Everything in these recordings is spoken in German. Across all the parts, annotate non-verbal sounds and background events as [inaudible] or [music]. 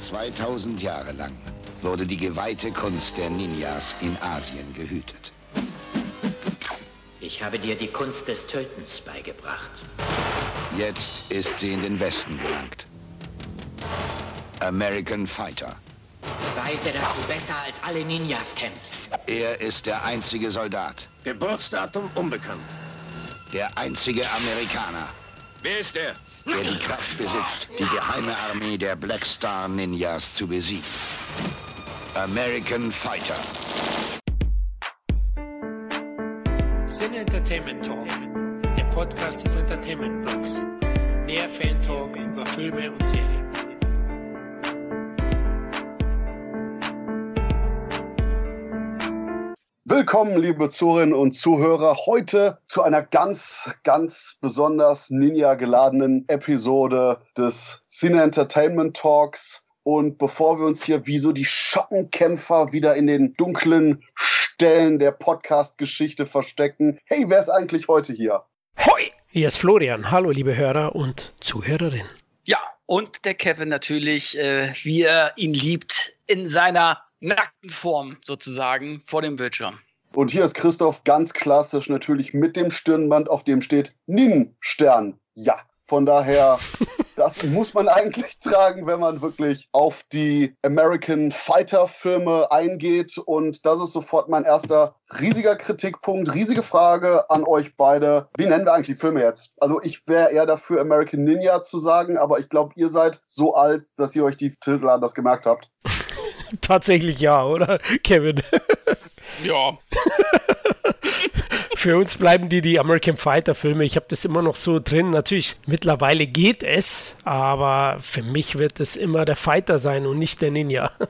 2000 Jahre lang wurde die geweihte Kunst der Ninjas in Asien gehütet. Ich habe dir die Kunst des Tötens beigebracht. Jetzt ist sie in den Westen gelangt. American Fighter. Beweise, dass du besser als alle Ninjas kämpfst. Er ist der einzige Soldat, Geburtsdatum unbekannt. der einzige Amerikaner, Wer ist er? Der die Kraft besitzt, die geheime Armee der Black Star Ninjas zu besiegen. American Fighter. Sin Entertainment Talk, der Podcast des Entertainment Blogs. Der Fan-Talk über Filme und Serien. Willkommen, liebe Zuhörerinnen und Zuhörer, heute zu einer ganz, ganz besonders Ninja-geladenen Episode des Cine Entertainment Talks. Und bevor wir uns hier wie so die Schattenkämpfer wieder in den dunklen Stellen der Podcast-Geschichte verstecken, hey, wer ist eigentlich heute hier? Hoi! Hier ist Florian. Hallo, liebe Hörer und Zuhörerinnen. Ja, und der Kevin natürlich, äh, wie er ihn liebt, in seiner nackten Form sozusagen vor dem Bildschirm. Und hier ist Christoph ganz klassisch natürlich mit dem Stirnband, auf dem steht Nin-Stern. Ja, von daher, [laughs] das muss man eigentlich tragen, wenn man wirklich auf die American Fighter Filme eingeht. Und das ist sofort mein erster riesiger Kritikpunkt, riesige Frage an euch beide. Wie nennen wir eigentlich die Filme jetzt? Also ich wäre eher dafür, American Ninja zu sagen, aber ich glaube, ihr seid so alt, dass ihr euch die Titel anders gemerkt habt. [laughs] Tatsächlich ja, oder, Kevin? [laughs] Ja. [laughs] Für uns bleiben die die American Fighter Filme. Ich habe das immer noch so drin. Natürlich, mittlerweile geht es, aber für mich wird es immer der Fighter sein und nicht der Ninja. [laughs]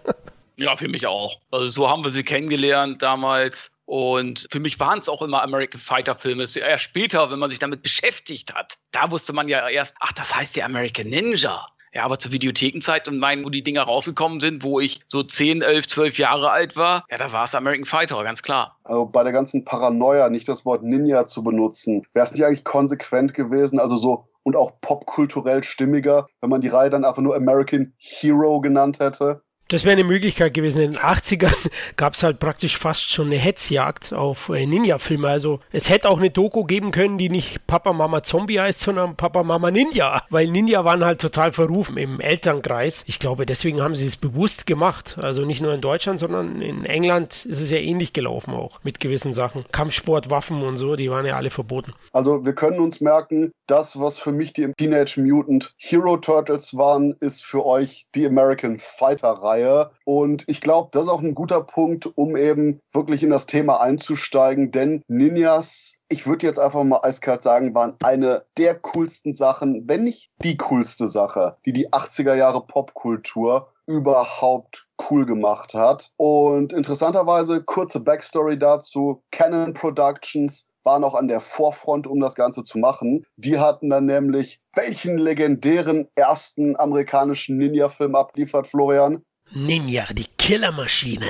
Ja, für mich auch. Also so haben wir sie kennengelernt damals. Und für mich waren es auch immer American Fighter Filme. Es ist Erst später, wenn man sich damit beschäftigt hat, da wusste man ja erst, ach, das heißt ja American Ninja. Ja, aber zur Videothekenzeit und meinen, wo die Dinger rausgekommen sind, wo ich so 10, 11, 12 Jahre alt war, ja, da war es American Fighter, ganz klar. Also bei der ganzen Paranoia nicht das Wort Ninja zu benutzen, wäre es nicht eigentlich konsequent gewesen, also so und auch popkulturell stimmiger, wenn man die Reihe dann einfach nur American Hero genannt hätte? Das wäre eine Möglichkeit gewesen. In den 80ern gab es halt praktisch fast schon eine Hetzjagd auf äh, Ninja-Filme. Also es hätte auch eine Doku geben können, die nicht Papa Mama Zombie heißt, sondern Papa Mama Ninja. [laughs] Weil Ninja waren halt total verrufen im Elternkreis. Ich glaube, deswegen haben sie es bewusst gemacht. Also nicht nur in Deutschland, sondern in England ist es ja ähnlich gelaufen auch mit gewissen Sachen. Kampfsport, Waffen und so, die waren ja alle verboten. Also wir können uns merken, das, was für mich die Teenage Mutant Hero Turtles waren, ist für euch die American Fighter Reihe. Und ich glaube, das ist auch ein guter Punkt, um eben wirklich in das Thema einzusteigen, denn Ninjas ich würde jetzt einfach mal eiskalt sagen, waren eine der coolsten Sachen, wenn nicht die coolste Sache, die die 80er Jahre Popkultur überhaupt cool gemacht hat. Und interessanterweise, kurze Backstory dazu, Canon Productions waren auch an der Vorfront, um das Ganze zu machen. Die hatten dann nämlich welchen legendären ersten amerikanischen Ninja-Film abliefert, Florian? Ninja, die Killermaschine.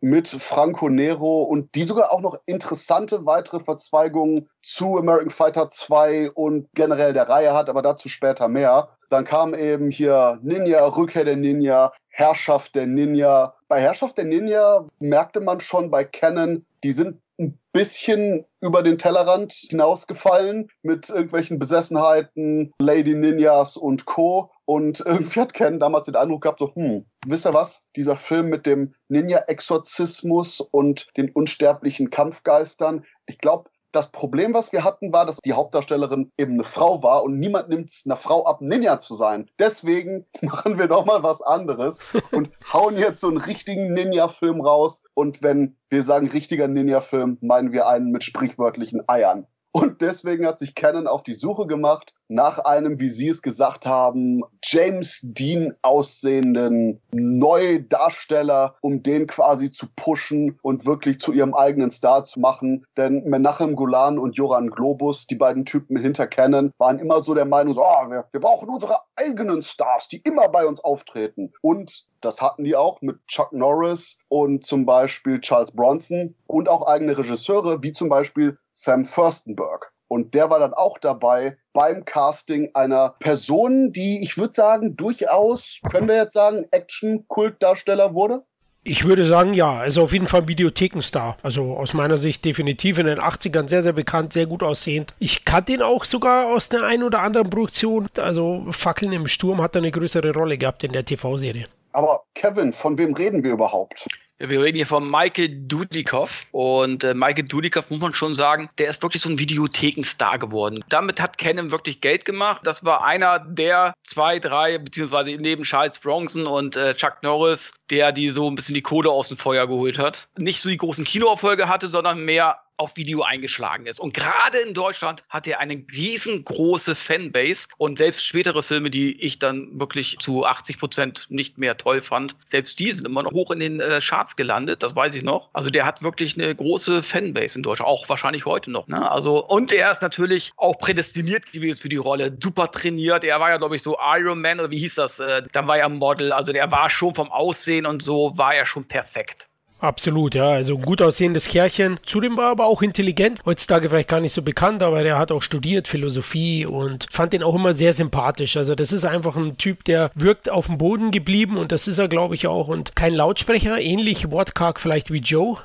mit Franco Nero und die sogar auch noch interessante weitere Verzweigungen zu American Fighter 2 und generell der Reihe hat, aber dazu später mehr. Dann kam eben hier Ninja, Rückkehr der Ninja, Herrschaft der Ninja. Bei Herrschaft der Ninja merkte man schon bei Canon, die sind ein bisschen über den Tellerrand hinausgefallen mit irgendwelchen Besessenheiten, Lady Ninjas und Co. Und [laughs] irgendwie hat Ken damals den Eindruck gehabt, so, hm, wisst ihr was? Dieser Film mit dem Ninja-Exorzismus und den unsterblichen Kampfgeistern, ich glaube, das Problem, was wir hatten, war, dass die Hauptdarstellerin eben eine Frau war und niemand nimmt es einer Frau ab, Ninja zu sein. Deswegen [laughs] machen wir doch mal was anderes und [laughs] hauen jetzt so einen richtigen Ninja-Film raus. Und wenn wir sagen richtiger Ninja-Film, meinen wir einen mit sprichwörtlichen Eiern. Und deswegen hat sich Canon auf die Suche gemacht nach einem, wie Sie es gesagt haben, James Dean aussehenden Neudarsteller, um den quasi zu pushen und wirklich zu ihrem eigenen Star zu machen. Denn Menachem Golan und Joran Globus, die beiden Typen hinter Canon, waren immer so der Meinung, so, oh, wir, wir brauchen unsere eigenen Stars, die immer bei uns auftreten. Und das hatten die auch mit Chuck Norris und zum Beispiel Charles Bronson und auch eigene Regisseure, wie zum Beispiel Sam Furstenberg. Und der war dann auch dabei beim Casting einer Person, die, ich würde sagen, durchaus, können wir jetzt sagen, Action-Kultdarsteller wurde? Ich würde sagen, ja, also auf jeden Fall Videothekenstar. Also aus meiner Sicht definitiv in den 80ern sehr, sehr bekannt, sehr gut aussehend. Ich kannte ihn auch sogar aus der einen oder anderen Produktion. Also Fackeln im Sturm hat eine größere Rolle gehabt in der TV-Serie. Aber Kevin, von wem reden wir überhaupt? Wir reden hier von Michael Dudikoff. Und äh, Michael Dudikoff, muss man schon sagen, der ist wirklich so ein Videothekenstar geworden. Damit hat Canon wirklich Geld gemacht. Das war einer der zwei, drei, beziehungsweise neben Charles Bronson und äh, Chuck Norris, der die so ein bisschen die Kohle aus dem Feuer geholt hat. Nicht so die großen Kinoerfolge hatte, sondern mehr auf Video eingeschlagen ist. Und gerade in Deutschland hat er eine riesengroße Fanbase und selbst spätere Filme, die ich dann wirklich zu 80 Prozent nicht mehr toll fand, selbst die sind immer noch hoch in den äh, Charts gelandet, das weiß ich noch. Also der hat wirklich eine große Fanbase in Deutschland, auch wahrscheinlich heute noch. Ne? Also und er ist natürlich auch prädestiniert gewesen für die Rolle, super trainiert. Er war ja glaube ich so Iron Man oder wie hieß das? Äh, dann war er Model, also der war schon vom Aussehen und so war er schon perfekt. Absolut, ja. Also gut aussehendes Kerlchen. Zudem war er aber auch intelligent. Heutzutage vielleicht gar nicht so bekannt, aber der hat auch studiert Philosophie und fand den auch immer sehr sympathisch. Also das ist einfach ein Typ, der wirkt auf dem Boden geblieben und das ist er, glaube ich, auch. Und kein Lautsprecher, ähnlich wortkarg vielleicht wie Joe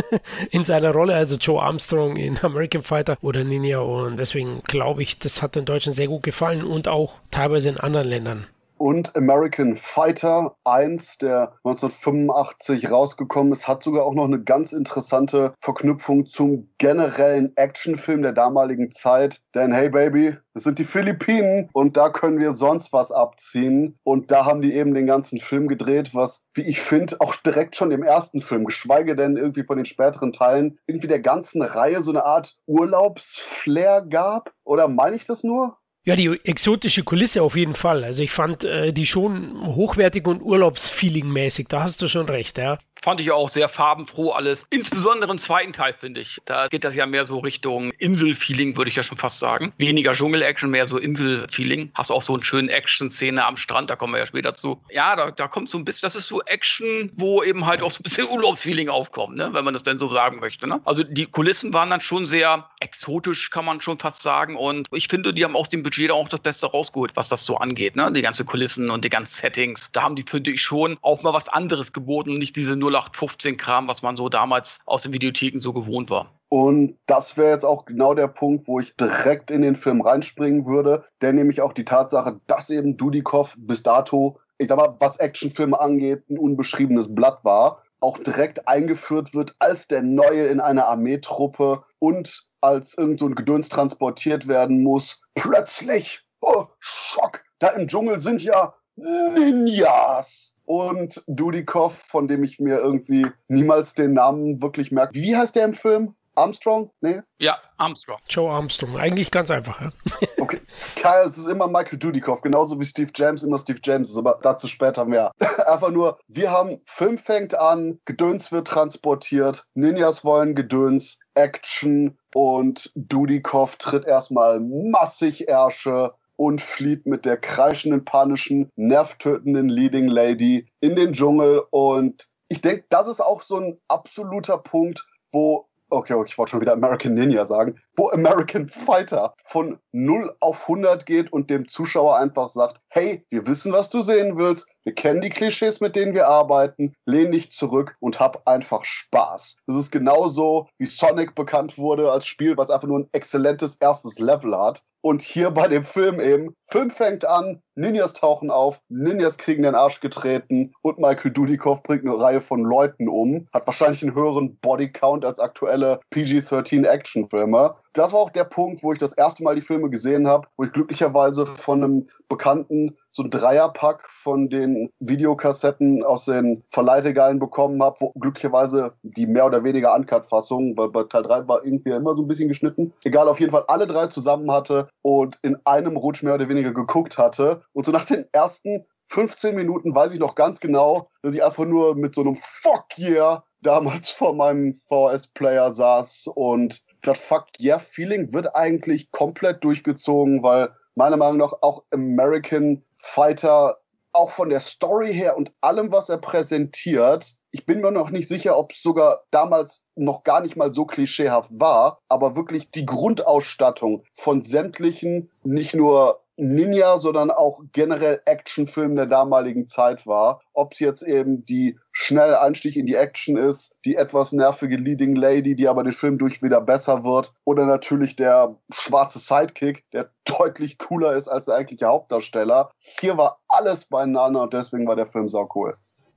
[laughs] in seiner Rolle, also Joe Armstrong in American Fighter oder Ninja. Und deswegen glaube ich, das hat den Deutschen sehr gut gefallen und auch teilweise in anderen Ländern und American Fighter 1, der 1985 rausgekommen ist, hat sogar auch noch eine ganz interessante Verknüpfung zum generellen Actionfilm der damaligen Zeit. Denn hey Baby, das sind die Philippinen und da können wir sonst was abziehen. Und da haben die eben den ganzen Film gedreht, was, wie ich finde, auch direkt schon im ersten Film, geschweige denn irgendwie von den späteren Teilen, irgendwie der ganzen Reihe so eine Art Urlaubsflair gab. Oder meine ich das nur? Ja, die exotische Kulisse auf jeden Fall. Also ich fand äh, die schon hochwertig und urlaubsfeeling-mäßig. Da hast du schon recht, ja. Fand ich auch sehr farbenfroh alles. Insbesondere im zweiten Teil, finde ich. Da geht das ja mehr so Richtung Insel-Feeling, würde ich ja schon fast sagen. Weniger Dschungel-Action, mehr so Insel-Feeling. Hast auch so eine schöne Action-Szene am Strand, da kommen wir ja später zu. Ja, da, da kommt so ein bisschen, das ist so Action, wo eben halt auch so ein bisschen Urlaubsfeeling aufkommt, ne? wenn man das denn so sagen möchte. Ne? Also die Kulissen waren dann schon sehr exotisch, kann man schon fast sagen. Und ich finde, die haben aus dem Budget auch das Beste rausgeholt, was das so angeht. Ne? Die ganzen Kulissen und die ganzen Settings. Da haben die, finde ich, schon auch mal was anderes geboten und nicht diese 0815-Kram, was man so damals aus den Videotheken so gewohnt war. Und das wäre jetzt auch genau der Punkt, wo ich direkt in den Film reinspringen würde, der nämlich auch die Tatsache, dass eben Dudikoff bis dato, ich sag mal, was Actionfilme angeht, ein unbeschriebenes Blatt war, auch direkt eingeführt wird als der Neue in einer Armeetruppe und als irgend so ein Gedöns transportiert werden muss. Plötzlich, oh, Schock, da im Dschungel sind ja Ninjas. Und Dudikoff, von dem ich mir irgendwie niemals den Namen wirklich merke. Wie heißt der im Film? Armstrong? Nee? Ja, Armstrong. Joe Armstrong. Eigentlich ganz einfach, ja. [laughs] okay. Kyle, es ist immer Michael Dudikoff, genauso wie Steve James immer Steve James ist, aber dazu später mehr. [laughs] einfach nur, wir haben, Film fängt an, Gedöns wird transportiert, Ninjas wollen Gedöns, Action und Dudikoff tritt erstmal massig Ärsche und flieht mit der kreischenden, panischen, nervtötenden Leading Lady in den Dschungel. Und ich denke, das ist auch so ein absoluter Punkt, wo okay, ich wollte schon wieder American Ninja sagen, wo American Fighter von 0 auf 100 geht und dem Zuschauer einfach sagt, hey, wir wissen, was du sehen willst, wir kennen die Klischees, mit denen wir arbeiten, lehn dich zurück und hab einfach Spaß. Das ist genauso, wie Sonic bekannt wurde als Spiel, was einfach nur ein exzellentes erstes Level hat. Und hier bei dem Film eben, Film fängt an, Ninjas tauchen auf, Ninjas kriegen den Arsch getreten und Michael Dudikoff bringt eine Reihe von Leuten um. Hat wahrscheinlich einen höheren Bodycount als aktuelle PG-13 Actionfilme. Das war auch der Punkt, wo ich das erste Mal die Filme gesehen habe, wo ich glücklicherweise von einem Bekannten so ein Dreierpack von den Videokassetten aus den Verleihregalen bekommen habe, wo glücklicherweise die mehr oder weniger Uncut-Fassung, weil bei Teil 3 war irgendwie immer so ein bisschen geschnitten. Egal, auf jeden Fall alle drei zusammen hatte und in einem Rutsch mehr oder weniger geguckt hatte. Und so nach den ersten 15 Minuten weiß ich noch ganz genau, dass ich einfach nur mit so einem Fuck yeah damals vor meinem VS-Player saß und das Fuck yeah Feeling wird eigentlich komplett durchgezogen, weil meiner Meinung nach auch American Fighter auch von der Story her und allem, was er präsentiert, ich bin mir noch nicht sicher, ob es sogar damals noch gar nicht mal so klischeehaft war, aber wirklich die Grundausstattung von sämtlichen, nicht nur Ninja, sondern auch generell Actionfilm der damaligen Zeit war. Ob es jetzt eben die schnelle Einstieg in die Action ist, die etwas nervige Leading Lady, die aber den Film durch wieder besser wird, oder natürlich der schwarze Sidekick, der [laughs] deutlich cooler ist als der eigentliche Hauptdarsteller. Hier war alles beieinander und deswegen war der Film sau cool.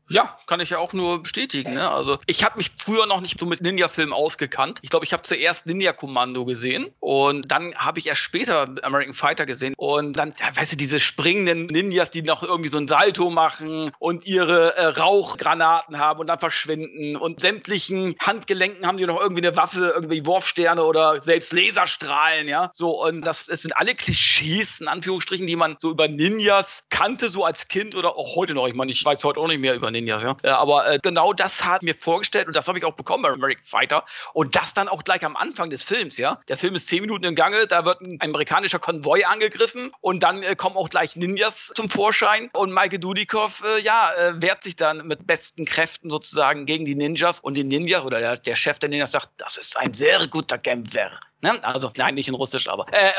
Ja, kann ich ja auch nur bestätigen. Ne? Also ich habe mich früher noch nicht so mit Ninja-Filmen ausgekannt. Ich glaube, ich habe zuerst Ninja Kommando gesehen und dann habe ich erst später American Fighter gesehen und dann, ja, weißt du, diese springenden Ninjas, die noch irgendwie so ein Salto machen und ihre äh, Rauchgranaten haben und dann verschwinden und sämtlichen Handgelenken haben die noch irgendwie eine Waffe, irgendwie Wurfsterne oder selbst Laserstrahlen, ja. So und das, es sind alle Klischees in Anführungsstrichen, die man so über Ninjas kannte so als Kind oder auch heute noch. Ich meine, ich weiß heute auch nicht mehr über Ninjas. Ninjas, ja. Äh, aber äh, genau das hat mir vorgestellt und das habe ich auch bekommen bei American Fighter. Und das dann auch gleich am Anfang des Films, ja. Der Film ist zehn Minuten im Gange, da wird ein amerikanischer Konvoi angegriffen und dann äh, kommen auch gleich Ninjas zum Vorschein. Und Michael Dudikoff, äh, ja, äh, wehrt sich dann mit besten Kräften sozusagen gegen die Ninjas. Und die Ninjas oder der, der Chef der Ninjas sagt, das ist ein sehr guter Kämpfer. Ne? Also, nein, nicht in Russisch, aber. Äh,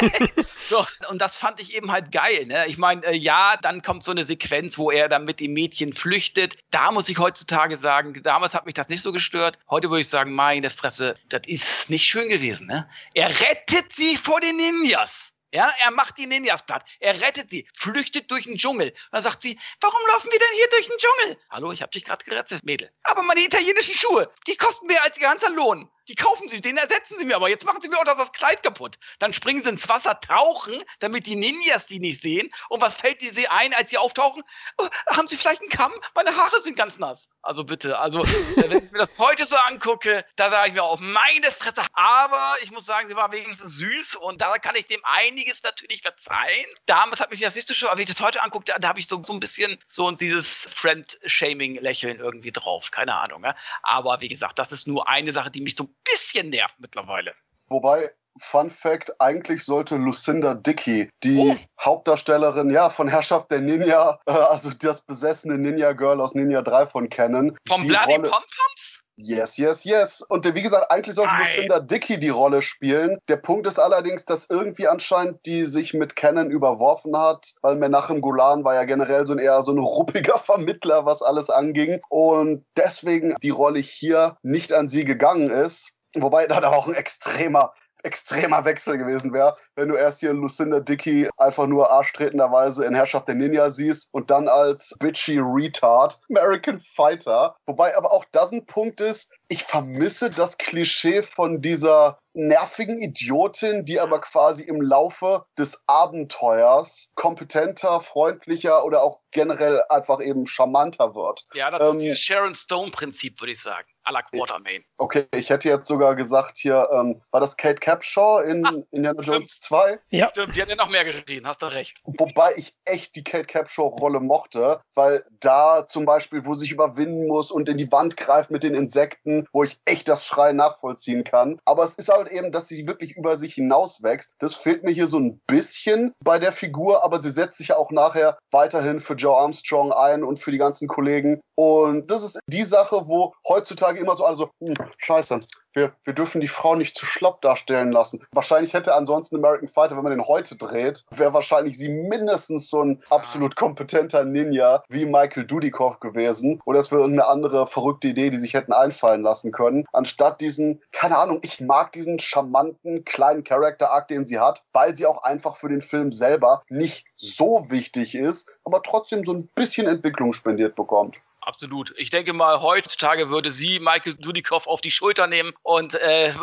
[laughs] so, und das fand ich eben halt geil. Ne? Ich meine, äh, ja, dann kommt so eine Sequenz, wo er dann mit dem Mädchen flüchtet. Da muss ich heutzutage sagen, damals hat mich das nicht so gestört. Heute würde ich sagen, meine Fresse, das ist nicht schön gewesen. Ne? Er rettet sie vor den Ninjas. Ja, er macht die Ninjas platt. Er rettet sie, flüchtet durch den Dschungel. dann sagt sie, warum laufen wir denn hier durch den Dschungel? Hallo, ich hab dich gerade gerettet, Mädel. Aber meine italienischen Schuhe, die kosten mehr als ihr ganzer Lohn. Die kaufen sie, den ersetzen sie mir, aber jetzt machen sie mir auch das Kleid kaputt. Dann springen sie ins Wasser, tauchen, damit die Ninjas die nicht sehen. Und was fällt die See ein, als sie auftauchen? Oh, haben sie vielleicht einen Kamm? Meine Haare sind ganz nass. Also bitte, also äh, wenn ich mir das heute so angucke, da sage ich mir auch meine Fresse. Aber ich muss sagen, sie war wenigstens süß und da kann ich dem einiges natürlich verzeihen. Damals hat mich das nicht so schön, aber wenn ich das heute angucke, da, da habe ich so, so ein bisschen so dieses Friend-Shaming-Lächeln irgendwie drauf. Keine Ahnung. Ja? Aber wie gesagt, das ist nur eine Sache, die mich so bisschen nervt mittlerweile. Wobei, Fun Fact, eigentlich sollte Lucinda Dickey, die oh. Hauptdarstellerin ja, von Herrschaft der Ninja, äh, also das besessene Ninja-Girl aus Ninja 3 von kennen. Vom Bloody Rolle... Pom-Poms? Yes, yes, yes. Und wie gesagt, eigentlich sollte. Lucinda Dickey die Rolle spielen. Der Punkt ist allerdings, dass irgendwie anscheinend die sich mit Canon überworfen hat, weil Menachem Golan war ja generell so ein eher so ein ruppiger [laughs] Vermittler, was alles anging. Und deswegen die Rolle hier nicht an sie gegangen ist. Wobei da auch ein extremer extremer Wechsel gewesen wäre, wenn du erst hier Lucinda Dickey einfach nur arschtretenderweise in Herrschaft der Ninja siehst und dann als bitchy Retard American Fighter. Wobei aber auch das ein Punkt ist, ich vermisse das Klischee von dieser nervigen Idiotin, die aber quasi im Laufe des Abenteuers kompetenter, freundlicher oder auch generell einfach eben charmanter wird. Ja, das ähm, ist das Sharon Stone-Prinzip, würde ich sagen. A la Quartermain. Okay, ich hätte jetzt sogar gesagt, hier, ähm, war das Kate Capshaw in ah, Indiana Jones 2? Ja. Stimmt, die hat ja noch mehr geschrien, hast du recht. Wobei ich echt die Kate Capshaw-Rolle mochte, weil da zum Beispiel, wo sie sich überwinden muss und in die Wand greift mit den Insekten, wo ich echt das Schreien nachvollziehen kann. Aber es ist halt eben, dass sie wirklich über sich hinauswächst. Das fehlt mir hier so ein bisschen bei der Figur, aber sie setzt sich ja auch nachher weiterhin für Joe Armstrong ein und für die ganzen Kollegen. Und das ist die Sache, wo heutzutage immer so alle so, hm, scheiße, wir, wir dürfen die Frau nicht zu schlapp darstellen lassen. Wahrscheinlich hätte ansonsten American Fighter, wenn man den heute dreht, wäre wahrscheinlich sie mindestens so ein absolut kompetenter Ninja wie Michael Dudikoff gewesen. Oder es wäre irgendeine andere verrückte Idee, die sich hätten einfallen lassen können. Anstatt diesen, keine Ahnung, ich mag diesen charmanten kleinen Character-Arc, den sie hat, weil sie auch einfach für den Film selber nicht so wichtig ist, aber trotzdem so ein bisschen Entwicklung spendiert bekommt. Absolut. Ich denke mal, heutzutage würde sie Michael Dudikoff auf die Schulter nehmen und äh, [laughs]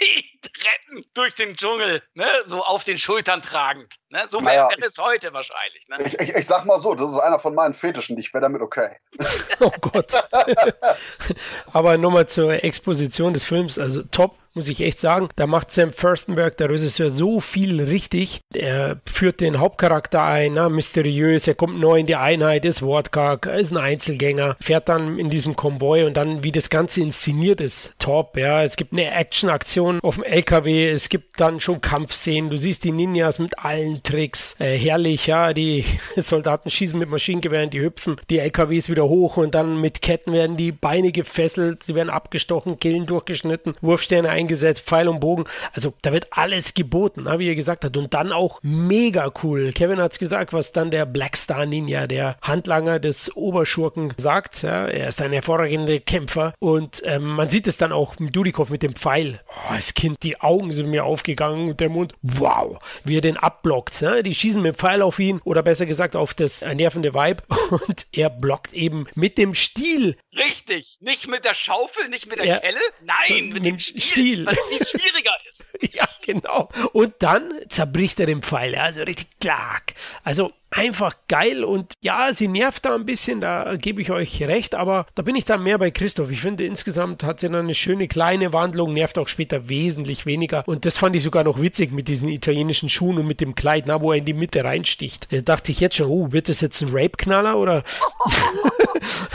retten durch den Dschungel, ne? so auf den Schultern tragend. Ne? So wäre naja, es heute wahrscheinlich. Ne? Ich, ich, ich, sag mal so, das ist einer von meinen Fetischen, ich wäre damit okay. [laughs] oh Gott. [laughs] Aber nochmal zur Exposition des Films, also top muss ich echt sagen. Da macht Sam Furstenberg, der Regisseur, so viel richtig. Er führt den Hauptcharakter ein, na, mysteriös, er kommt neu in die Einheit, ist wortkarg, ist ein Einzelgänger, fährt dann in diesem Konvoi und dann, wie das Ganze inszeniert ist, top, ja. Es gibt eine Action-Aktion auf dem LKW, es gibt dann schon Kampfszenen, du siehst die Ninjas mit allen Tricks, äh, herrlich, ja, die [laughs] Soldaten schießen mit Maschinengewehren, die hüpfen. Die LKWs wieder hoch und dann mit Ketten werden die Beine gefesselt, sie werden abgestochen, Killen durchgeschnitten, Wurfsterne eingesetzt, Pfeil und Bogen. Also da wird alles geboten, wie er gesagt hat. Und dann auch mega cool. Kevin hat es gesagt, was dann der Blackstar Ninja, der Handlanger des Oberschurken, sagt. Ja, er ist ein hervorragender Kämpfer und ähm, man sieht es dann auch mit Dudikoff mit dem Pfeil. Oh, als Kind, die Augen sind mir aufgegangen und der Mund, wow, wie er den abblockt. Ja? Die schießen mit dem Pfeil auf ihn oder besser gesagt auf das nervende Vibe [laughs] und er blockt eben mit dem Stiel. Richtig, nicht mit der Schaufel, nicht mit der Ja, Kelle, nein, so mit dem dem Stiel, Stiel. was viel schwieriger ist. [laughs] Ja, genau. Und dann zerbricht er den Pfeil. Also richtig klack. Also einfach geil und ja, sie nervt da ein bisschen, da gebe ich euch recht, aber da bin ich dann mehr bei Christoph. Ich finde, insgesamt hat sie dann eine schöne kleine Wandlung, nervt auch später wesentlich weniger. Und das fand ich sogar noch witzig mit diesen italienischen Schuhen und mit dem Kleid, na, wo er in die Mitte reinsticht. Da dachte ich jetzt schon, oh, wird das jetzt ein Rape-Knaller oder? [laughs]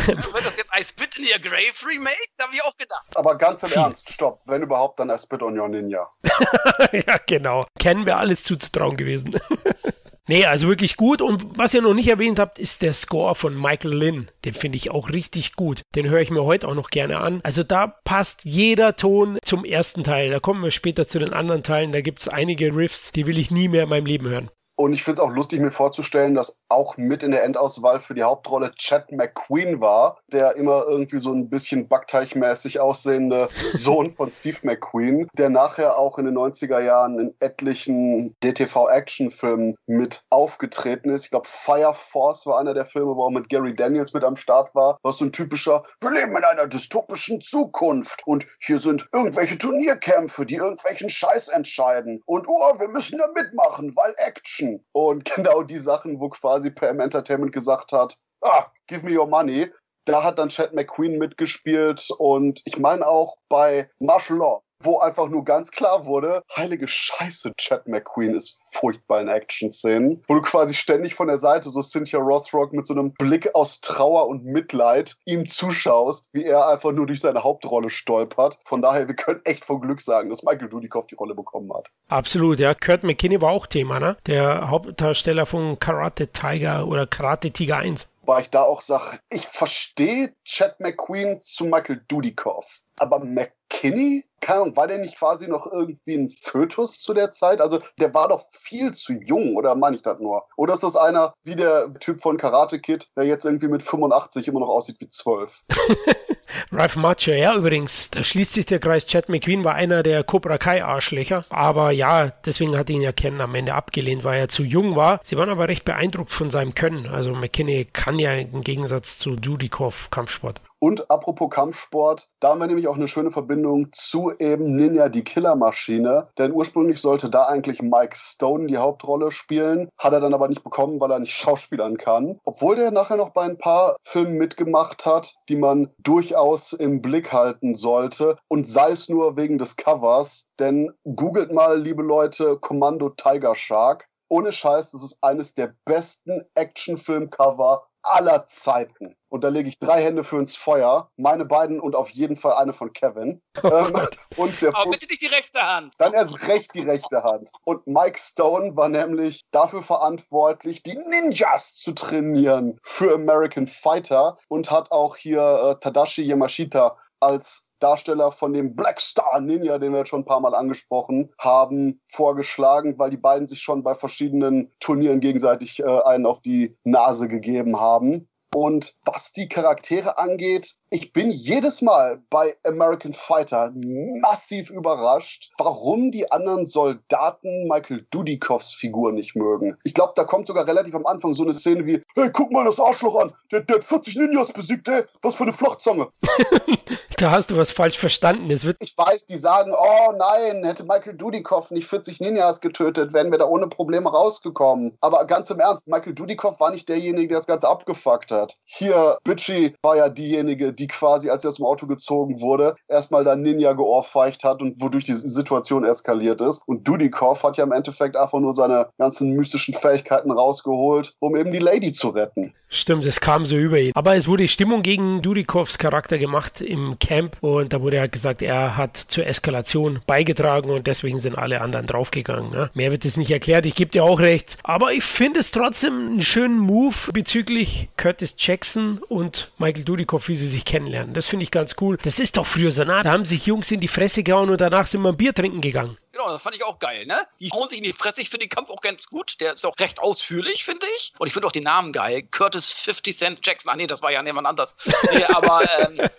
Wird das jetzt I Spit in Your Grave Remake? Da habe ich auch gedacht. Aber ganz im Ernst, stopp. Wenn überhaupt, dann I Spit on Your Ninja. [laughs] ja, genau. Kennen wir alles zuzutrauen gewesen. [laughs] Nee, also wirklich gut. Und was ihr noch nicht erwähnt habt, ist der Score von Michael Lynn. Den finde ich auch richtig gut. Den höre ich mir heute auch noch gerne an. Also da passt jeder Ton zum ersten Teil. Da kommen wir später zu den anderen Teilen. Da gibt es einige Riffs, die will ich nie mehr in meinem Leben hören. Und ich finde es auch lustig, mir vorzustellen, dass auch mit in der Endauswahl für die Hauptrolle Chad McQueen war, der immer irgendwie so ein bisschen backteichmäßig aussehende [laughs] Sohn von Steve McQueen, der nachher auch in den 90er Jahren in etlichen DTV-Actionfilmen mit aufgetreten ist. Ich glaube, Fire Force war einer der Filme, wo auch mit Gary Daniels mit am Start war, was so ein typischer, wir leben in einer dystopischen Zukunft und hier sind irgendwelche Turnierkämpfe, die irgendwelchen Scheiß entscheiden. Und oh, wir müssen da mitmachen, weil Action. Und [laughs] genau die Sachen, wo quasi PM Entertainment gesagt hat, ah, give me your money. Da hat dann Chad McQueen mitgespielt. Und ich meine auch bei Martial Law, wo einfach nur ganz klar wurde, heilige Scheiße, Chad McQueen ist furchtbar in Action-Szenen, wo du quasi ständig von der Seite so Cynthia Rothrock mit so einem Blick aus Trauer und Mitleid ihm zuschaust, wie er einfach nur durch seine Hauptrolle stolpert. Von daher, wir können echt von Glück sagen, dass Michael Dudikoff die Rolle bekommen hat. Absolut, ja. Kurt McKinney war auch Thema, ne? Der Hauptdarsteller von Karate Tiger oder Karate Tiger 1. Weil ich da auch sage, ich verstehe Chad McQueen zu Michael Dudikoff, aber McKinney? Keine Ahnung, war der nicht quasi noch irgendwie ein Fötus zu der Zeit? Also der war doch viel zu jung, oder meine ich das nur? Oder ist das einer wie der Typ von Karate Kid, der jetzt irgendwie mit 85 immer noch aussieht wie 12? [laughs] Ralph Macchio, ja, übrigens, da schließt sich der Kreis. Chad McQueen war einer der Cobra Kai Arschlöcher. Aber ja, deswegen hat ihn ja Ken am Ende abgelehnt, weil er zu jung war. Sie waren aber recht beeindruckt von seinem Können. Also McKinney kann ja im Gegensatz zu Dudikoff Kampfsport. Und apropos Kampfsport, da haben wir nämlich auch eine schöne Verbindung zu eben Ninja die Killermaschine. Denn ursprünglich sollte da eigentlich Mike Stone die Hauptrolle spielen, hat er dann aber nicht bekommen, weil er nicht [laughs] schauspielern kann. Obwohl der nachher noch bei ein paar Filmen mitgemacht hat, die man durchaus im Blick halten sollte. Und sei es nur wegen des Covers. Denn googelt mal, liebe Leute, Kommando Tiger Shark. Ohne Scheiß, das ist eines der besten Actionfilm-Cover aller Zeiten. Und da lege ich drei Hände für ins Feuer. Meine beiden und auf jeden Fall eine von Kevin. [laughs] ähm, und der Aber bitte nicht die rechte Hand. dann erst recht die rechte Hand. Und Mike Stone war nämlich dafür verantwortlich, die Ninjas zu trainieren für American Fighter und hat auch hier äh, Tadashi Yamashita als Darsteller von dem Black Star Ninja, den wir jetzt schon ein paar Mal angesprochen haben, vorgeschlagen, weil die beiden sich schon bei verschiedenen Turnieren gegenseitig äh, einen auf die Nase gegeben haben. Und was die Charaktere angeht, ich bin jedes Mal bei American Fighter massiv überrascht, warum die anderen Soldaten Michael Dudikoffs Figur nicht mögen. Ich glaube, da kommt sogar relativ am Anfang so eine Szene wie, hey, guck mal das Arschloch an, der, der hat 40 Ninjas besiegt, ey, was für eine Flochzange. [laughs] Da hast du was falsch verstanden. Es wird Ich weiß, die sagen, oh nein, hätte Michael Dudikoff nicht 40 Ninjas getötet, wären wir da ohne Probleme rausgekommen. Aber ganz im Ernst, Michael Dudikoff war nicht derjenige, der das Ganze abgefuckt hat. Hat. Hier, Bitchy war ja diejenige, die quasi, als er aus dem Auto gezogen wurde, erstmal dann Ninja geohrfeicht hat und wodurch die Situation eskaliert ist. Und Dudikoff hat ja im Endeffekt einfach nur seine ganzen mystischen Fähigkeiten rausgeholt, um eben die Lady zu retten. Stimmt, es kam so über ihn. Aber es wurde Stimmung gegen Dudikoffs Charakter gemacht im Camp und da wurde halt gesagt, er hat zur Eskalation beigetragen und deswegen sind alle anderen draufgegangen. Ne? Mehr wird es nicht erklärt, ich gebe dir auch recht. Aber ich finde es trotzdem einen schönen Move bezüglich Curtis Jackson und Michael Dudikoff, wie sie sich kennenlernen. Das finde ich ganz cool. Das ist doch früher so, nah. Da haben sich Jungs in die Fresse gehauen und danach sind wir ein Bier trinken gegangen. Genau, das fand ich auch geil, ne? Die hauen sich in die Fresse. Ich finde den Kampf auch ganz gut. Der ist auch recht ausführlich, finde ich. Und ich finde auch den Namen geil. Curtis 50 Cent Jackson. Ah, nee, das war ja jemand anders. Nee, aber, ähm, [laughs]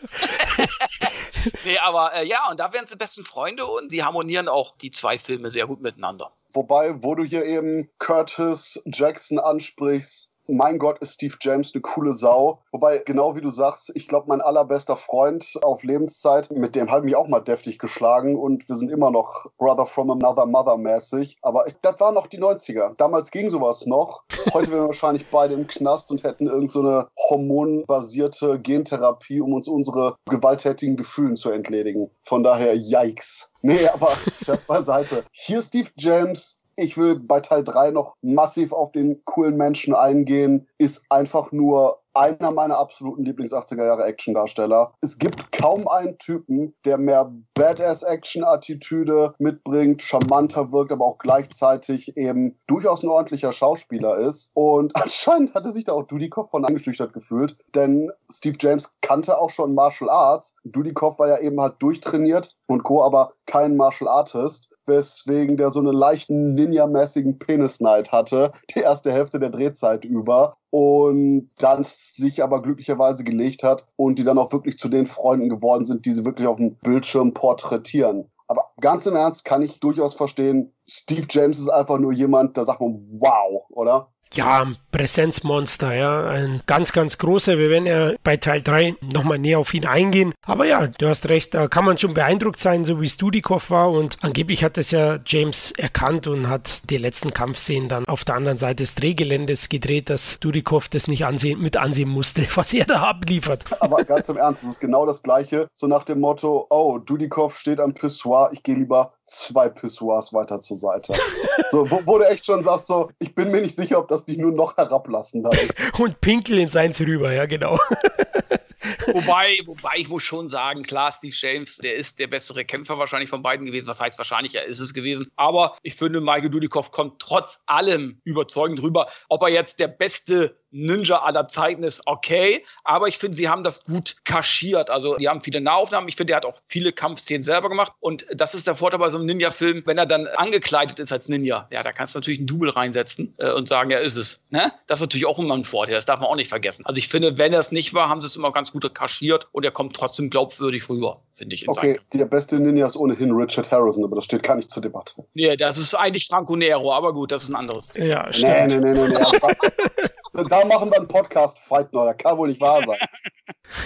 nee, aber äh, ja, und da werden sie besten Freunde und sie harmonieren auch die zwei Filme sehr gut miteinander. Wobei, wo du hier eben Curtis Jackson ansprichst, mein Gott, ist Steve James eine coole Sau. Wobei, genau wie du sagst, ich glaube, mein allerbester Freund auf Lebenszeit, mit dem habe ich mich auch mal deftig geschlagen und wir sind immer noch Brother from Another Mother mäßig. Aber ich, das waren noch die 90er. Damals ging sowas noch. Heute wären wir [laughs] wahrscheinlich beide im Knast und hätten irgendeine so hormonbasierte Gentherapie, um uns unsere gewalttätigen Gefühlen zu entledigen. Von daher, yikes. Nee, aber [laughs] Scherz beiseite. Hier Steve James, ich will bei Teil 3 noch massiv auf den coolen Menschen eingehen, ist einfach nur einer meiner absoluten Lieblings-80er-Jahre-Action-Darsteller. Es gibt kaum einen Typen, der mehr Badass-Action-Attitüde mitbringt, charmanter wirkt, aber auch gleichzeitig eben durchaus ein ordentlicher Schauspieler ist. Und [laughs] anscheinend hatte sich da auch Dudikoff von angeschüchtert gefühlt, denn Steve James kannte auch schon Martial Arts. Dudikoff war ja eben halt durchtrainiert und Co., aber kein Martial Artist weswegen der so einen leichten Ninja-mäßigen Penis-Night hatte, die erste Hälfte der Drehzeit über und dann sich aber glücklicherweise gelegt hat und die dann auch wirklich zu den Freunden geworden sind, die sie wirklich auf dem Bildschirm porträtieren. Aber ganz im Ernst kann ich durchaus verstehen, Steve James ist einfach nur jemand, da sagt man, wow, oder? Ja, ein Präsenzmonster, ja. Ein ganz, ganz großer. Wir werden ja bei Teil 3 nochmal näher auf ihn eingehen. Aber ja, du hast recht, da kann man schon beeindruckt sein, so wie Studikov war. Und angeblich hat das ja James erkannt und hat die letzten Kampfszenen dann auf der anderen Seite des Drehgeländes gedreht, dass Studikov das nicht ansehen, mit ansehen musste, [laughs] was er da abliefert. Aber ganz im Ernst, es ist genau das Gleiche. So nach dem Motto, oh, Dudikov steht am Pissoir, ich gehe lieber zwei Pissoirs weiter zur Seite. [laughs] so, wo, wo, du echt schon sagst, so, ich bin mir nicht sicher, ob das nicht nur noch herablassender ist. [laughs] Und pinkel in seins rüber, ja, genau. [laughs] wobei, wobei ich muss schon sagen, klar, Steve James, der ist der bessere Kämpfer wahrscheinlich von beiden gewesen. Was heißt wahrscheinlich, er ist es gewesen. Aber ich finde, Michael Dudikoff kommt trotz allem überzeugend rüber. Ob er jetzt der beste Ninja aller Zeiten ist okay, aber ich finde, sie haben das gut kaschiert. Also, die haben viele Nahaufnahmen. Ich finde, er hat auch viele Kampfszenen selber gemacht. Und das ist der Vorteil bei so einem Ninja-Film, wenn er dann angekleidet ist als Ninja. Ja, da kannst du natürlich einen Double reinsetzen äh, und sagen, er ist es. Ne? Das ist natürlich auch immer ein Vorteil. Das darf man auch nicht vergessen. Also, ich finde, wenn er es nicht war, haben sie es immer ganz gut kaschiert und er kommt trotzdem glaubwürdig rüber, finde ich. okay, der beste Ninja ist ohnehin Richard Harrison, aber das steht gar nicht zur Debatte. Nee, das ist eigentlich Franco Nero, aber gut, das ist ein anderes Thema. Ja, stimmt. Nee, nee, nee, nee. nee. [laughs] da machen wir einen Podcast-Fight noch. Das kann wohl nicht wahr sein.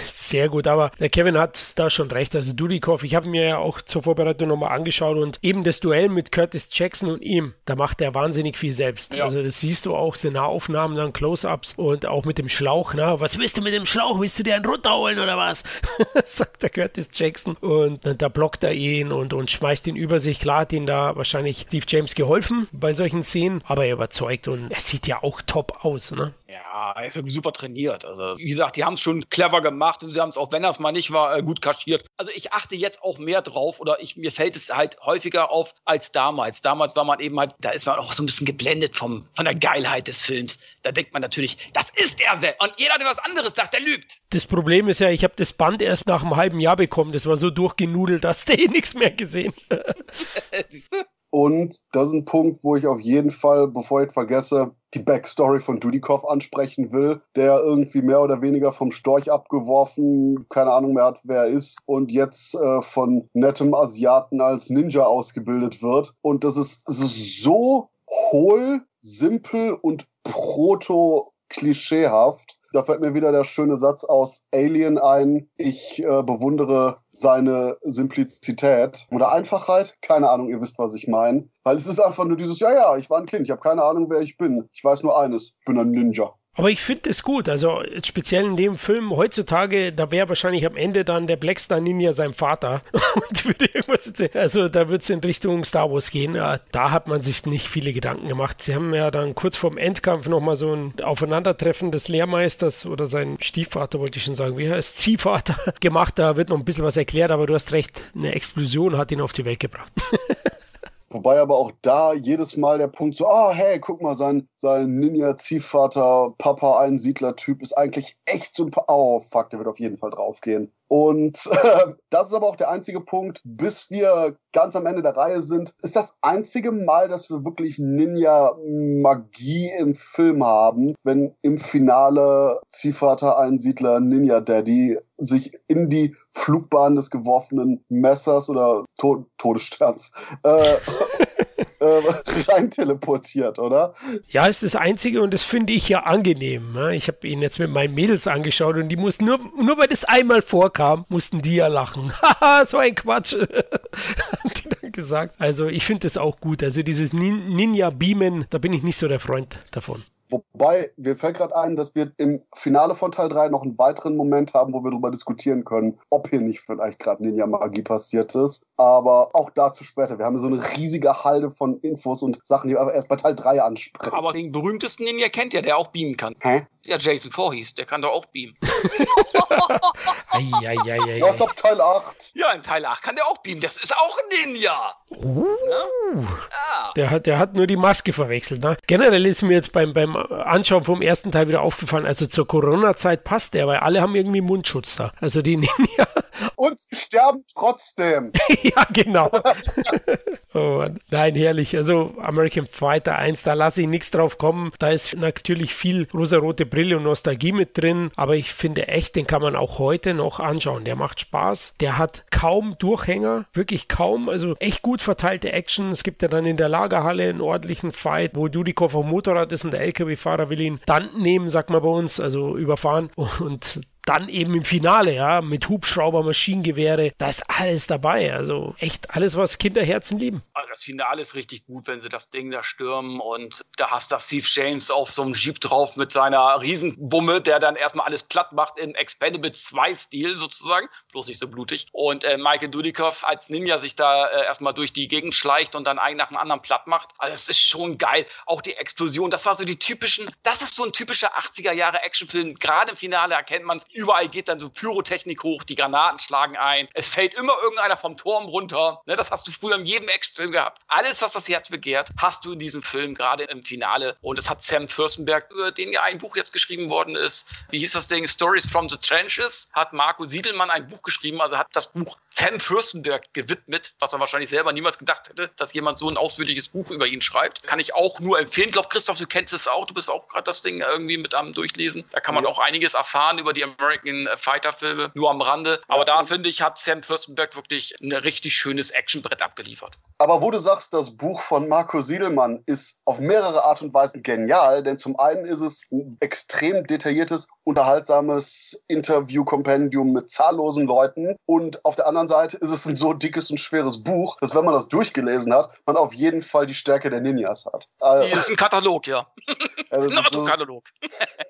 Sehr gut, aber der Kevin hat da schon recht. Also Dudikoff, ich habe mir ja auch zur Vorbereitung nochmal angeschaut und eben das Duell mit Curtis Jackson und ihm, da macht er wahnsinnig viel selbst. Ja. Also das siehst du auch, sind Nahaufnahmen, dann Close-Ups und auch mit dem Schlauch. Na, was willst du mit dem Schlauch? Willst du dir einen runterholen oder was? [laughs] Sagt der Curtis Jackson. Und da blockt er ihn und, und schmeißt ihn über sich. Klar hat ihn da wahrscheinlich Steve James geholfen bei solchen Szenen, aber er überzeugt und er sieht ja auch top aus. Ne? Ja, er ist ja super trainiert. Also, wie gesagt, die haben es schon clever gemacht und sie haben es auch, wenn das mal nicht war, äh, gut kaschiert. Also, ich achte jetzt auch mehr drauf oder ich, mir fällt es halt häufiger auf als damals. Damals war man eben halt, da ist man auch so ein bisschen geblendet vom, von der Geilheit des Films. Da denkt man natürlich, das ist er und jeder, der was anderes sagt, der lügt. Das Problem ist ja, ich habe das Band erst nach einem halben Jahr bekommen. Das war so durchgenudelt, dass [laughs] der eh nichts mehr gesehen. [laughs] Siehst du? Und das ist ein Punkt, wo ich auf jeden Fall, bevor ich vergesse, die Backstory von Dudikoff ansprechen will, der irgendwie mehr oder weniger vom Storch abgeworfen, keine Ahnung mehr hat, wer er ist, und jetzt äh, von nettem Asiaten als Ninja ausgebildet wird. Und das ist, das ist so hohl, simpel und proto-klischeehaft da fällt mir wieder der schöne Satz aus Alien ein. Ich äh, bewundere seine Simplizität oder Einfachheit. Keine Ahnung, ihr wisst, was ich meine. Weil es ist einfach nur dieses, ja, ja, ich war ein Kind, ich habe keine Ahnung, wer ich bin. Ich weiß nur eines, ich bin ein Ninja. Aber ich finde es gut. Also speziell in dem Film heutzutage, da wäre wahrscheinlich am Ende dann der Blackstar Ninja sein Vater. [laughs] Und würde irgendwas also da wird es in Richtung Star Wars gehen. Da hat man sich nicht viele Gedanken gemacht. Sie haben ja dann kurz vorm Endkampf nochmal so ein Aufeinandertreffen des Lehrmeisters oder sein Stiefvater, wollte ich schon sagen, wie heißt Ziehvater [laughs] gemacht. Da wird noch ein bisschen was erklärt, aber du hast recht, eine Explosion hat ihn auf die Welt gebracht. [laughs] Wobei aber auch da jedes Mal der Punkt so, ah, oh, hey, guck mal, sein, sein Ninja-Ziehvater, Papa-Einsiedler-Typ ist eigentlich echt so ein paar. Oh, fuck, der wird auf jeden Fall draufgehen. Und äh, das ist aber auch der einzige Punkt, bis wir ganz am Ende der Reihe sind, ist das einzige Mal, dass wir wirklich Ninja-Magie im Film haben, wenn im Finale Ziehvater, Einsiedler, Ninja-Daddy sich in die Flugbahn des geworfenen Messers oder to Todessterns äh, [laughs] [laughs] äh, [laughs] rein oder? Ja, ist das Einzige und das finde ich ja angenehm. Ne? Ich habe ihn jetzt mit meinen Mädels angeschaut und die mussten nur, nur weil das einmal vorkam, mussten die ja lachen. [laughs] Haha, so ein Quatsch. [laughs] Haben die dann gesagt. Also ich finde das auch gut. Also dieses Nin Ninja-Beamen, da bin ich nicht so der Freund davon. Wobei, mir fällt gerade ein, dass wir im Finale von Teil 3 noch einen weiteren Moment haben, wo wir darüber diskutieren können, ob hier nicht vielleicht gerade Ninja-Magie passiert ist. Aber auch dazu später. Wir haben so eine riesige Halde von Infos und Sachen, die wir aber erst bei Teil 3 ansprechen. Aber den berühmtesten Ninja kennt ja, der auch beamen kann. Hä? Ja, Jason Voorhees, der kann doch auch beamen. [laughs] Ist ab Teil 8. Ja, in Teil 8 kann der auch beamen. Das ist auch ein Ninja. Uh, ja? der, hat, der hat nur die Maske verwechselt. Ne? Generell ist mir jetzt beim, beim Anschauen vom ersten Teil wieder aufgefallen, also zur Corona-Zeit passt der, weil alle haben irgendwie Mundschutz da. Also die [laughs] Ninja. Und sie sterben trotzdem. [laughs] ja, genau. [laughs] oh, nein, herrlich. Also American Fighter 1, da lasse ich nichts drauf kommen. Da ist natürlich viel rosarote Brille und Nostalgie mit drin, aber ich finde echt, den kann man auch heute noch anschauen. Der macht Spaß. Der hat kaum Durchhänger, wirklich kaum. Also echt gut verteilte Action. Es gibt ja dann in der Lagerhalle einen ordentlichen Fight, wo Dudikoff auf Motorrad ist und der LKW-Fahrer will ihn dann nehmen, sagt man bei uns, also überfahren. [laughs] Und dann eben im Finale, ja, mit Hubschrauber, Maschinengewehre, da ist alles dabei. Also echt alles, was Kinderherzen lieben. Also das Finale ist richtig gut, wenn sie das Ding da stürmen und da hast du Steve James auf so einem Jeep drauf mit seiner Riesenwumme, der dann erstmal alles platt macht in Expendable 2 Stil sozusagen, bloß nicht so blutig. Und äh, Michael Dudikoff als Ninja sich da äh, erstmal durch die Gegend schleicht und dann einen nach dem anderen platt macht. Also es ist schon geil. Auch die Explosion, das war so die typischen, das ist so ein typischer 80er Jahre Actionfilm. Gerade im Finale erkennt man es Überall geht dann so Pyrotechnik hoch, die Granaten schlagen ein. Es fällt immer irgendeiner vom Turm runter. Ne, das hast du früher in jedem Actionfilm gehabt. Alles, was das Herz begehrt, hast du in diesem Film, gerade im Finale. Und es hat Sam Fürstenberg, über den ja ein Buch jetzt geschrieben worden ist. Wie hieß das Ding? Stories from the Trenches. Hat Marco Siedelmann ein Buch geschrieben, also hat das Buch Sam Fürstenberg gewidmet, was er wahrscheinlich selber niemals gedacht hätte, dass jemand so ein ausführliches Buch über ihn schreibt. Kann ich auch nur empfehlen. Ich glaube, Christoph, du kennst es auch. Du bist auch gerade das Ding irgendwie mit am Durchlesen. Da kann man ja. auch einiges erfahren über die American Fighter Filme, nur am Rande. Aber ja, da finde ich, hat Sam Fürstenberg wirklich ein richtig schönes Actionbrett abgeliefert. Aber wo du sagst, das Buch von Marco Siedelmann ist auf mehrere Art und Weisen genial, denn zum einen ist es ein extrem detailliertes, unterhaltsames Interview-Kompendium mit zahllosen Leuten und auf der anderen Seite ist es ein so dickes und schweres Buch, dass wenn man das durchgelesen hat, man auf jeden Fall die Stärke der Ninjas hat. Also, das ist ein Katalog, ja. Also, ein Katalog.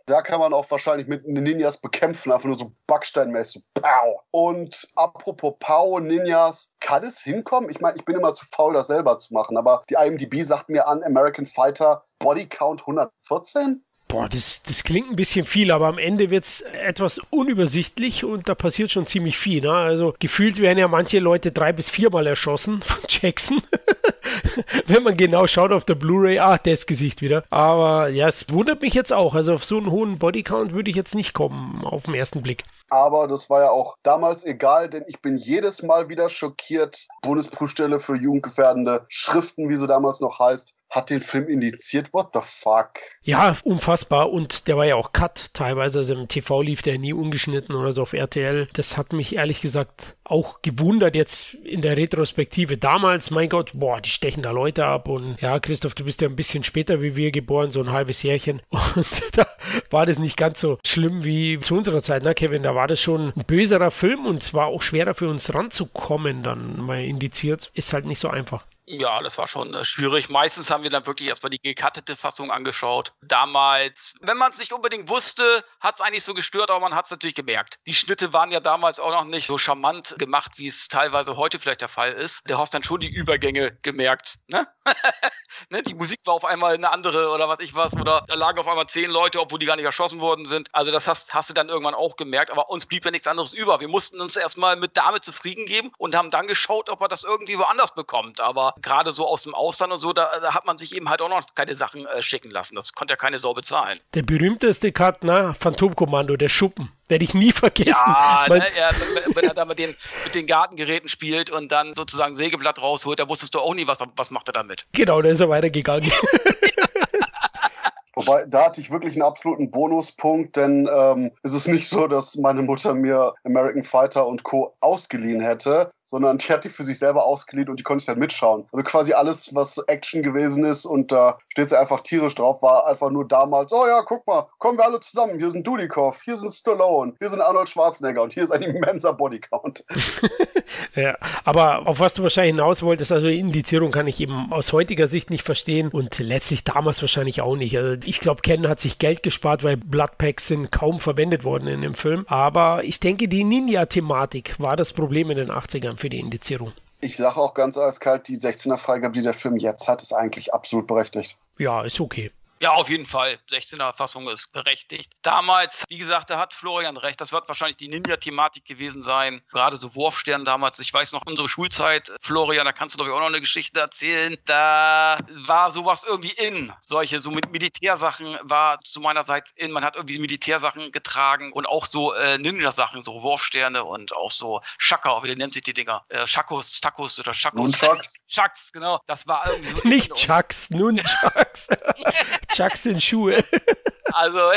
da kann man auch wahrscheinlich mit Ninjas bekämpfen, einfach nur so backsteinmäßig. Pow. Und apropos Pow, Ninjas, kann es hinkommen? Ich meine, ich bin immer zu faul, das selber zu machen, aber die IMDb sagt mir an, American Fighter Body Count 114? Boah, das, das klingt ein bisschen viel, aber am Ende wird es etwas unübersichtlich und da passiert schon ziemlich viel. Ne? Also gefühlt werden ja manche Leute drei bis viermal erschossen von Jackson. [laughs] [laughs] Wenn man genau schaut auf der Blu-ray, ah, das Gesicht wieder. Aber ja, es wundert mich jetzt auch. Also auf so einen hohen Bodycount würde ich jetzt nicht kommen auf den ersten Blick. Aber das war ja auch damals egal, denn ich bin jedes Mal wieder schockiert. Bundesprüfstelle für jugendgefährdende Schriften, wie sie damals noch heißt, hat den Film indiziert. What the fuck? Ja, unfassbar. Und der war ja auch cut teilweise. Also im TV lief der nie ungeschnitten oder so auf RTL. Das hat mich ehrlich gesagt auch gewundert jetzt in der Retrospektive. Damals, mein Gott, boah, die stechen da Leute ab. Und ja, Christoph, du bist ja ein bisschen später wie wir geboren, so ein halbes Jährchen. [laughs] Und da war das nicht ganz so schlimm wie zu unserer Zeit, ne, Kevin? Da war das schon ein böserer Film und zwar auch schwerer für uns ranzukommen, dann mal indiziert. Ist halt nicht so einfach. Ja, das war schon äh, schwierig. Meistens haben wir dann wirklich erstmal die gekattete Fassung angeschaut. Damals, wenn man es nicht unbedingt wusste, hat es eigentlich so gestört, aber man hat es natürlich gemerkt. Die Schnitte waren ja damals auch noch nicht so charmant gemacht, wie es teilweise heute vielleicht der Fall ist. Du hast dann schon die Übergänge gemerkt. Ne? [laughs] ne? Die Musik war auf einmal eine andere oder was ich was. Oder da lagen auf einmal zehn Leute, obwohl die gar nicht erschossen worden sind. Also das hast, hast du dann irgendwann auch gemerkt. Aber uns blieb ja nichts anderes über. Wir mussten uns erstmal mit damit zufrieden geben und haben dann geschaut, ob er das irgendwie woanders bekommt. Aber gerade so aus dem Ausland und so, da, da, hat man sich eben halt auch noch keine Sachen äh, schicken lassen. Das konnte ja keine Sau bezahlen. Der berühmteste Cut, ne? Phantomkommando, der Schuppen. Werde ich nie [laughs] vergessen. Ja, ne, ja, wenn er da mit den, mit den Gartengeräten spielt und dann sozusagen Sägeblatt rausholt, da wusstest du auch nie, was, was macht er damit. Genau, da ist er weitergegangen. [laughs] Wobei, da hatte ich wirklich einen absoluten Bonuspunkt, denn ähm, es ist nicht so, dass meine Mutter mir American Fighter und Co. ausgeliehen hätte, sondern die hat die für sich selber ausgeliehen und die konnte ich dann mitschauen. Also quasi alles, was Action gewesen ist und da steht sie einfach tierisch drauf, war einfach nur damals, oh ja, guck mal, kommen wir alle zusammen. Hier sind Dudikoff, hier sind Stallone, hier sind Arnold Schwarzenegger und hier ist ein immenser Bodycount. [laughs] ja, aber auf was du wahrscheinlich hinaus wolltest, also Indizierung kann ich eben aus heutiger Sicht nicht verstehen und letztlich damals wahrscheinlich auch nicht. Also ich glaube, Ken hat sich Geld gespart, weil Bloodpacks sind kaum verwendet worden in dem Film. Aber ich denke, die Ninja-Thematik war das Problem in den 80ern für die Indizierung. Ich sage auch ganz eiskalt, die 16er Freigabe, die der Film jetzt hat, ist eigentlich absolut berechtigt. Ja, ist okay. Ja, auf jeden Fall. 16er Fassung ist berechtigt. Damals, wie gesagt, da hat Florian recht. Das wird wahrscheinlich die Ninja-Thematik gewesen sein. Gerade so Wurfstern damals. Ich weiß noch, unsere Schulzeit, Florian, da kannst du doch auch noch eine Geschichte erzählen. Da war sowas irgendwie in. Solche, so mit Militärsachen war zu meiner Seite in. Man hat irgendwie Militärsachen getragen und auch so äh, Ninja-Sachen, so Wurfsterne und auch so Shaka, wie nennt sich die Dinger? Äh, Shakos, Takos oder Shakos. Nunchucks. Chucks, genau. Das war irgendwie so. [laughs] Nicht Chucks, Nunchucks. Chucks [laughs] in Schuhe. [laughs] Also, [laughs]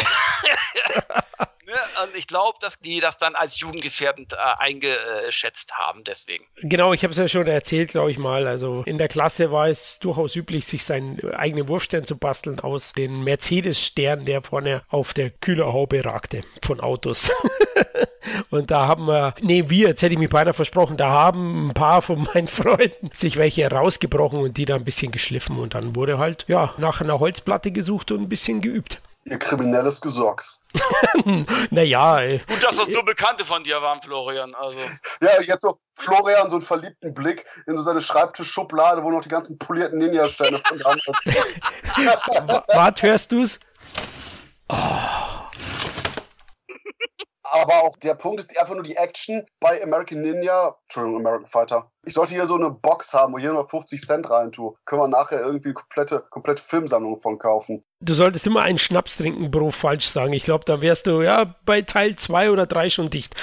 ne, und ich glaube, dass die das dann als jugendgefährdend äh, eingeschätzt haben, deswegen. Genau, ich habe es ja schon erzählt, glaube ich mal. Also in der Klasse war es durchaus üblich, sich seinen eigenen Wurfstern zu basteln aus den Mercedes-Stern, der vorne auf der Kühlerhaube ragte von Autos. [laughs] Und da haben wir, nee, wir, jetzt hätte ich mich beinahe versprochen, da haben ein paar von meinen Freunden sich welche rausgebrochen und die da ein bisschen geschliffen. Und dann wurde halt, ja, nach einer Holzplatte gesucht und ein bisschen geübt. Ihr kriminelles Gesocks. [laughs] naja, ey. Gut, dass das nur Bekannte von dir waren, Florian. Also. Ja, jetzt so Florian, so einen verliebten Blick in so seine Schreibtischschublade, wo noch die ganzen polierten Ninja-Steine von damals [laughs] Was, hörst du's? Oh. Aber auch der Punkt ist einfach nur die Action bei American Ninja, Entschuldigung, American Fighter. Ich sollte hier so eine Box haben, wo ich hier nur 50 Cent rein tue. Können wir nachher irgendwie eine komplette, komplette Filmsammlung von kaufen. Du solltest immer einen Schnaps trinken, Bro, falsch sagen. Ich glaube, dann wärst du ja bei Teil 2 oder 3 schon dicht.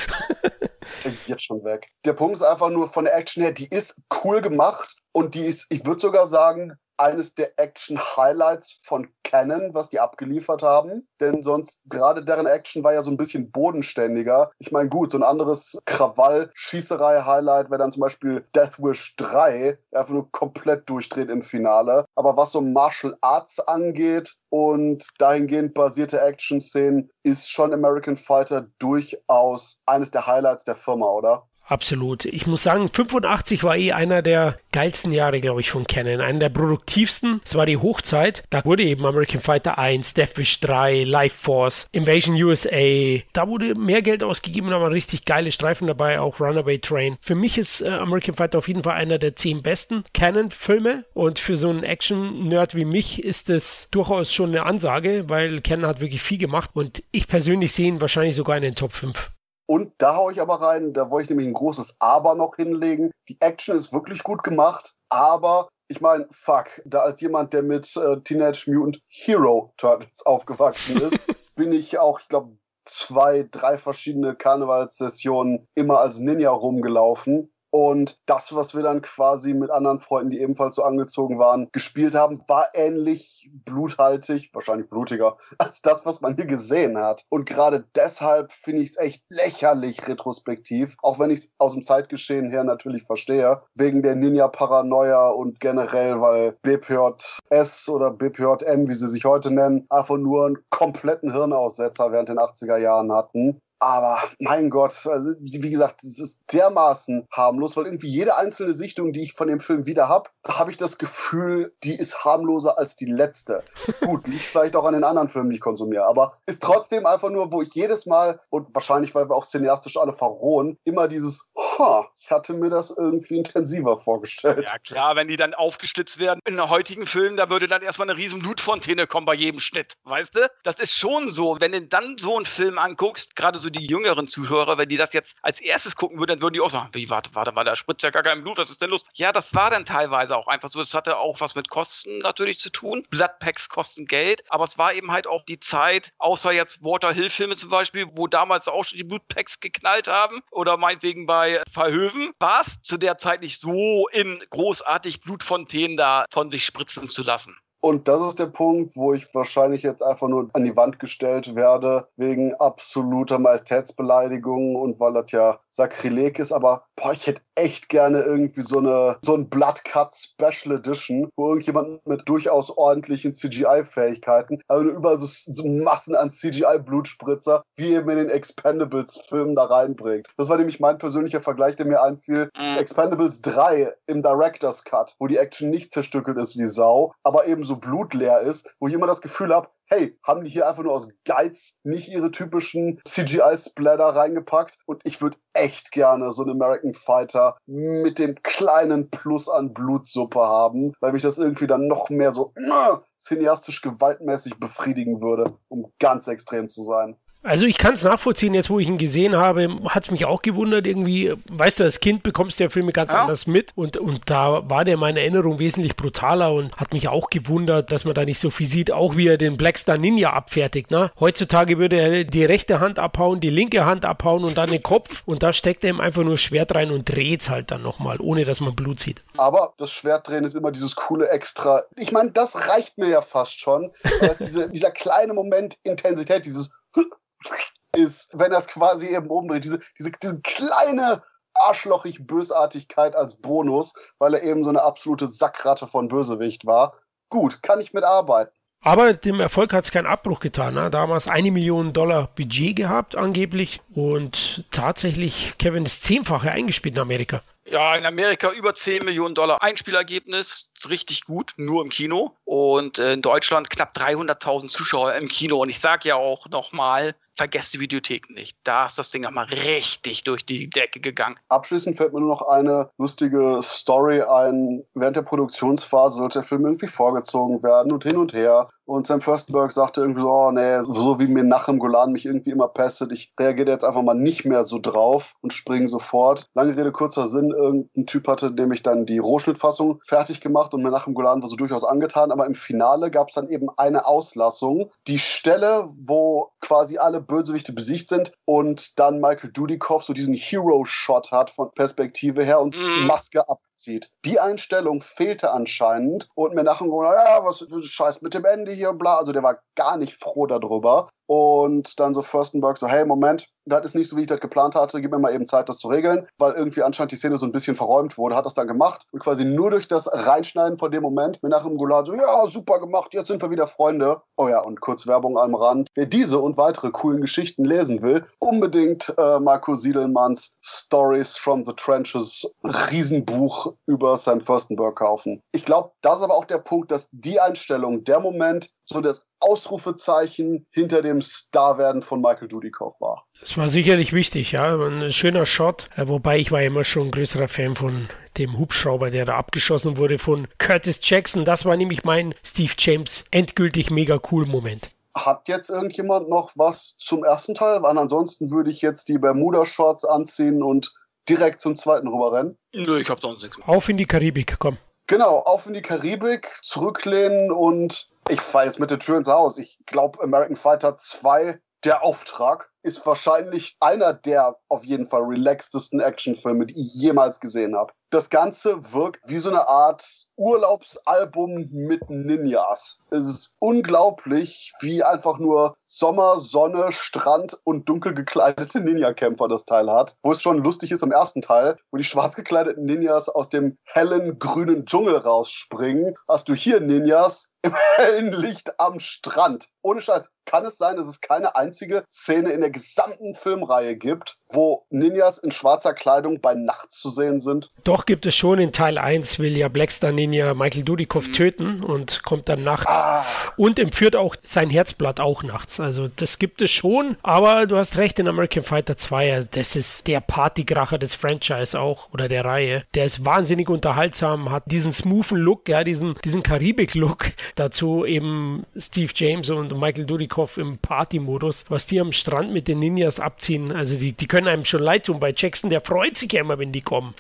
[laughs] Jetzt schon weg. Der Punkt ist einfach nur von der Action her, die ist cool gemacht und die ist, ich würde sogar sagen, eines der Action-Highlights von Canon, was die abgeliefert haben. Denn sonst, gerade deren Action war ja so ein bisschen bodenständiger. Ich meine, gut, so ein anderes Krawall-Schießerei-Highlight wäre dann zum Beispiel Death Wish 3, der einfach nur komplett durchdreht im Finale. Aber was so Martial Arts angeht und dahingehend basierte Action-Szenen, ist schon American Fighter durchaus eines der Highlights der Firma, oder? Absolut. Ich muss sagen, 85 war eh einer der geilsten Jahre, glaube ich, von Canon. Einer der produktivsten. Es war die Hochzeit. Da wurde eben American Fighter 1, Deathwish 3, Life Force, Invasion USA. Da wurde mehr Geld ausgegeben, da waren richtig geile Streifen dabei, auch Runaway Train. Für mich ist äh, American Fighter auf jeden Fall einer der zehn besten Canon-Filme. Und für so einen Action-Nerd wie mich ist es durchaus schon eine Ansage, weil Canon hat wirklich viel gemacht. Und ich persönlich sehe ihn wahrscheinlich sogar in den Top 5. Und da haue ich aber rein, da wollte ich nämlich ein großes Aber noch hinlegen. Die Action ist wirklich gut gemacht, aber ich meine, fuck, da als jemand, der mit äh, Teenage Mutant Hero Turtles [laughs] aufgewachsen ist, [laughs] bin ich auch, ich glaube, zwei, drei verschiedene Karnevalssessionen immer als Ninja rumgelaufen. Und das, was wir dann quasi mit anderen Freunden, die ebenfalls so angezogen waren, gespielt haben, war ähnlich bluthaltig, wahrscheinlich blutiger, [laughs] als das, was man hier gesehen hat. Und gerade deshalb finde ich es echt lächerlich retrospektiv, auch wenn ich es aus dem Zeitgeschehen her natürlich verstehe, wegen der Ninja-Paranoia und generell, weil BPJS oder BPJM, wie sie sich heute nennen, einfach nur einen kompletten Hirnaussetzer während den 80er Jahren hatten Aber mein Gott, also, wie gesagt, es ist dermaßen harmlos, weil irgendwie jede einzelne Sichtung, die ich von dem Film wieder habe, habe ich das Gefühl, die ist harmloser als die letzte. [laughs] Gut, liegt vielleicht auch an den anderen Filmen, die ich konsumiere, aber ist trotzdem einfach nur, wo ich jedes Mal, und wahrscheinlich, weil wir auch cineastisch alle verrohen, immer dieses, ha, ich hatte mir das irgendwie intensiver vorgestellt. Ja klar, wenn die dann aufgestützt werden in heutigen Film, da würde dann erstmal eine riesen Blutfontäne kommen bei jedem Schnitt, weißt du? Das ist schon so, wenn du dann so einen Film anguckst, gerade so die jüngeren Zuhörer, wenn die das jetzt als erstes gucken würden, dann würden die auch sagen, wie, warte, warte, warte, da spritzt ja gar kein Blut, was ist denn los? Ja, das war dann teilweise auch einfach so. Das hatte auch was mit Kosten natürlich zu tun. Bloodpacks kosten Geld, aber es war eben halt auch die Zeit, außer jetzt Water Hill Filme zum Beispiel, wo damals auch schon die Blutpacks geknallt haben oder meinetwegen bei Verhöven, war es zu der Zeit nicht so in großartig Blutfontänen da von sich spritzen zu lassen. Und das ist der Punkt, wo ich wahrscheinlich jetzt einfach nur an die Wand gestellt werde, wegen absoluter Majestätsbeleidigung und weil das ja Sakrileg ist. Aber boah, ich hätte echt gerne irgendwie so eine so ein Blood Cut Special Edition, wo irgendjemand mit durchaus ordentlichen CGI-Fähigkeiten, also überall so, so Massen an CGI-Blutspritzer, wie eben in den Expendables-Filmen da reinbringt. Das war nämlich mein persönlicher Vergleich, der mir einfiel. Mhm. Expendables 3 im Director's Cut, wo die Action nicht zerstückelt ist wie Sau, aber eben so blutleer ist, wo ich immer das Gefühl habe, hey, haben die hier einfach nur aus Geiz nicht ihre typischen CGI-Splatter reingepackt? Und ich würde echt gerne so einen American Fighter mit dem kleinen Plus an Blutsuppe haben, weil mich das irgendwie dann noch mehr so äh, cineastisch gewaltmäßig befriedigen würde, um ganz extrem zu sein. Also ich kann es nachvollziehen, jetzt wo ich ihn gesehen habe, hat es mich auch gewundert irgendwie, weißt du, als Kind bekommst du ja Filme ganz ja. anders mit und, und da war der in meiner Erinnerung wesentlich brutaler und hat mich auch gewundert, dass man da nicht so viel sieht, auch wie er den Blackstar Ninja abfertigt. Ne? Heutzutage würde er die rechte Hand abhauen, die linke Hand abhauen und dann den Kopf und da steckt er ihm einfach nur Schwert rein und dreht es halt dann nochmal, ohne dass man Blut sieht. Aber das Schwertdrehen ist immer dieses coole Extra. Ich meine, das reicht mir ja fast schon. diese, dieser kleine Moment Intensität, dieses ist, wenn er es quasi eben umdreht. Diese, diese, diese kleine arschlochig Bösartigkeit als Bonus, weil er eben so eine absolute Sackratte von Bösewicht war. Gut, kann ich mitarbeiten. Aber dem Erfolg hat es keinen Abbruch getan. Ne? Damals eine Million Dollar Budget gehabt, angeblich. Und tatsächlich, Kevin, das Zehnfache eingespielt in Amerika. Ja, in Amerika über 10 Millionen Dollar Einspielergebnis, richtig gut, nur im Kino. Und in Deutschland knapp 300.000 Zuschauer im Kino. Und ich sage ja auch nochmal, vergesst die Videotheken nicht. Da ist das Ding auch mal richtig durch die Decke gegangen. Abschließend fällt mir nur noch eine lustige Story ein. Während der Produktionsphase sollte der Film irgendwie vorgezogen werden und hin und her. Und Sam Furstenberg sagte irgendwie so, oh nee, so wie mir nach im Golan mich irgendwie immer pestet, ich reagiere jetzt einfach mal nicht mehr so drauf und springe sofort. Lange Rede, kurzer Sinn, irgendein Typ hatte nämlich dann die Rohschnittfassung fertig gemacht und mir nach im Golan war so durchaus angetan, aber im Finale gab es dann eben eine Auslassung. Die Stelle, wo quasi alle Bösewichte besiegt sind und dann Michael Dudikoff so diesen Hero-Shot hat von Perspektive her und mm. Maske abzieht. Die Einstellung fehlte anscheinend und mir nachher ja, was Scheiß mit dem Ende hier, bla. Also der war gar nicht froh darüber. Und dann so Furstenberg so, hey, Moment, das ist nicht so, wie ich das geplant hatte, gib mir mal eben Zeit, das zu regeln, weil irgendwie anscheinend die Szene so ein bisschen verräumt wurde, hat das dann gemacht und quasi nur durch das Reinschneiden von dem Moment mit nach dem Goulart so, ja, super gemacht, jetzt sind wir wieder Freunde. Oh ja, und kurz Werbung am Rand. Wer diese und weitere coolen Geschichten lesen will, unbedingt äh, Marco Siedelmanns Stories from the Trenches Riesenbuch über Sam Furstenberg kaufen. Ich glaube, das ist aber auch der Punkt, dass die Einstellung, der Moment, so das Ausrufezeichen hinter dem Starwerden von Michael Dudikoff war. Das war sicherlich wichtig, ja. Ein schöner Shot. Äh, wobei ich war immer schon ein größerer Fan von dem Hubschrauber, der da abgeschossen wurde von Curtis Jackson. Das war nämlich mein Steve James endgültig mega cool Moment. Hat jetzt irgendjemand noch was zum ersten Teil? Weil ansonsten würde ich jetzt die Bermuda-Shorts anziehen und direkt zum zweiten rüberrennen. Nö, ich hab sonst nichts. Auf in die Karibik, komm. Genau, auf in die Karibik, zurücklehnen und ich fahre jetzt mit der Tür ins Haus. Ich glaube, American Fighter 2, der Auftrag, ist wahrscheinlich einer der auf jeden Fall relaxtesten Actionfilme, die ich jemals gesehen habe. Das Ganze wirkt wie so eine Art Urlaubsalbum mit Ninjas. Es ist unglaublich, wie einfach nur Sommer, Sonne, Strand und dunkel gekleidete Ninja-Kämpfer das Teil hat. Wo es schon lustig ist im ersten Teil, wo die schwarz gekleideten Ninjas aus dem hellen grünen Dschungel rausspringen, hast du hier Ninjas im hellen Licht am Strand. Ohne Scheiß. Kann es sein, dass es keine einzige Szene in der gesamten Filmreihe gibt, wo Ninjas in schwarzer Kleidung bei Nacht zu sehen sind? Doch gibt es schon. In Teil 1 will ja Blackstar Ninja Michael Dudikoff mhm. töten und kommt dann nachts ah. und empführt auch sein Herzblatt auch nachts. Also das gibt es schon. Aber du hast recht, in American Fighter 2, das ist der Partykracher des Franchise auch oder der Reihe. Der ist wahnsinnig unterhaltsam, hat diesen smoothen Look, ja, diesen, diesen Karibik-Look. Dazu eben Steve James und Michael Dudikoff im Party-Modus. Was die am Strand mit den Ninjas abziehen, also die, die können einem schon leid tun. Bei Jackson, der freut sich ja immer, wenn die kommen.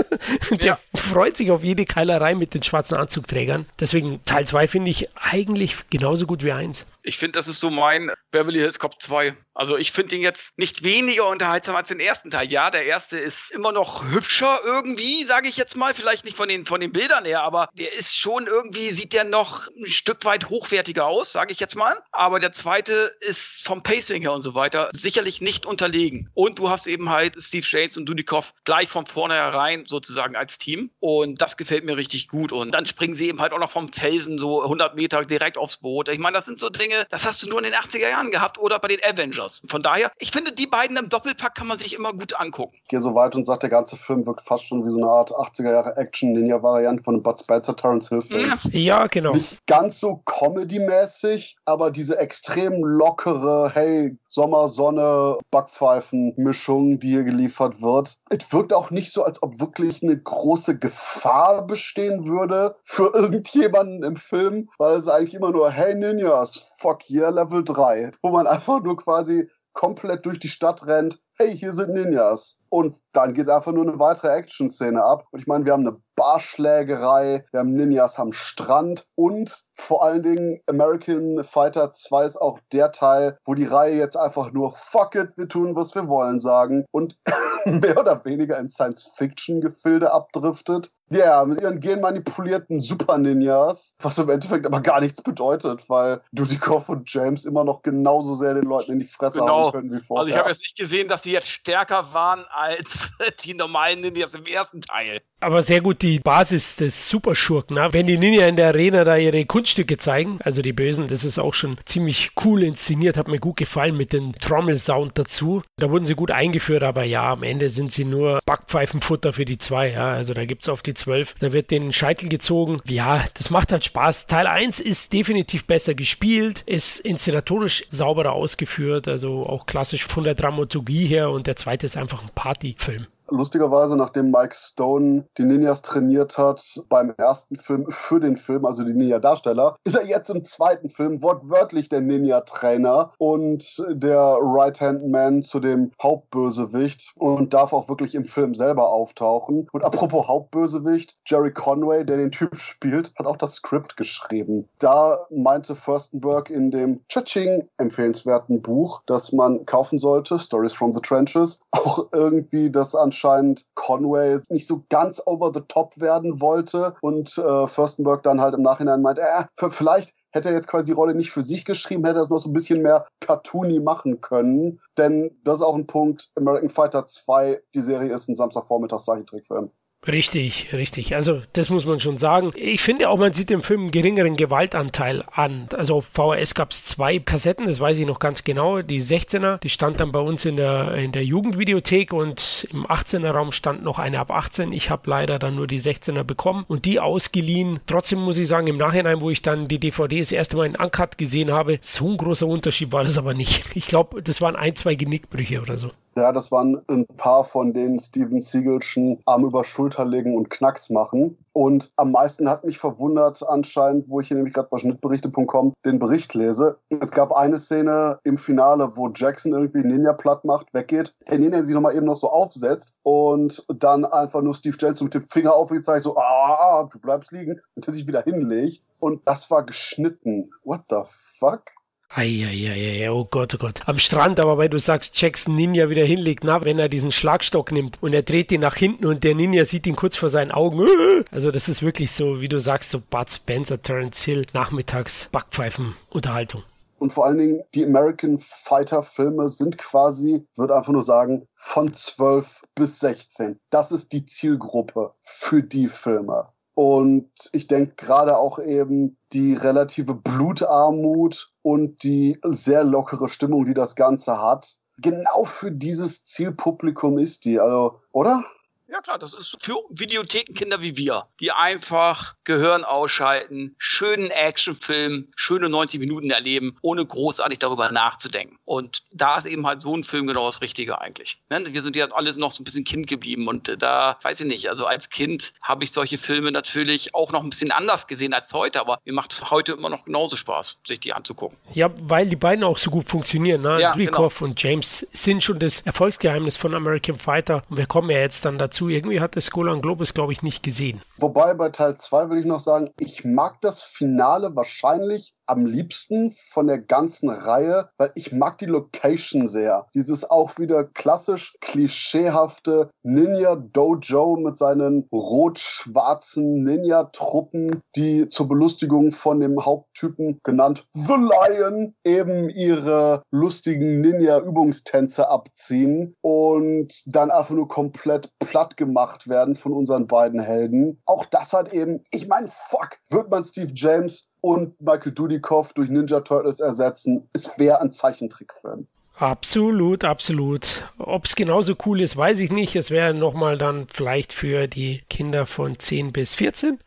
[laughs] der ja. freut sich auf jede Keilerei mit den schwarzen Anzugträgern. Deswegen Teil 2 finde ich eigentlich genauso gut wie 1. Ich finde, das ist so mein Beverly Hills Cop 2. Also ich finde ihn jetzt nicht weniger unterhaltsam als den ersten Teil. Ja, der erste ist immer noch hübscher irgendwie, sage ich jetzt mal. Vielleicht nicht von den, von den Bildern her, aber der ist schon irgendwie, sieht der noch ein Stück weit hochwertiger aus, sage ich jetzt mal. Aber der zweite ist vom Pacing her und so weiter sicherlich nicht unterlegen. Und du hast eben halt Steve James und Dudikoff gleich von vornherein sozusagen als Team. Und das gefällt mir richtig gut. Und dann springen sie eben halt auch noch vom Felsen so 100 Meter direkt aufs Boot. Ich meine, das sind so Dinge, das hast du nur in den 80er Jahren gehabt oder bei den Avengers. Von daher, ich finde, die beiden im Doppelpack kann man sich immer gut angucken. Ich gehe so weit und sage, der ganze Film wirkt fast schon wie so eine Art 80er Jahre Action-Ninja-Variante von einem Bud Spencer Terence Hill Film. Ja, genau. Nicht ganz so Comedy-mäßig, aber diese extrem lockere, hey, Sommer, Sonne, Backpfeifen-Mischung, die hier geliefert wird. Es wirkt auch nicht so, als ob wirklich eine große Gefahr bestehen würde für [laughs] irgendjemanden im Film, weil es eigentlich immer nur, hey Ninjas, fuck yeah, Level 3, wo man einfach nur quasi komplett durch die Stadt rennt. Hey, hier sind Ninjas. Und dann geht einfach nur eine weitere Action-Szene ab. Und ich meine, wir haben eine Barschlägerei, wir haben Ninjas am Strand und vor allen Dingen American Fighter 2 ist auch der Teil, wo die Reihe jetzt einfach nur fuck it, wir tun, was wir wollen sagen und [laughs] mehr oder weniger in Science-Fiction-Gefilde abdriftet. Ja, yeah, mit ihren genmanipulierten Super-Ninjas, was im Endeffekt aber gar nichts bedeutet, weil Dudikoff und James immer noch genauso sehr den Leuten in die Fresse genau. hauen können wie vorher. Also ich habe jetzt nicht gesehen, dass sie jetzt stärker waren als [laughs] die normalen Ninjas im ersten Teil. Aber sehr gut die Basis des Superschurken. Ne? Wenn die Ninja in der Arena da ihre Kunststücke zeigen, also die Bösen, das ist auch schon ziemlich cool inszeniert, hat mir gut gefallen mit dem Trommelsound dazu. Da wurden sie gut eingeführt, aber ja, am Ende sind sie nur Backpfeifenfutter für die zwei. Ja? Also da gibt es auf die zwölf, da wird den Scheitel gezogen. Ja, das macht halt Spaß. Teil 1 ist definitiv besser gespielt, ist inszenatorisch sauberer ausgeführt, also auch klassisch von der Dramaturgie her und der zweite ist einfach ein Partyfilm. Lustigerweise, nachdem Mike Stone die Ninjas trainiert hat beim ersten Film für den Film, also die Ninja-Darsteller, ist er jetzt im zweiten Film wortwörtlich der Ninja-Trainer und der Right-Hand-Man zu dem Hauptbösewicht und darf auch wirklich im Film selber auftauchen. Und apropos Hauptbösewicht, Jerry Conway, der den Typ spielt, hat auch das Skript geschrieben. Da meinte Furstenberg in dem Chaching empfehlenswerten Buch, das man kaufen sollte, Stories from the Trenches, [laughs] auch irgendwie das an anscheinend Conway nicht so ganz over the top werden wollte und äh, Furstenberg dann halt im Nachhinein meint, äh, vielleicht hätte er jetzt quasi die Rolle nicht für sich geschrieben, hätte er es noch so ein bisschen mehr cartoony machen können. Denn das ist auch ein Punkt, American Fighter 2, die Serie ist ein Samstagvormittags-Zeichentrickfilm. Richtig, richtig. Also das muss man schon sagen. Ich finde auch, man sieht dem Film einen geringeren Gewaltanteil an. Also auf VHS gab es zwei Kassetten, das weiß ich noch ganz genau. Die 16er, die stand dann bei uns in der, in der Jugendvideothek und im 18er Raum stand noch eine ab 18. Ich habe leider dann nur die 16er bekommen und die ausgeliehen. Trotzdem muss ich sagen, im Nachhinein, wo ich dann die DVD das erste Mal in Uncut gesehen habe, so ein großer Unterschied war das aber nicht. Ich glaube, das waren ein, zwei Genickbrüche oder so. Ja, das waren ein paar von denen Steven Siegelschen Arm über Schulter legen und Knacks machen. Und am meisten hat mich verwundert anscheinend, wo ich hier nämlich gerade bei Schnittberichte.com den Bericht lese. Es gab eine Szene im Finale, wo Jackson irgendwie Ninja platt macht, weggeht, der Ninja sich nochmal eben noch so aufsetzt und dann einfach nur Steve Jackson mit dem Finger aufgezeigt, so, ah, du bleibst liegen und der sich wieder hinlegt. Und das war geschnitten. What the fuck? Eieiei, oh Gott, oh Gott. Am Strand, aber weil du sagst, Jackson Ninja wieder hinlegt, na, wenn er diesen Schlagstock nimmt und er dreht ihn nach hinten und der Ninja sieht ihn kurz vor seinen Augen. [laughs] Also das ist wirklich so, wie du sagst, so Bud Spencer, Terence Hill, nachmittags Backpfeifen, Unterhaltung. Und vor allen Dingen, die American Fighter Filme sind quasi, würde einfach nur sagen, von 12 bis 16. Das ist die Zielgruppe für die Filme. Und ich denke gerade auch eben die relative Blutarmut und die sehr lockere Stimmung, die das Ganze hat, genau für dieses Zielpublikum ist die. Also, oder? Ja klar, das ist für Videothekenkinder wie wir, die einfach Gehirn ausschalten, schönen Actionfilm, schöne 90 Minuten erleben, ohne großartig darüber nachzudenken. Und da ist eben halt so ein Film genau das Richtige eigentlich. Ne? Wir sind ja alle noch so ein bisschen Kind geblieben und äh, da weiß ich nicht, also als Kind habe ich solche Filme natürlich auch noch ein bisschen anders gesehen als heute, aber mir macht es heute immer noch genauso Spaß, sich die anzugucken. Ja, weil die beiden auch so gut funktionieren. Ne? Ja, Dudikoff und James sind schon das Erfolgsgeheimnis von American Fighter und wir kommen ja jetzt dann dazu, irgendwie hat das Golan Globus, glaube ich, nicht gesehen. Wobei bei Teil 2 will ich noch sagen, ich mag das Finale wahrscheinlich am liebsten von der ganzen Reihe, weil ich mag die Location sehr. Dieses auch wieder klassisch klischeehafte Ninja Dojo mit seinen rot-schwarzen Ninja-Truppen, die zur Belustigung von dem Haupttypen genannt The Lion eben ihre lustigen Ninja-Übungstänze abziehen und dann einfach nur komplett platt gemacht werden von unseren beiden Helden. Auch das hat eben, ich meine, fuck, wird man Steve James und Michael Dudikoff durch Ninja Turtles ersetzen. Es wäre ein Zeichentrickfilm. Absolut, absolut. Ob es genauso cool ist, weiß ich nicht. Es wäre nochmal dann vielleicht für die Kinder von 10 bis 14.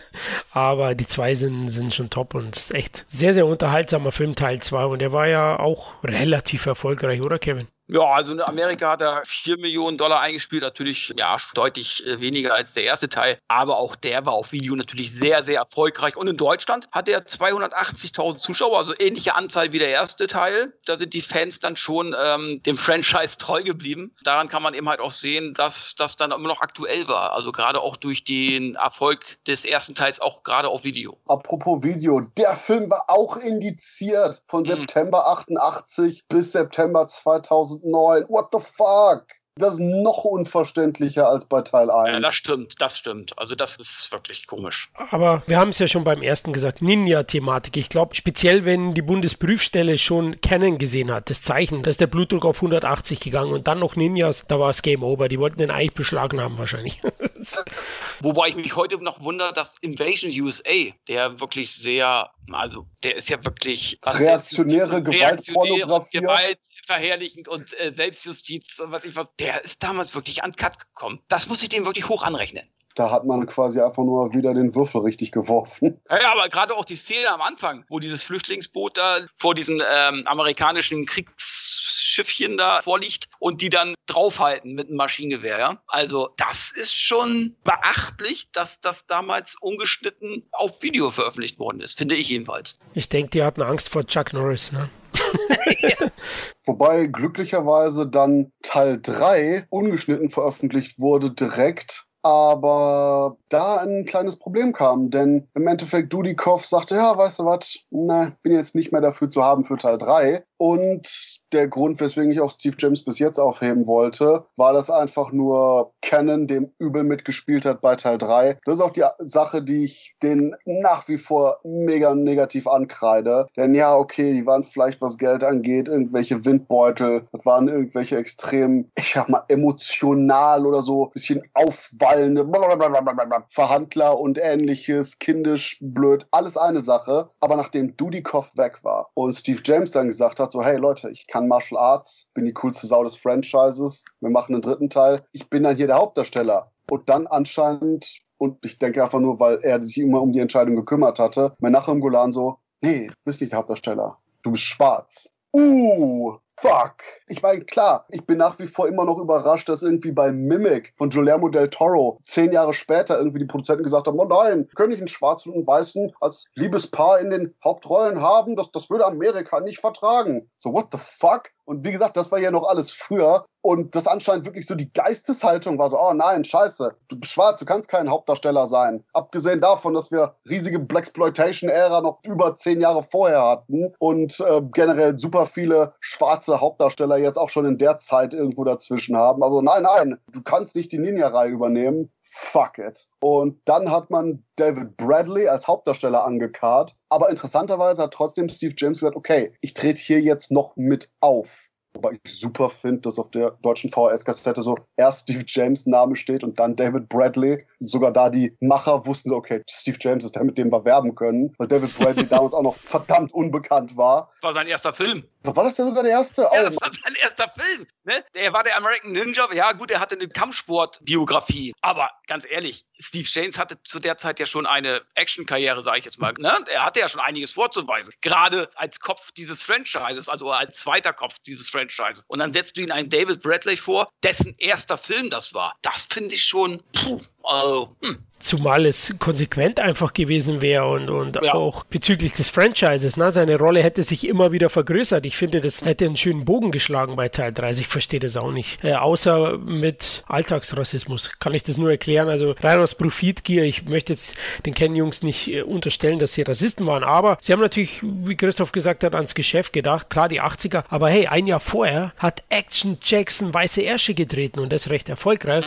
[laughs] Aber die zwei sind, sind schon top und ist echt sehr, sehr unterhaltsamer Film, Teil 2. Und der war ja auch relativ erfolgreich, oder Kevin? Ja, also in Amerika hat er 4 Millionen Dollar eingespielt, natürlich ja deutlich äh, weniger als der erste Teil, aber auch der war auf Video natürlich sehr, sehr erfolgreich. Und in Deutschland hat er 280.000 Zuschauer, also ähnliche Anzahl wie der erste Teil. Da sind die Fans dann schon ähm, dem Franchise treu geblieben. Daran kann man eben halt auch sehen, dass das dann immer noch aktuell war. Also gerade auch durch den Erfolg des ersten Teils auch gerade auf Video. Apropos Video, der Film war auch indiziert von mhm. September 88 bis September 2000 2009. What the fuck? Das ist noch unverständlicher als bei Teil 1. Ja, das stimmt, das stimmt. Also das ist wirklich komisch. Aber wir haben es ja schon beim ersten gesagt, Ninja-Thematik. Ich glaube, speziell wenn die Bundesprüfstelle schon Canon gesehen hat, das Zeichen, da ist der Blutdruck auf 180 gegangen und dann noch Ninjas, da war es Game Over. Die wollten den eigentlich beschlagen haben wahrscheinlich. [laughs] [laughs] Wobei ich mich heute noch wundere, dass Invasion USA, der wirklich sehr, also der ist ja wirklich... Reaktionäre Gewaltpornografie. Gewalt, verherrlichend und äh, Selbstjustiz und was ich was, der ist damals wirklich an Cut gekommen. Das muss ich dem wirklich hoch anrechnen. Da hat man quasi einfach nur wieder den Würfel richtig geworfen. [laughs] Ja, aber gerade auch die Szene am Anfang, wo dieses Flüchtlingsboot da vor diesen ähm, amerikanischen Kriegsschiffchen da vorliegt und die dann draufhalten mit einem Maschinengewehr. Ja? Also das ist schon beachtlich, dass das damals ungeschnitten auf Video veröffentlicht worden ist, finde ich jedenfalls. Ich denke, die hatten Angst vor Chuck Norris, ne? [laughs] Wobei glücklicherweise dann Teil 3 ungeschnitten veröffentlicht wurde direkt aber da ein kleines Problem kam, denn im Endeffekt Dudikoff sagte, ja, weißt du was, ne, bin jetzt nicht mehr dafür zu haben für Teil 3 und der Grund, weswegen ich auch Steve James bis jetzt aufheben wollte, war das einfach nur Canon, dem übel mitgespielt hat bei Teil 3. Das ist auch die Sache, die ich den nach wie vor mega negativ ankreide. Denn ja, okay, die waren vielleicht, was Geld angeht, irgendwelche Windbeutel. Das waren irgendwelche extrem, ich sag mal, emotional oder so, bisschen aufwallende Verhandler und ähnliches, kindisch, blöd, alles eine Sache. Aber nachdem Dudikoff weg war und Steve James dann gesagt hat, so, hey Leute, ich kann Martial Arts, bin die coolste Sau des Franchises, wir machen einen dritten Teil, ich bin dann hier der Hauptdarsteller. Und dann anscheinend, und ich denke einfach nur, weil er sich immer um die Entscheidung gekümmert hatte, Menachem Golan so, nee, du bist nicht der Hauptdarsteller, du bist schwarz. Uh, fuck. Ich meine, klar, ich bin nach wie vor immer noch überrascht, dass irgendwie bei Mimic von Guillermo del Toro zehn Jahre später irgendwie die Produzenten gesagt haben, oh nein, können nicht einen Schwarzen und einen Weißen als Liebespaar in den Hauptrollen haben? Das, das würde Amerika nicht vertragen. So, what the fuck? Und wie gesagt, das war ja noch alles früher. Und das anscheinend wirklich so die Geisteshaltung war so, oh nein, scheiße, du bist schwarz, du kannst kein Hauptdarsteller sein. Abgesehen davon, dass wir riesige Blaxploitation-Ära noch über zehn Jahre vorher hatten und äh, generell super viele schwarze Hauptdarsteller jetzt auch schon in der Zeit irgendwo dazwischen haben. Also nein, nein, du kannst nicht die Ninja-Reihe übernehmen. Fuck it. Und dann hat man David Bradley als Hauptdarsteller angekarrt. Aber interessanterweise hat trotzdem Steve James gesagt, okay, ich trete hier jetzt noch mit auf. Wobei ich super finde, dass auf der deutschen VHS-Kassette so erst Steve James Name steht und dann David Bradley. Sogar da die Macher wussten so, okay, Steve James ist der, mit dem wir werben können, weil David Bradley [laughs] damals auch noch verdammt unbekannt war. Das war sein erster Film. War das ja sogar der erste? Ja, Oh, das war sein erster Film. Ne? Der war der American Ninja. Ja, gut, er hatte eine Kampfsport-Biografie. Aber ganz ehrlich, Steve James hatte zu der Zeit ja schon eine Action-Karriere, sage ich jetzt mal. Ne? Er hatte ja schon einiges vorzuweisen. Gerade als Kopf dieses Franchises, also als zweiter Kopf dieses Franchises. Und dann setzt du ihn einen David Bradley vor, dessen erster Film das war. Das finde ich schon. Puh, also, hm. Zumal es konsequent einfach gewesen wäre und, und Ja. auch bezüglich des Franchises. Ne? Seine Rolle hätte sich immer wieder vergrößert. Ich finde, das hätte einen schönen Bogen geschlagen bei Teil 3. Ich verstehe das auch nicht. Äh, außer mit Alltagsrassismus kann ich das nur erklären. Also rein aus Profitgier. Ich möchte jetzt den Ken-Jungs nicht äh, unterstellen, dass sie Rassisten waren. Aber sie haben natürlich, wie Christoph gesagt hat, ans Geschäft gedacht. Klar, die 80er. Aber hey, ein Jahr vorher hat Action Jackson Weiße Ärsche getreten und das recht erfolgreich.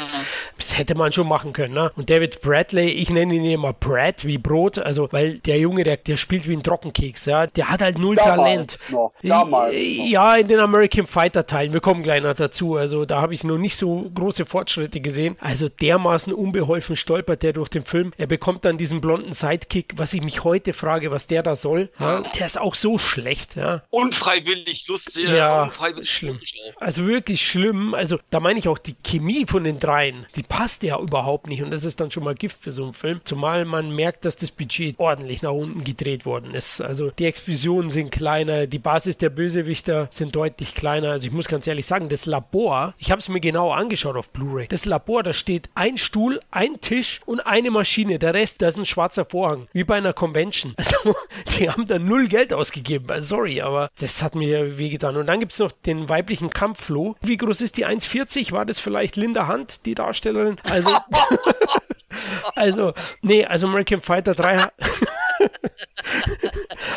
Das hätte man schon machen können. Ne? Und David Bradley, ich nenne ihn immer Brad wie Brot, also weil der Junge, der, der spielt wie ein Trockenkeks, ja, der hat halt null Damals Talent. noch, damals noch. Ja, in den American Fighter Teilen, wir kommen gleich noch dazu, also da habe ich noch nicht so große Fortschritte gesehen. Also dermaßen unbeholfen stolpert der durch den Film. Er bekommt dann diesen blonden Sidekick, was ich mich heute frage, was der da soll. Ja, der ist auch so schlecht, ja. Unfreiwillig lustig. Ja, unfreiwillig schlimm. lustig. Also wirklich schlimm. Also da meine ich auch die Chemie von den dreien, die passt ja überhaupt nicht und das ist dann schon mal Gift für so einen Film. Zumal man merkt, dass das Budget ordentlich nach unten gedreht worden ist. Also die Explosionen sind kleiner, die Basis der Bösewichter sind deutlich kleiner. Also ich muss ganz ehrlich sagen, das Labor, ich habe es mir genau angeschaut auf Blu-ray. Das Labor, da steht ein Stuhl, ein Tisch und eine Maschine. Der Rest, da ist ein schwarzer Vorhang, wie bei einer Convention. [laughs] Also die haben da null Geld ausgegeben. Also, sorry, aber das hat mir wehgetan. Und dann gibt es noch den weiblichen Kampffloh. Wie groß ist die 1,40? War das vielleicht Linda Hunt, die Darstellerin? Also, [laughs] [laughs] also, nee, also American Fighter 3 ha- [laughs]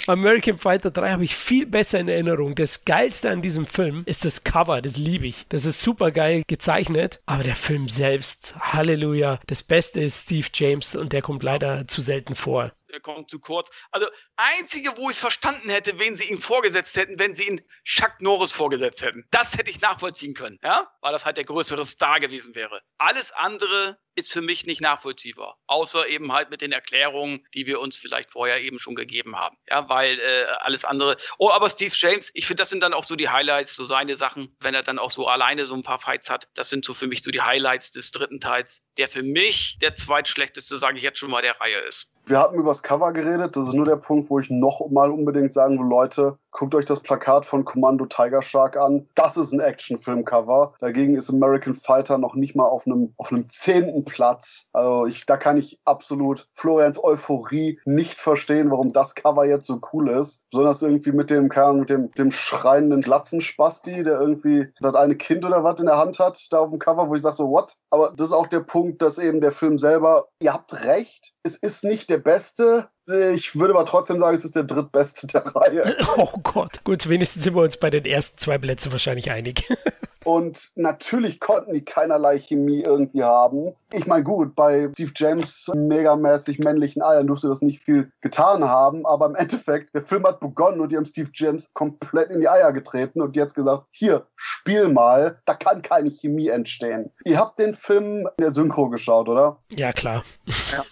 American Fighter 3 habe ich viel besser in Erinnerung. Das Geilste an diesem Film ist das Cover, das liebe ich. Das ist super geil gezeichnet, aber der Film selbst, Halleluja. Das Beste ist Steve James und der kommt leider zu selten vor. Er kommt zu kurz. Also, einzige, wo ich es verstanden hätte, wen sie ihm vorgesetzt hätten, wenn sie ihn Chuck Norris vorgesetzt hätten. Das hätte ich nachvollziehen können, ja? Weil das halt der größere Star gewesen wäre. Alles andere ist für mich nicht nachvollziehbar. Außer eben halt mit den Erklärungen, die wir uns vielleicht vorher eben schon gegeben haben. Ja, weil äh, alles andere. Oh, aber Steve James, ich finde, das sind dann auch so die Highlights, so seine Sachen, wenn er dann auch so alleine so ein paar Fights hat. Das sind so für mich so die Highlights des dritten Teils, der für mich der zweitschlechteste, sage ich jetzt schon mal, der Reihe ist. Wir hatten über das Cover geredet. Das ist nur der Punkt, wo ich noch mal unbedingt sagen will, Leute, guckt euch das Plakat von Kommando Tiger Shark an. Das ist ein Actionfilm-Cover. Dagegen ist American Fighter noch nicht mal auf einem, auf einem zehnten Platz. Also ich, da kann ich absolut Florians Euphorie nicht verstehen, warum das Cover jetzt so cool ist. Besonders irgendwie mit dem, keine mit dem, dem schreienden Glatzenspasti, der irgendwie das eine Kind oder was in der Hand hat, da auf dem Cover, wo ich sage so, what? Aber das ist auch der Punkt, dass eben der Film selber, ihr habt recht, es ist nicht der beste. Ich würde aber trotzdem sagen, es ist der drittbeste der Reihe. [laughs] Oh Gott. Gut, wenigstens sind wir uns bei den ersten zwei Plätzen wahrscheinlich einig. [laughs] Und natürlich konnten die keinerlei Chemie irgendwie haben. Ich meine, gut, bei Steve James megamäßig männlichen Eiern durfte das nicht viel getan haben, aber im Endeffekt, der Film hat begonnen und die haben Steve James komplett in die Eier getreten und jetzt gesagt, hier, spiel mal, da kann keine Chemie entstehen. Ihr habt den Film in der Synchro geschaut, oder? Ja, klar.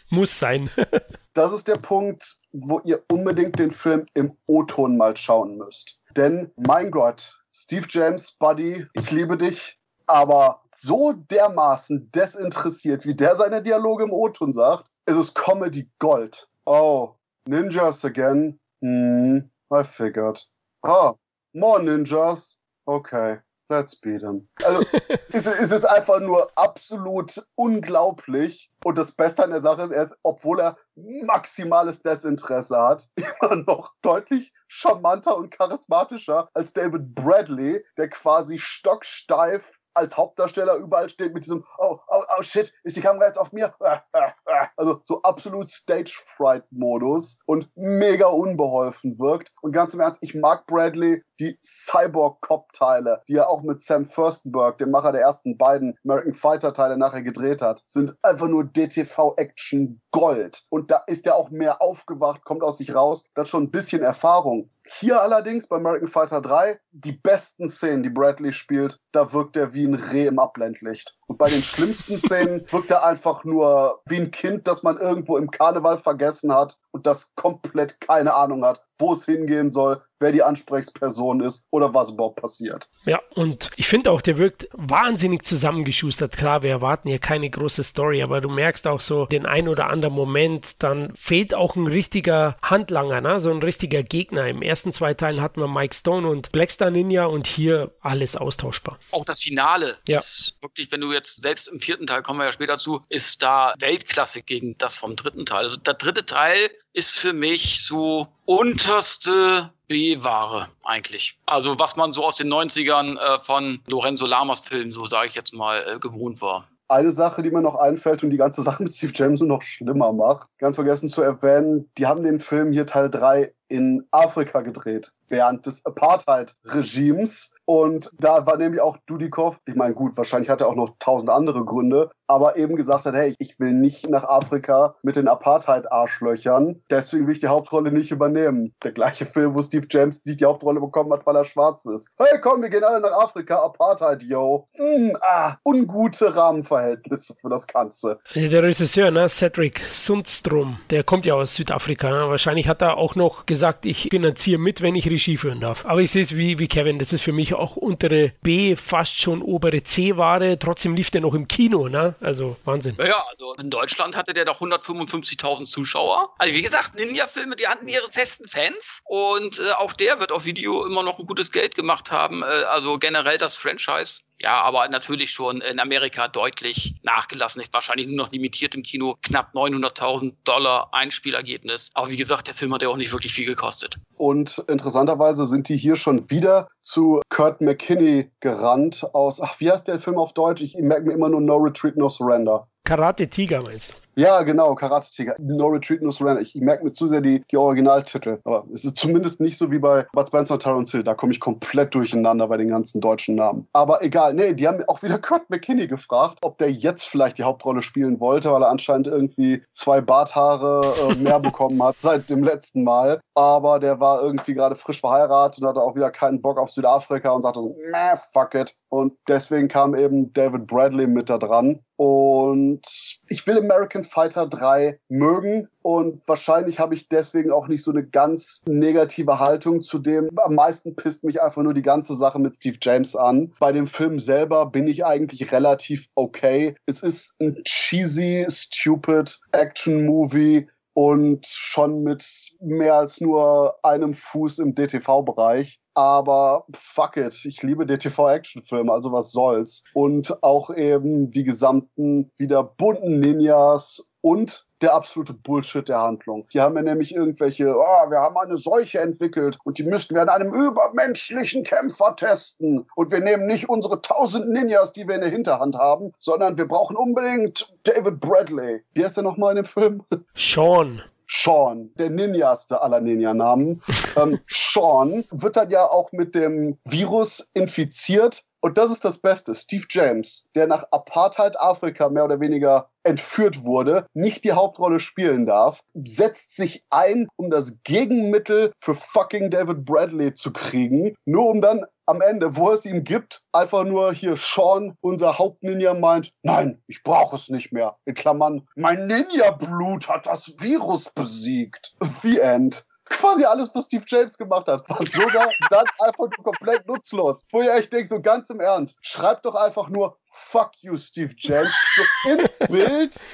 Muss sein. [laughs] Das ist der Punkt, wo ihr unbedingt den Film im O-Ton mal schauen müsst. Denn, mein Gott, Steve James, Buddy, ich liebe dich, aber so dermaßen desinteressiert, wie der seine Dialoge im O-Ton sagt, ist es Comedy Gold. Oh, Ninjas again? Hmm, I figured. Oh, more Ninjas? Okay. Him. Also, [laughs] es ist einfach nur absolut unglaublich. Und das Beste an der Sache ist, er ist, obwohl er maximales Desinteresse hat, [laughs] immer noch deutlich charmanter und charismatischer als David Bradley, der quasi stocksteif als Hauptdarsteller überall steht mit diesem Oh, oh, oh shit, ist die Kamera jetzt auf mir? [laughs] also so absolut Stage-Fright-Modus und mega unbeholfen wirkt. Und ganz im Ernst, ich mag Bradley, die Cyborg-Cop-Teile, die er auch mit Sam Furstenberg, dem Macher der ersten beiden American Fighter-Teile, nachher gedreht hat, sind einfach nur DTV-Action Gold. Und da ist er auch mehr aufgewacht, kommt aus sich raus, hat schon ein bisschen Erfahrung. Hier allerdings bei American Fighter 3, die besten Szenen, die Bradley spielt, da wirkt er wie ein Reh im Abblendlicht. Und bei den schlimmsten Szenen wirkt er einfach nur wie ein Kind, das man irgendwo im Karneval vergessen hat und das komplett keine Ahnung hat, wo es hingehen soll, wer die Ansprechperson ist oder was überhaupt passiert. Ja, und ich finde auch, der wirkt wahnsinnig zusammengeschustert. Klar, wir erwarten hier keine große Story, aber du merkst auch so den ein oder anderen Moment, dann fehlt auch ein richtiger Handlanger, ne? so ein richtiger Gegner. Im ersten zwei Teilen hatten wir Mike Stone und Blackstar Ninja und hier alles austauschbar. Auch das Finale Ja. ist wirklich, wenn du jetzt selbst im vierten Teil, kommen wir ja später zu, ist da Weltklasse gegen das vom dritten Teil. Also der dritte Teil ist für mich so unterste B-Ware eigentlich. Also was man so aus den 90ern äh, von Lorenzo Lamas Filmen, so sage ich jetzt mal, äh, gewohnt war. Eine Sache, die mir noch einfällt und die ganze [laughs] Sache mit Steve James nur noch schlimmer macht, ganz vergessen zu erwähnen, die haben den Film hier Teil 3 in Afrika gedreht, während des Apartheid-Regimes. Und da war nämlich auch Dudikoff, ich meine, gut, wahrscheinlich hat er auch noch tausend andere Gründe, aber eben gesagt hat, hey, ich will nicht nach Afrika mit den Apartheid-Arschlöchern, deswegen will ich die Hauptrolle nicht übernehmen. Der gleiche Film, wo Steve James nicht die Hauptrolle bekommen hat, weil er schwarz ist. Hey, komm, wir gehen alle nach Afrika, Apartheid, yo. Mm, ah, ungute Rahmenverhältnisse für das Ganze. Der Regisseur, ne, Cedric Sundstrom, der kommt ja aus Südafrika. Ne? Wahrscheinlich hat er auch noch gesagt, ich finanziere mit, wenn ich Regie führen darf. Aber ich sehe es wie, wie Kevin, das ist für mich auch untere B, fast schon obere C-Ware. Trotzdem lief der noch im Kino, ne? Also Wahnsinn. Ja, also in Deutschland hatte der doch 155.000 Zuschauer. Also wie gesagt, Ninja-Filme, die hatten ihre festen Fans und äh, auch der wird auf Video immer noch ein gutes Geld gemacht haben. Äh, also generell das Franchise. Ja, aber natürlich schon in Amerika deutlich nachgelassen. Wahrscheinlich nur noch limitiert im Kino. Knapp 900.000 Dollar Einspielergebnis. Aber wie gesagt, der Film hat ja auch nicht wirklich viel gekostet. Und interessanterweise sind die hier schon wieder zu Kurt McKinney gerannt aus, ach, wie heißt der Film auf Deutsch? Ich merke mir immer nur No Retreat, No Surrender. Karate Tiger meinst du? Ja, genau, Karate Tiger. No Retreat, No Surrender. Ich, ich merke mir zu sehr die, die Originaltitel. Aber es ist zumindest nicht so wie bei Bud Spencer und Terence Hill. Da komme ich komplett durcheinander bei den ganzen deutschen Namen. Aber egal, nee, die haben auch wieder Kurt McKinney gefragt, ob der jetzt vielleicht die Hauptrolle spielen wollte, weil er anscheinend irgendwie zwei Barthaare äh, mehr [laughs] bekommen hat seit dem letzten Mal. Aber der war irgendwie gerade frisch verheiratet und hatte auch wieder keinen Bock auf Südafrika und sagte so, meh, fuck it. Und deswegen kam eben David Bradley mit da dran. Und ich will American Fighter 3 mögen und wahrscheinlich habe ich deswegen auch nicht so eine ganz negative Haltung zu dem. Am meisten pisst mich einfach nur die ganze Sache mit Steve James an. Bei dem Film selber bin ich eigentlich relativ okay. Es ist ein cheesy, stupid Action-Movie und schon mit mehr als nur einem Fuß im DTV-Bereich. Aber fuck it, ich liebe DTV-Actionfilme, also was soll's. Und auch eben die gesamten wieder bunten Ninjas und der absolute Bullshit der Handlung. Hier haben wir nämlich irgendwelche, oh, wir haben eine Seuche entwickelt und die müssten wir an einem übermenschlichen Kämpfer testen. Und wir nehmen nicht unsere tausend Ninjas, die wir in der Hinterhand haben, sondern wir brauchen unbedingt David Bradley. Wie heißt der nochmal in dem Film? Sean. Sean, der Ninjaste aller Ninja-Namen. ähm, [laughs] Sean wird dann ja auch mit dem Virus infiziert. Und das ist das Beste. Steve James, der nach Apartheid-Afrika mehr oder weniger entführt wurde, nicht die Hauptrolle spielen darf, setzt sich ein, um das Gegenmittel für fucking David Bradley zu kriegen, nur um dann am Ende, wo es ihm gibt, einfach nur hier Sean, unser Hauptninja, meint, nein, ich brauche es nicht mehr. In Klammern, mein Ninja-Blut hat das Virus besiegt. The End. Quasi alles, was Steve James gemacht hat, war sogar [laughs] dann einfach nur komplett nutzlos. Wo ihr echt denkt, so ganz im Ernst, schreibt doch einfach nur Fuck you, Steve James, so ins [laughs] Bild,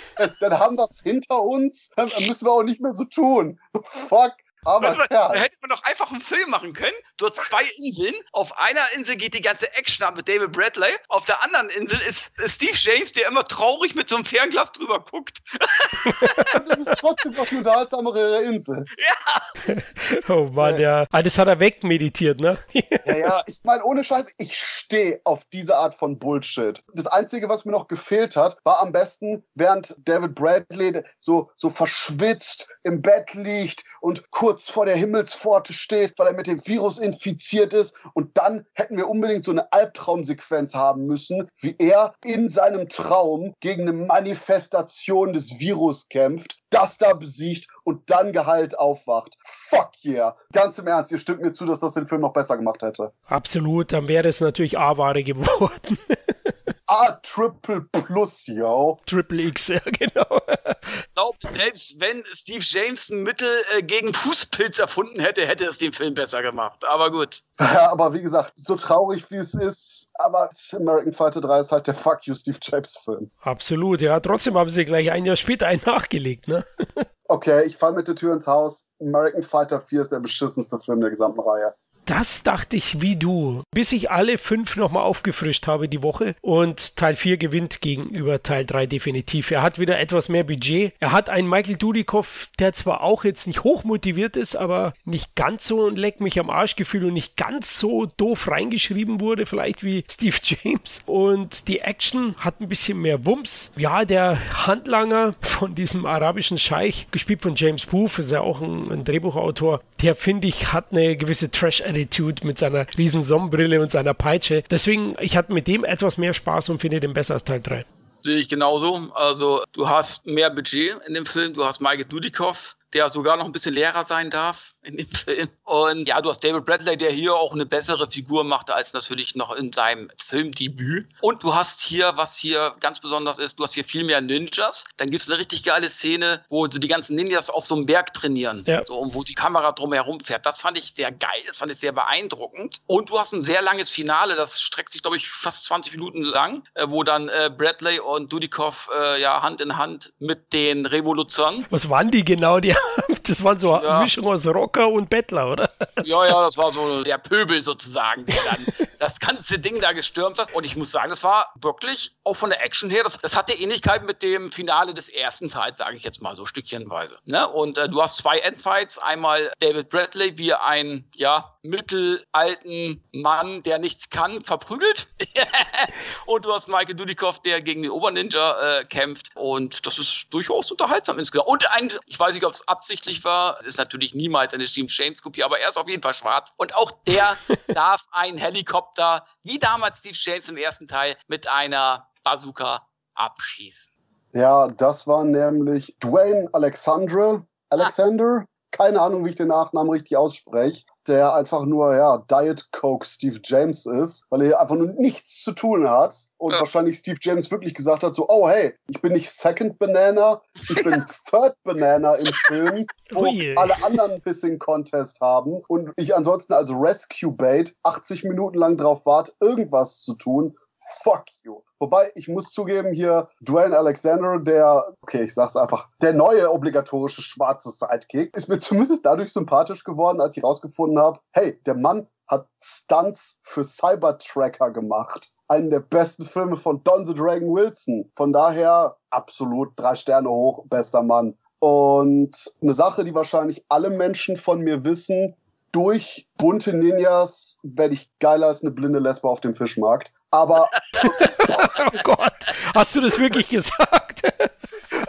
dann haben wir es hinter uns, dann müssen wir auch nicht mehr so tun. Fuck Aber ja. Da hätte man doch einfach einen Film machen können. Du hast zwei Inseln. Auf einer Insel geht die ganze Action ab mit David Bradley. Auf der anderen Insel ist Steve James, der immer traurig mit so einem Fernglas drüber guckt. [laughs] Das ist trotzdem was unterhaltsamere Insel. Oh Mann, ja. Ah, das hat er wegmeditiert, ne? [laughs] Ja, ja, ich meine, ohne Scheiß, ich stehe auf diese Art von Bullshit. Das Einzige, was mir noch gefehlt hat, war am besten, während David Bradley so, so verschwitzt im Bett liegt und kurz vor der Himmelspforte steht, weil er mit dem Virus infiziert ist. Und dann hätten wir unbedingt so eine Albtraumsequenz haben müssen, wie er in seinem Traum gegen eine Manifestation des Virus kämpft, das da besiegt und dann geheilt aufwacht. Fuck yeah. Ganz im Ernst, ihr stimmt mir zu, dass das den Film noch besser gemacht hätte. Absolut, dann wäre es natürlich A-Ware geworden. [laughs] A Triple Plus, yo. Triple X, [laughs] ja, genau. Ich glaube, selbst wenn Steve James ein Mittel äh, gegen Fußpilz erfunden hätte, hätte es den Film besser gemacht. Aber gut. Ja, aber wie gesagt, so traurig wie es ist, aber American Fighter 3 ist halt der Fuck You Steve James Film. Absolut, ja. Trotzdem haben sie gleich ein Jahr später einen nachgelegt, ne? [laughs] Okay, ich fall mit der Tür ins Haus. American Fighter 4 ist der beschissenste Film der gesamten Reihe. Das dachte ich wie du, bis ich alle fünf nochmal aufgefrischt habe die Woche und Teil 4 gewinnt gegenüber Teil 3 definitiv. Er hat wieder etwas mehr Budget. Er hat einen Michael Dudikoff, der zwar auch jetzt nicht hoch motiviert ist, aber nicht ganz so ein Leck mich am Arsch Gefühl und nicht ganz so doof reingeschrieben wurde, vielleicht wie [laughs] Steve James. Und die Action hat ein bisschen mehr Wumms. Ja, der Handlanger von diesem arabischen Scheich, gespielt von James Booth, ist ja auch ein, ein Drehbuchautor, der finde ich hat eine gewisse Trash-Attitude mit seiner riesen Sonnenbrille und seiner Peitsche. Deswegen, ich hatte mit dem etwas mehr Spaß und finde den besser als Teil 3. Sehe ich genauso. Also, du hast mehr Budget in dem Film. Du hast Michael Dudikoff, der sogar noch ein bisschen Lehrer sein darf in dem Film. Und ja, du hast David Bradley, der hier auch eine bessere Figur machte als natürlich noch in seinem Filmdebüt. Und du hast hier, was hier ganz besonders ist, du hast hier viel mehr Ninjas. Dann gibt es eine richtig geile Szene, wo so die ganzen Ninjas auf so einem Berg trainieren. Ja. So, und wo die Kamera drumherum fährt. Das fand ich sehr geil. Das fand ich sehr beeindruckend. Und du hast ein sehr langes Finale. Das streckt sich, glaube ich, fast 20 Minuten lang, äh, wo dann äh, Bradley und Dudikoff äh, ja Hand in Hand mit den Revoluzern Was waren die genau? Die, [laughs] das waren so Ja. eine Mischung aus Rocker und Bettler, oder? [laughs] Ja, ja, das war so der Pöbel sozusagen, der dann [laughs] das ganze Ding da gestürmt hat. Und ich muss sagen, das war wirklich, auch von der Action her, das, das hatte Ähnlichkeit mit dem Finale des ersten Teils, sage ich jetzt mal so stückchenweise. Ne? Und äh, du hast zwei Endfights. Einmal David Bradley, wie einen, ja, mittelalten Mann, der nichts kann, verprügelt. und du hast Michael Dudikoff, der gegen den Oberninja äh, kämpft. Und das ist durchaus unterhaltsam insgesamt. Und ein, ich weiß nicht, ob es absichtlich war, ist natürlich niemals eine Steve James-Kopie, aber er ist auf jeden Fall schwarz. Und auch der [laughs] darf einen Helikopter, wie damals Steve James im ersten Teil, mit einer Bazooka abschießen. Ja, das war nämlich Dwayne Alexandre. Alexander? Keine Ahnung, wie ich den Nachnamen richtig ausspreche. Der einfach nur, ja, Diet Coke Steve James ist, weil er einfach nur nichts zu tun hat. Und Ja. wahrscheinlich Steve James wirklich gesagt hat: so, oh hey, ich bin nicht Second Banana, ich bin [laughs] Third Banana im Film, wo Ui. alle anderen Pissing Contest haben. Und ich ansonsten als Rescue Bait 80 Minuten lang drauf warte, irgendwas zu tun. Fuck you. Wobei, ich muss zugeben, hier Dwayne Alexander, der, okay, ich sag's einfach, der neue obligatorische schwarze Sidekick, ist mir [laughs] zumindest dadurch sympathisch geworden, als ich rausgefunden habe, hey, der Mann hat Stunts für Cybertracker gemacht. Einen der besten Filme von Don the Dragon Wilson. Von daher absolut drei Sterne hoch, bester Mann. Und eine Sache, die wahrscheinlich alle Menschen von mir wissen, durch bunte Ninjas werde ich geiler als eine blinde Lesbe auf dem Fischmarkt. Aber, [laughs] Oh Gott, hast du das wirklich gesagt?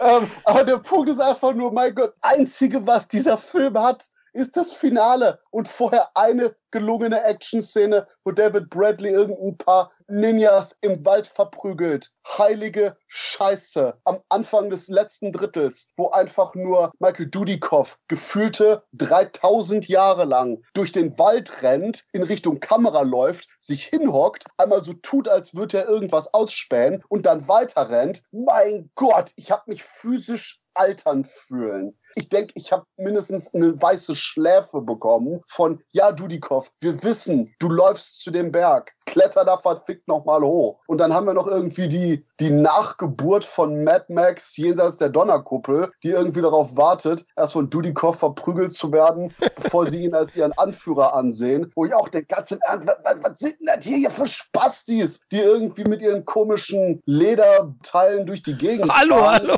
ähm, aber der Punkt ist einfach nur, mein Gott, einzige, was dieser Film hat, ist das Finale und vorher eine gelungene Action-Szene, wo David Bradley irgendein paar Ninjas im Wald verprügelt. Heilige Scheiße. Am Anfang des letzten Drittels, wo einfach nur Michael Dudikoff gefühlte 3000 Jahre lang durch den Wald rennt, in Richtung Kamera läuft, sich hinhockt, einmal so tut, als würde er irgendwas ausspähen und dann weiter rennt. Mein Gott, ich habe mich physisch altern fühlen. Ich denke, ich habe mindestens eine weiße Schläfe bekommen von, ja, Dudikoff, wir wissen, du läufst zu dem Berg, kletter da verfickt nochmal hoch. Und dann haben wir noch irgendwie die, die Nachgeburt von Mad Max jenseits der Donnerkuppel, die irgendwie darauf wartet, erst von Dudikoff verprügelt zu werden, bevor sie ihn als ihren Anführer ansehen. Wo ich auch denke, ganz im Ernst, was, was sind denn das hier für Spastis, die irgendwie mit ihren komischen Lederteilen durch die Gegend Hallo, fahren? hallo.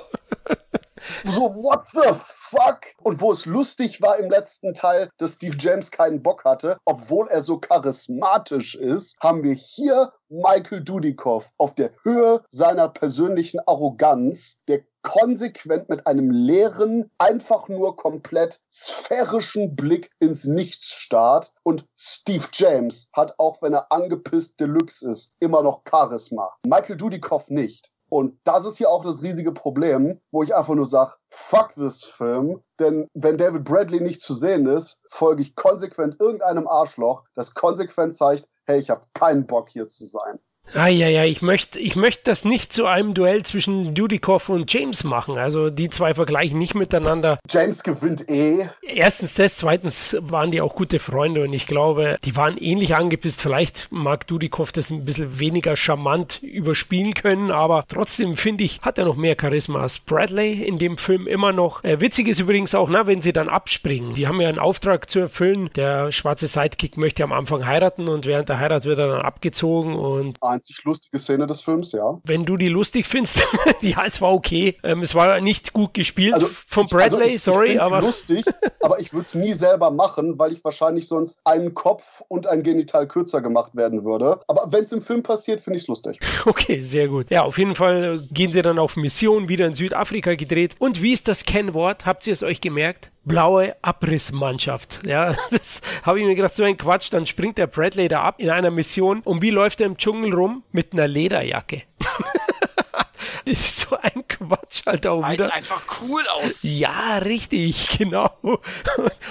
[laughs] So, what the fuck? Und wo es lustig war im letzten Teil, dass Steve James keinen Bock hatte, obwohl er so charismatisch ist, haben wir hier Michael Dudikoff auf der Höhe seiner persönlichen Arroganz, der konsequent mit einem leeren, einfach nur komplett sphärischen Blick ins Nichts starrt. Und Steve James hat, auch wenn er angepisst Deluxe ist, immer noch Charisma. Michael Dudikoff nicht. Und das ist hier auch das riesige Problem, wo ich einfach nur sage, fuck this Film. Denn wenn David Bradley nicht zu sehen ist, folge ich konsequent irgendeinem Arschloch, das konsequent zeigt, hey, ich habe keinen Bock hier zu sein. Ah, ja, ja, ich möchte ich möcht das nicht zu einem Duell zwischen Dudikoff und James machen. Also die zwei vergleichen nicht miteinander. James gewinnt eh. Erstens das, zweitens waren die auch gute Freunde und ich glaube, die waren ähnlich angepisst. Vielleicht mag Dudikoff das ein bisschen weniger charmant überspielen können, aber trotzdem finde ich, hat er noch mehr Charisma als Bradley in dem Film immer noch. Äh, witzig ist übrigens auch, na, wenn sie dann abspringen. Die haben ja einen Auftrag zu erfüllen. Der schwarze Sidekick möchte am Anfang heiraten und während der Heirat wird er dann abgezogen und Einzig lustige Szene des Films, ja. wenn du die lustig findest, [laughs] ja, es war okay. Ähm, es war nicht gut gespielt Also, von also Bradley, ich, sorry, ich aber lustig, aber ich würde es nie selber machen, weil ich wahrscheinlich sonst einen Kopf und ein Genital kürzer gemacht werden würde. Aber wenn es im Film passiert, finde ich es lustig. [laughs] okay, sehr gut. Ja, auf jeden Fall gehen sie dann auf Mission, wieder in Südafrika gedreht. Und wie ist das Kennwort? Habt ihr es euch gemerkt? Blaue Abrissmannschaft. Ja, [laughs] das habe ich mir gedacht, so ein Quatsch. Dann springt der Bradley da ab in einer Mission. Und wie läuft er im Dschungel rum? Mit einer Lederjacke. [laughs] [laughs] das ist so ein Quatsch halt auch Weil es wieder. einfach cool aussieht. Ja, richtig, [laughs] genau.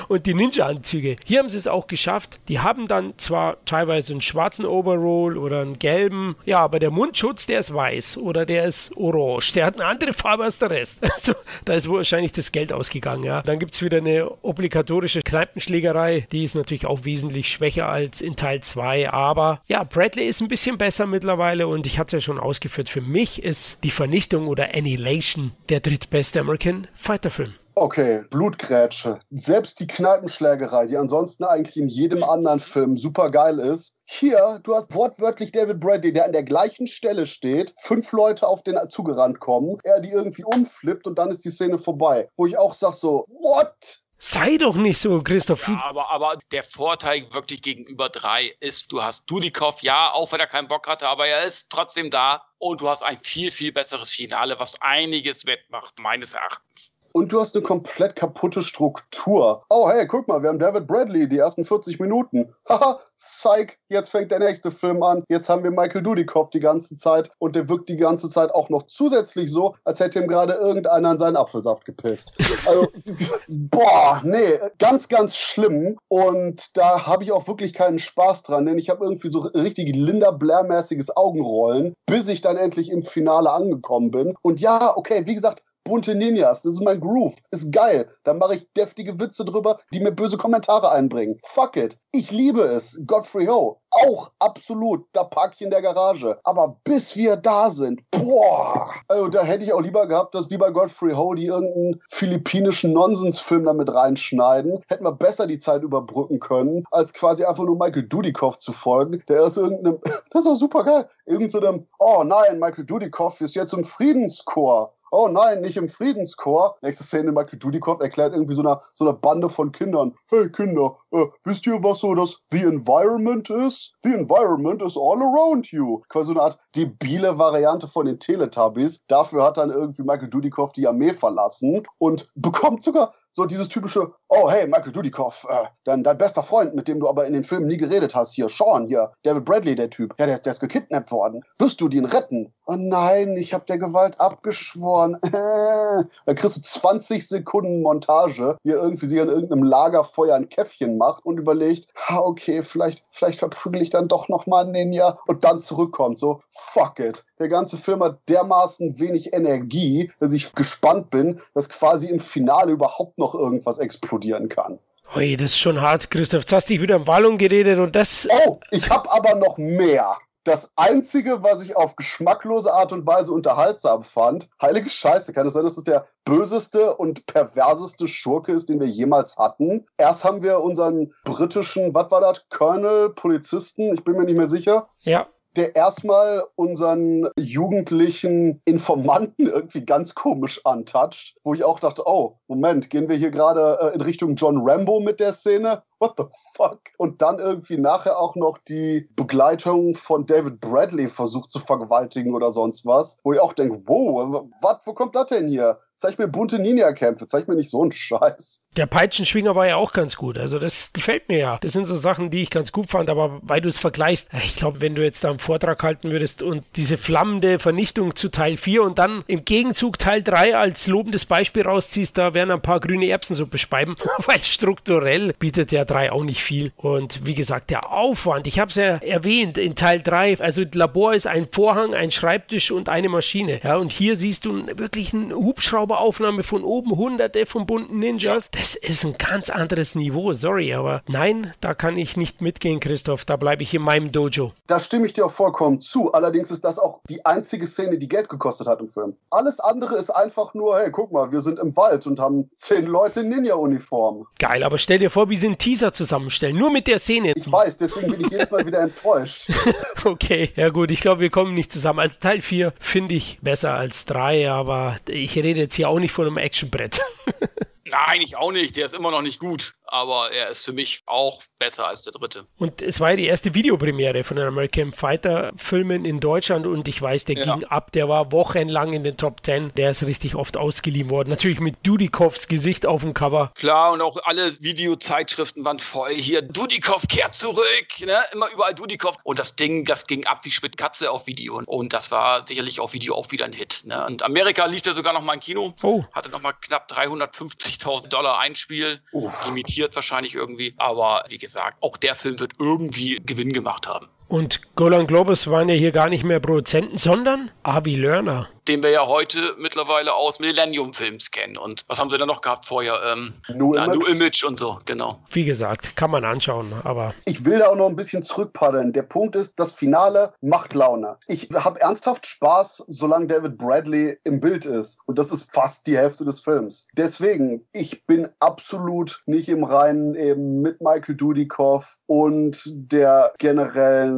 Und die Ninja-Anzüge. Hier haben sie es auch geschafft. Die haben dann zwar teilweise einen schwarzen Overall oder einen gelben, ja, aber der Mundschutz, der ist weiß oder der ist orange. Der hat eine andere Farbe als der Rest. [laughs] Also, da ist wahrscheinlich das Geld ausgegangen, ja. Dann gibt es wieder eine obligatorische Kneipenschlägerei. Die ist natürlich auch wesentlich schwächer als in Teil 2. Aber ja, Bradley ist ein bisschen besser mittlerweile und ich hatte es ja schon ausgeführt. Für mich ist die Vernichtung oder Annihilation der drittbeste American Fighter Film. Okay, Blutgrätsche. Selbst die Kneipenschlägerei, die ansonsten eigentlich in jedem anderen Film super geil ist. Hier, du hast wortwörtlich David Bradley, der an der gleichen Stelle steht, fünf Leute auf den zugerannt kommen, er die irgendwie umflippt und dann ist die Szene vorbei. Wo ich auch sag so, what? Sei doch nicht so, Christoph. Ja, aber, aber der Vorteil wirklich gegenüber drei ist, du hast Dudikoff, ja, auch wenn er keinen Bock hatte, aber er ist trotzdem da und du hast ein viel, viel besseres Finale, was einiges wettmacht, meines Erachtens. Und du hast eine komplett kaputte Struktur. Oh, hey, guck mal, wir haben David Bradley, die ersten 40 Minuten. Haha, psych, jetzt fängt der nächste Film an. Jetzt haben wir Michael Dudikoff die ganze Zeit und der wirkt die ganze Zeit auch noch zusätzlich so, als hätte ihm gerade irgendeiner in seinen Apfelsaft gepisst. Also, [laughs] boah, nee, ganz, ganz schlimm. Und da habe ich auch wirklich keinen Spaß dran, denn ich habe irgendwie so richtig Linda Blair-mäßiges Augenrollen, bis ich dann endlich im Finale angekommen bin. Und ja, okay, wie gesagt, bunte Ninjas, das ist mein Groove, ist geil. Da mache ich deftige Witze drüber, die mir böse Kommentare einbringen. Fuck it. Ich liebe es. Godfrey Ho. Auch absolut. Da park ich in der Garage. Aber bis wir da sind, boah. Also da hätte ich auch lieber gehabt, dass wie bei Godfrey Ho die irgendeinen philippinischen Nonsensfilm damit reinschneiden. Hätten wir besser die Zeit überbrücken können, als quasi einfach nur Michael Dudikoff zu folgen. Der ist irgendeinem, [laughs] das ist doch super geil. Irgendeinem, oh nein, Michael Dudikoff ist jetzt im Friedenschor oh nein, nicht im Friedenschor. Nächste Szene, Michael Dudikoff erklärt irgendwie so einer, so einer Bande von Kindern, hey Kinder, äh, wisst ihr, was so das The Environment ist? The Environment is all around you. Quasi so eine Art debile Variante von den Teletubbies. Dafür hat dann irgendwie Michael Dudikoff die Armee verlassen und [laughs] bekommt sogar so dieses typische, oh hey, Michael Dudikoff, äh, dein, dein bester Freund, mit dem du aber in den Filmen nie geredet hast, hier, Sean, hier, David Bradley, der Typ, ja, der der ist gekidnappt worden. Wirst du den retten? Oh nein, ich hab der Gewalt abgeschworen. äh, [laughs] da kriegst du 20 Sekunden Montage, wie er irgendwie sich an irgendeinem Lagerfeuer ein Käffchen macht und überlegt, ha, okay, vielleicht, vielleicht verprügel ich dann doch nochmal Ninja und dann zurückkommt. So, fuck it. Der ganze Film hat dermaßen wenig Energie, dass ich gespannt bin, dass quasi im Finale überhaupt noch irgendwas explodieren kann. Ui, das ist schon hart, Christoph. Jetzt hast du dich wieder im Wallung geredet und das. Oh, ich habe aber noch mehr. Das Einzige, was ich auf geschmacklose Art und Weise unterhaltsam fand, heilige Scheiße, kann es sein, dass es der böseste und perverseste Schurke ist, den wir jemals hatten? Erst haben wir unseren britischen, was war das, Colonel, Polizisten, ich bin mir nicht mehr sicher. Ja, der erstmal unseren jugendlichen Informanten [laughs] irgendwie ganz komisch antatscht, wo ich auch dachte, oh, Moment, gehen wir hier gerade äh, in Richtung John Rambo mit der Szene? What the fuck? Und dann irgendwie nachher auch noch die Begleitung von David Bradley versucht zu vergewaltigen oder sonst was, wo ich auch denke, wow, was, wo kommt das denn hier? Zeig mir bunte Ninja-Kämpfe, zeig mir nicht so einen Scheiß. Der Peitschenschwinger war ja auch ganz gut. Also das gefällt mir ja. Das sind so Sachen, die ich ganz gut fand, aber weil du es vergleichst, ich glaube, wenn du jetzt da einen Vortrag halten würdest und diese flammende Vernichtung zu Teil 4 und dann im Gegenzug Teil 3 als lobendes Beispiel rausziehst, da werden ein paar grüne Erbsen so bespeiben, [laughs] weil strukturell bietet der 3 auch nicht viel. Und wie gesagt, der Aufwand, ich habe es ja erwähnt in Teil 3, also Labor ist ein Vorhang, ein Schreibtisch und eine Maschine. Ja, und hier siehst du wirklich eine Hubschrauberaufnahme von oben, hunderte von bunten Ninjas. Das ist ein ganz anderes Niveau, sorry, aber nein, da kann ich nicht mitgehen, Christoph, da bleibe ich in meinem Dojo. Da stimme ich dir auch vollkommen zu. Allerdings ist das auch die einzige Szene, die Geld gekostet hat im Film. Alles andere ist einfach nur, hey, guck mal, wir sind im Wald und haben zehn Leute in Ninja-Uniform. Geil, aber stell dir vor, wie sie einen Teaser zusammenstellen, nur mit der Szene. Ich weiß, deswegen bin ich jedes Mal wieder enttäuscht. [laughs] Okay, ja gut, ich glaube, wir kommen nicht zusammen. Also Teil 4 finde ich besser als 3, aber ich rede jetzt hier auch nicht von einem Actionbrett. [laughs] Nein, ich auch nicht. Der ist immer noch nicht gut. Aber er ist für mich auch besser als der dritte. Und es war ja die erste Videopremiere von den American Fighter Filmen in Deutschland und ich weiß, der Ja. ging ab, der war wochenlang in den Top 10. Der ist richtig oft ausgeliehen worden. Natürlich mit Dudikovs Gesicht auf dem Cover. Klar, und auch alle Videozeitschriften waren voll. Hier, Dudikoff kehrt zurück. Ne? Immer überall Dudikoff. Und das Ding, das ging ab wie Schmidt Katze auf Video. Und das war sicherlich auf Video auch wieder ein Hit. Ne? Und Amerika lief der sogar noch mal im Kino. Oh. Hatte noch mal knapp 350.000 Dollar Einspiel. Uff. Limitiert wahrscheinlich irgendwie. Aber wie gesagt, auch der Film wird irgendwie Gewinn gemacht haben. Und Golan Globus waren ja hier gar nicht mehr Produzenten, sondern Avi Lerner. Den wir ja heute mittlerweile aus Millennium-Films kennen. Und was haben sie da noch gehabt vorher? Ähm, New ja, Image. New Image und so, genau. Wie gesagt, kann man anschauen, aber Ich will da auch noch ein bisschen zurückpaddeln. Der Punkt ist, das Finale macht Laune. Ich habe ernsthaft Spaß, solange David Bradley im Bild ist. Und das ist fast die Hälfte des Films. Deswegen, ich bin absolut nicht im Reinen eben mit Michael Dudikoff und der generellen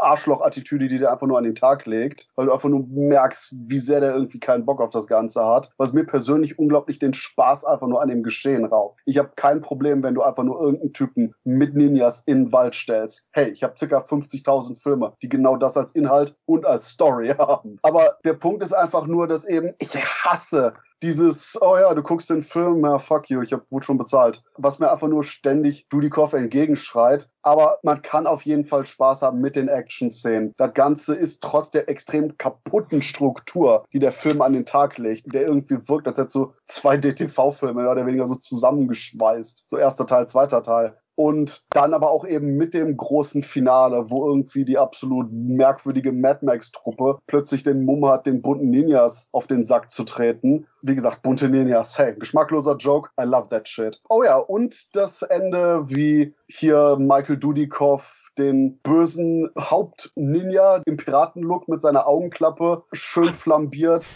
Arschloch-Attitüde, die der einfach nur an den Tag legt. Weil du einfach nur merkst, wie sehr der irgendwie keinen Bock auf das Ganze hat. Was mir persönlich unglaublich den Spaß einfach nur an dem Geschehen raubt. Ich habe kein Problem, wenn du einfach nur irgendeinen Typen mit Ninjas in den Wald stellst. Hey, ich habe circa 50.000 Filme, die genau das als Inhalt und als Story [laughs] haben. Aber der Punkt ist einfach nur, dass eben ich hasse dieses, oh ja, du guckst den Film, ja, fuck you, ich hab, wurde schon bezahlt. Was mir einfach nur ständig Dudikoff entgegenschreit. Aber man kann auf jeden Fall Spaß haben mit den Action-Szenen. Das Ganze ist trotz der extrem kaputten Struktur, die der Film an den Tag legt, der irgendwie wirkt, als hätte so zwei DTV-Filme mehr oder weniger so zusammengeschweißt. So erster Teil, zweiter Teil. Und dann aber auch eben mit dem großen Finale, wo irgendwie die absolut merkwürdige Mad Max-Truppe plötzlich den Mumm hat, den bunten Ninjas auf den Sack zu treten. Wie gesagt, bunte Ninjas, hey, geschmackloser Joke, I love that shit. Oh ja, und das Ende, wie hier Michael Dudikoff den bösen Haupt-Ninja im Piratenlook mit seiner Augenklappe schön [laughs] flambiert.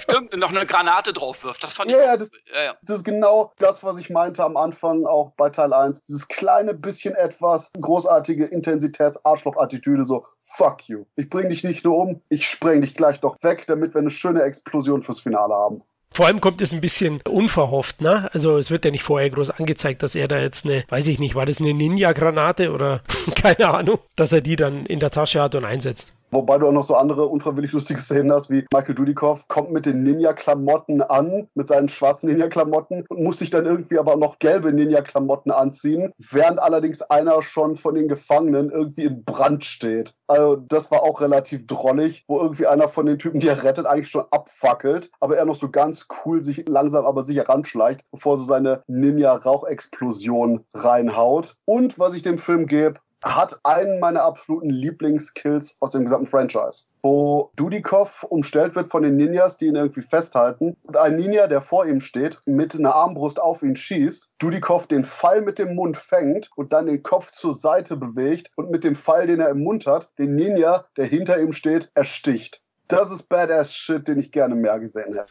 Stimmt, noch eine Granate drauf wirft. Das fand Ja, ich ja, das- ja, ja. Das ist genau das, was ich meinte am Anfang auch bei Teil 1. Dieses kleine bisschen etwas großartige Intensitäts-Arschloch-Attitüde, so fuck you. Ich bring dich nicht nur um, ich spreng dich gleich doch weg, damit wir eine schöne Explosion fürs Finale haben. Vor allem kommt es ein bisschen unverhofft, ne? Also es wird ja nicht vorher groß angezeigt, dass er da jetzt eine, weiß ich nicht, war das eine Ninja-Granate oder [laughs] keine Ahnung, dass er die dann in der Tasche hat und einsetzt. Wobei du auch noch so andere unfreiwillig lustige Szenen hast, wie Michael Dudikoff kommt mit den Ninja-Klamotten an, mit seinen schwarzen Ninja-Klamotten und muss sich dann irgendwie aber noch gelbe Ninja-Klamotten anziehen, während allerdings einer schon von den Gefangenen irgendwie in Brand steht. Also das war auch relativ drollig, wo irgendwie einer von den Typen, die er rettet, eigentlich schon abfackelt, aber er noch so ganz cool sich langsam aber sicher ranschleicht, bevor so seine Ninja-Rauchexplosion reinhaut. Und was ich dem Film gebe, hat einen meiner absoluten Lieblingskills aus dem gesamten Franchise, wo Dudikoff umstellt wird von den Ninjas, die ihn irgendwie festhalten und ein Ninja, der vor ihm steht, mit einer Armbrust auf ihn schießt, Dudikoff den Pfeil mit dem Mund fängt und dann den Kopf zur Seite bewegt und mit dem Pfeil, den er im Mund hat, den Ninja, der hinter ihm steht, ersticht das ist Badass Shit, den ich gerne mehr gesehen hätte.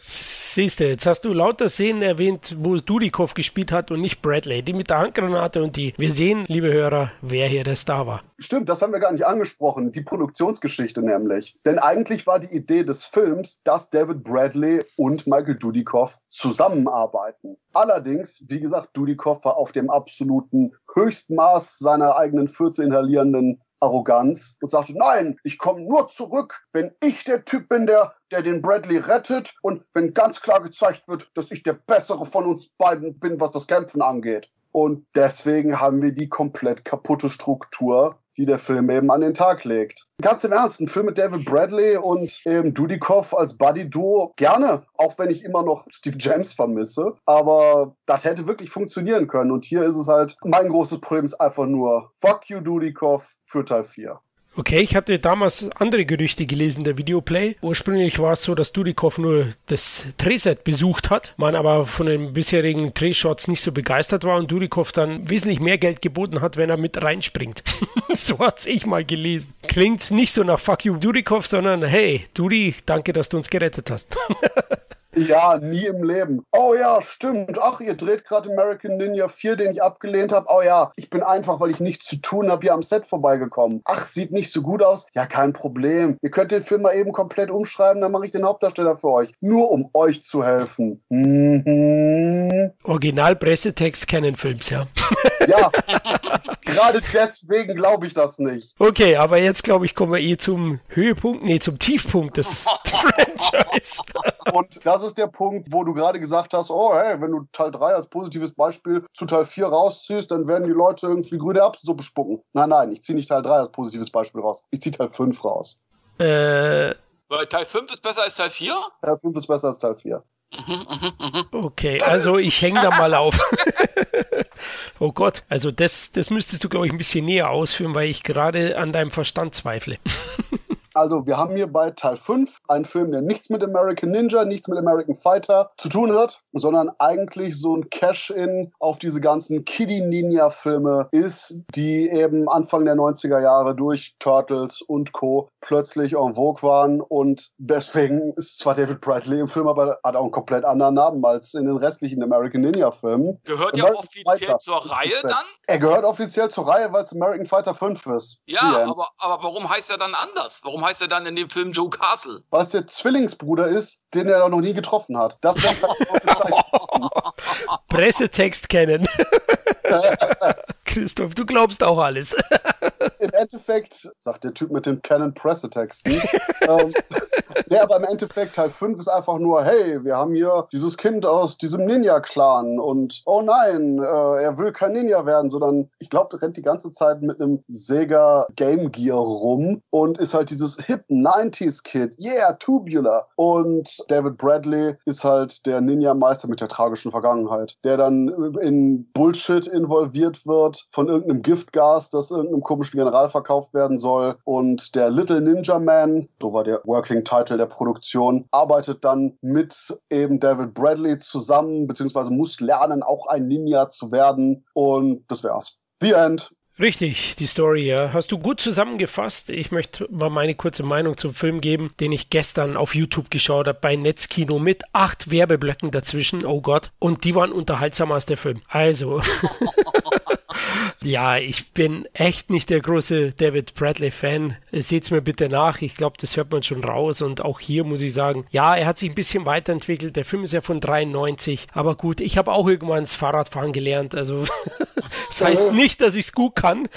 Siehst du, jetzt hast du lauter Szenen erwähnt, wo Dudikoff gespielt hat und nicht Bradley. Die mit der Handgranate und die. Wir sehen, liebe Hörer, wer hier der Star war. Stimmt, das haben wir gar nicht angesprochen. Die Produktionsgeschichte nämlich. Denn eigentlich war die Idee des Films, dass David Bradley und Michael Dudikoff zusammenarbeiten. Allerdings, wie gesagt, Dudikoff war auf dem absoluten Höchstmaß seiner eigenen 14 inhalierenden Arroganz und sagte, nein, ich komme nur zurück, wenn ich der Typ bin, der, der den Bradley rettet und wenn ganz klar gezeigt wird, dass ich der Bessere von uns beiden bin, was das Kämpfen angeht. Und deswegen haben wir die komplett kaputte Struktur die der Film eben an den Tag legt. Ganz im Ernst, ein Film mit David Bradley und eben Dudikoff als Buddy-Duo, gerne, auch wenn ich immer noch Steve James vermisse. Aber das hätte wirklich funktionieren können. Und hier ist es halt, mein großes Problem ist einfach nur, fuck you, Dudikoff, für Teil 4. Okay, ich hatte damals andere Gerüchte gelesen, der Videoplay. Ursprünglich war es so, dass Dudikoff nur das Drehset besucht hat, man aber von den bisherigen Drehshots nicht so begeistert war und Dudikoff dann wesentlich mehr Geld geboten hat, wenn er mit reinspringt. [laughs] so hat's ich mal gelesen. Klingt nicht so nach Fuck you Dudikoff, sondern hey, Dudi, danke, dass du uns gerettet hast. [laughs] Ja, nie im Leben. Oh ja, stimmt. Ach, ihr dreht gerade American Ninja 4, den ich abgelehnt habe. Oh ja, ich bin einfach, weil ich nichts zu tun habe, hier am Set vorbeigekommen. Ach, sieht nicht so gut aus. Ja, kein Problem. Ihr könnt den Film mal eben komplett umschreiben, dann mache ich den Hauptdarsteller für euch. Nur um euch zu helfen. Mhm. Original Pressetext kennen Films, ja. [laughs] Ja, gerade deswegen glaube ich das nicht. Okay, aber jetzt glaube ich, kommen wir eh zum Höhepunkt, nee, zum Tiefpunkt des [laughs] Franchise. Und das ist der Punkt, wo du gerade gesagt hast, oh hey, wenn du Teil 3 als positives Beispiel zu Teil 4 rausziehst, dann werden die Leute irgendwie grüne Erbsensuppe spucken. Nein, nein, ich ziehe nicht Teil 3 als positives Beispiel raus. Ich ziehe Teil 5 raus. Äh, Weil Teil 5 ist besser als Teil 4? Teil 5 ist besser als Teil 4. okay, also ich hänge da mal auf. [laughs] oh Gott, also das, das müsstest du, glaube ich, ein bisschen näher ausführen, weil ich gerade an deinem Verstand zweifle. Also, wir haben hier bei Teil 5 einen Film, der nichts mit American Ninja, nichts mit American Fighter zu tun hat, sondern eigentlich so ein Cash-In auf diese ganzen Kiddie-Ninja-Filme ist, die eben Anfang der 90er Jahre durch Turtles und Co. plötzlich en vogue waren. Und deswegen ist zwar David Bradley im Film, aber hat auch einen komplett anderen Namen als in den restlichen American Ninja-Filmen. Gehört ja offiziell zur Reihe dann? Er gehört offiziell zur Reihe, weil es American Fighter 5 ist. Ja, aber, aber warum heißt er dann anders? Warum heißt er dann in dem Film Joe Castle? Weil es der Zwillingsbruder ist, den er noch nie getroffen hat. Das wäre Pressetext kennen. [laughs] Christoph, du glaubst auch alles. Im Endeffekt, sagt der Typ mit den Canon Pressetexten, ähm, [laughs] nee, aber im Endeffekt Teil 5 ist einfach nur, hey, wir haben hier dieses Kind aus diesem Ninja-Clan und oh nein, äh, er will kein Ninja werden, sondern ich glaube, rennt die ganze Zeit mit einem Sega Game Gear rum und ist halt dieses hip 90s Kid, yeah, tubular. Und David Bradley ist halt der Ninja-Meister mit der tragischen Vergangenheit, der dann in Bullshit involviert wird von irgendeinem Giftgas, das irgendeinem komischen General verkauft werden soll. Und der Little Ninja Man, so war der Working Title der Produktion, arbeitet dann mit eben David Bradley zusammen, beziehungsweise muss lernen, auch ein Ninja zu werden. Und das wär's. The End. Richtig, die Story, ja. Hast du gut zusammengefasst. Ich möchte mal meine kurze Meinung zum Film geben, den ich gestern auf YouTube geschaut habe bei Netzkino mit acht Werbeblöcken dazwischen. Oh Gott. Und die waren unterhaltsamer als der Film. Also. [laughs] Ja, ich bin echt nicht der große David Bradley-Fan. Seht's mir bitte nach. Ich glaube, das hört man schon raus. Und auch hier muss ich sagen, ja, er hat sich ein bisschen weiterentwickelt. Der Film ist ja von 93. Aber gut, ich habe auch irgendwann das Fahrradfahren gelernt. Also, [laughs] das heißt nicht, dass ich es gut kann.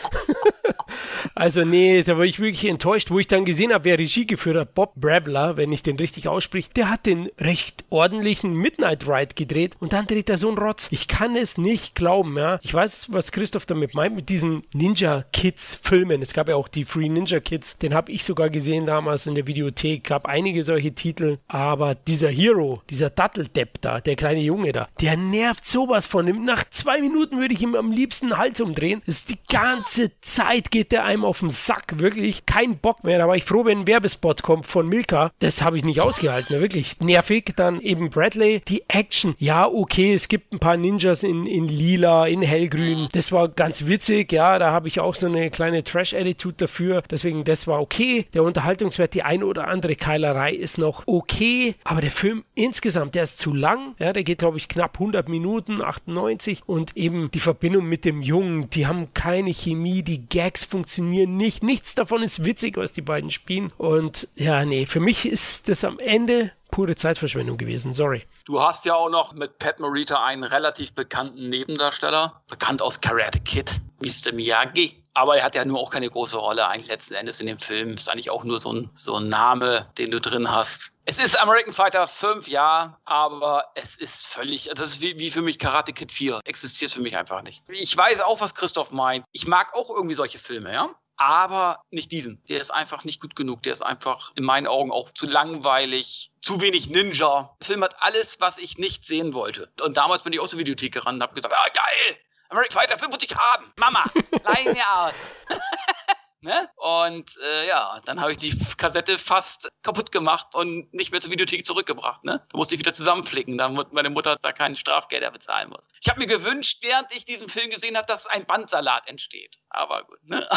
[laughs] also, nee, da war ich wirklich enttäuscht, wo ich dann gesehen habe, wer Regie geführt hat. Bob Brabler, wenn ich den richtig ausspreche, der hat den recht ordentlichen Midnight Ride gedreht. Und dann dreht er so einen Rotz. Ich kann es nicht glauben, ja. Ich weiß, was Christoph damit meint, mit diesen Ninja Kids Filmen. Es gab ja auch die Free Ninja Kids. Den habe ich sogar gesehen damals in der Videothek. Gab einige solche Titel. Aber dieser Hero, dieser Datteldepp da, der kleine Junge da, der nervt sowas von ihm. Nach zwei Minuten würde ich ihm am liebsten den Hals umdrehen. Das ist die ganze Zeit geht der einem auf den Sack. Wirklich kein Bock mehr. Da war ich froh, wenn ein Werbespot kommt von Milka. Das habe ich nicht ausgehalten. Wirklich nervig. Dann eben Bradley. Die Action. Ja, okay, es gibt ein paar Ninjas in, in lila, in hellgrün. Das war ganz witzig. Ja, da habe ich auch so eine kleine Trash-Attitude dafür. Deswegen, das war okay. Der Unterhaltungswert, die ein oder andere Keilerei ist noch okay. Aber der Film insgesamt, der ist zu lang. Ja, der geht, glaube ich, knapp 100 Minuten, 98. Und eben die Verbindung mit dem Jungen, die haben keine Chemie. Die Gags funktionieren nicht. Nichts davon ist witzig, was die beiden spielen. Und ja, nee, für mich ist das am Ende pure Zeitverschwendung gewesen. Sorry. Du hast ja auch noch mit Pat Morita einen relativ bekannten Nebendarsteller, bekannt aus Karate Kid, Mr. Miyagi. Aber er hat ja nur auch keine große Rolle eigentlich letzten Endes in dem Film. Ist eigentlich auch nur so ein, so ein Name, den du drin hast. Es ist American Fighter 5, ja, aber es ist völlig, das ist wie, wie für mich Karate Kid 4. Existiert für mich einfach nicht. Ich weiß auch, was Christoph meint. Ich mag auch irgendwie solche Filme, ja aber nicht diesen. Der ist einfach nicht gut genug. Der ist einfach in meinen Augen auch zu langweilig, zu wenig Ninja. Der Film hat alles, was ich nicht sehen wollte. Und damals bin ich aus der Videothek gerannt und habe gesagt, ah, geil, American Fighter 5 muss ich haben. Mama, [laughs] leih mir aus. Ne? Und äh, ja, dann habe ich die Kassette fast kaputt gemacht und nicht mehr zur Videothek zurückgebracht. Ne? Da musste ich wieder zusammenflicken, damit meine Mutter da keinen Strafgelder bezahlen muss. Ich habe mir gewünscht, während ich diesen Film gesehen habe, dass ein Bandsalat entsteht. Aber gut. Ne?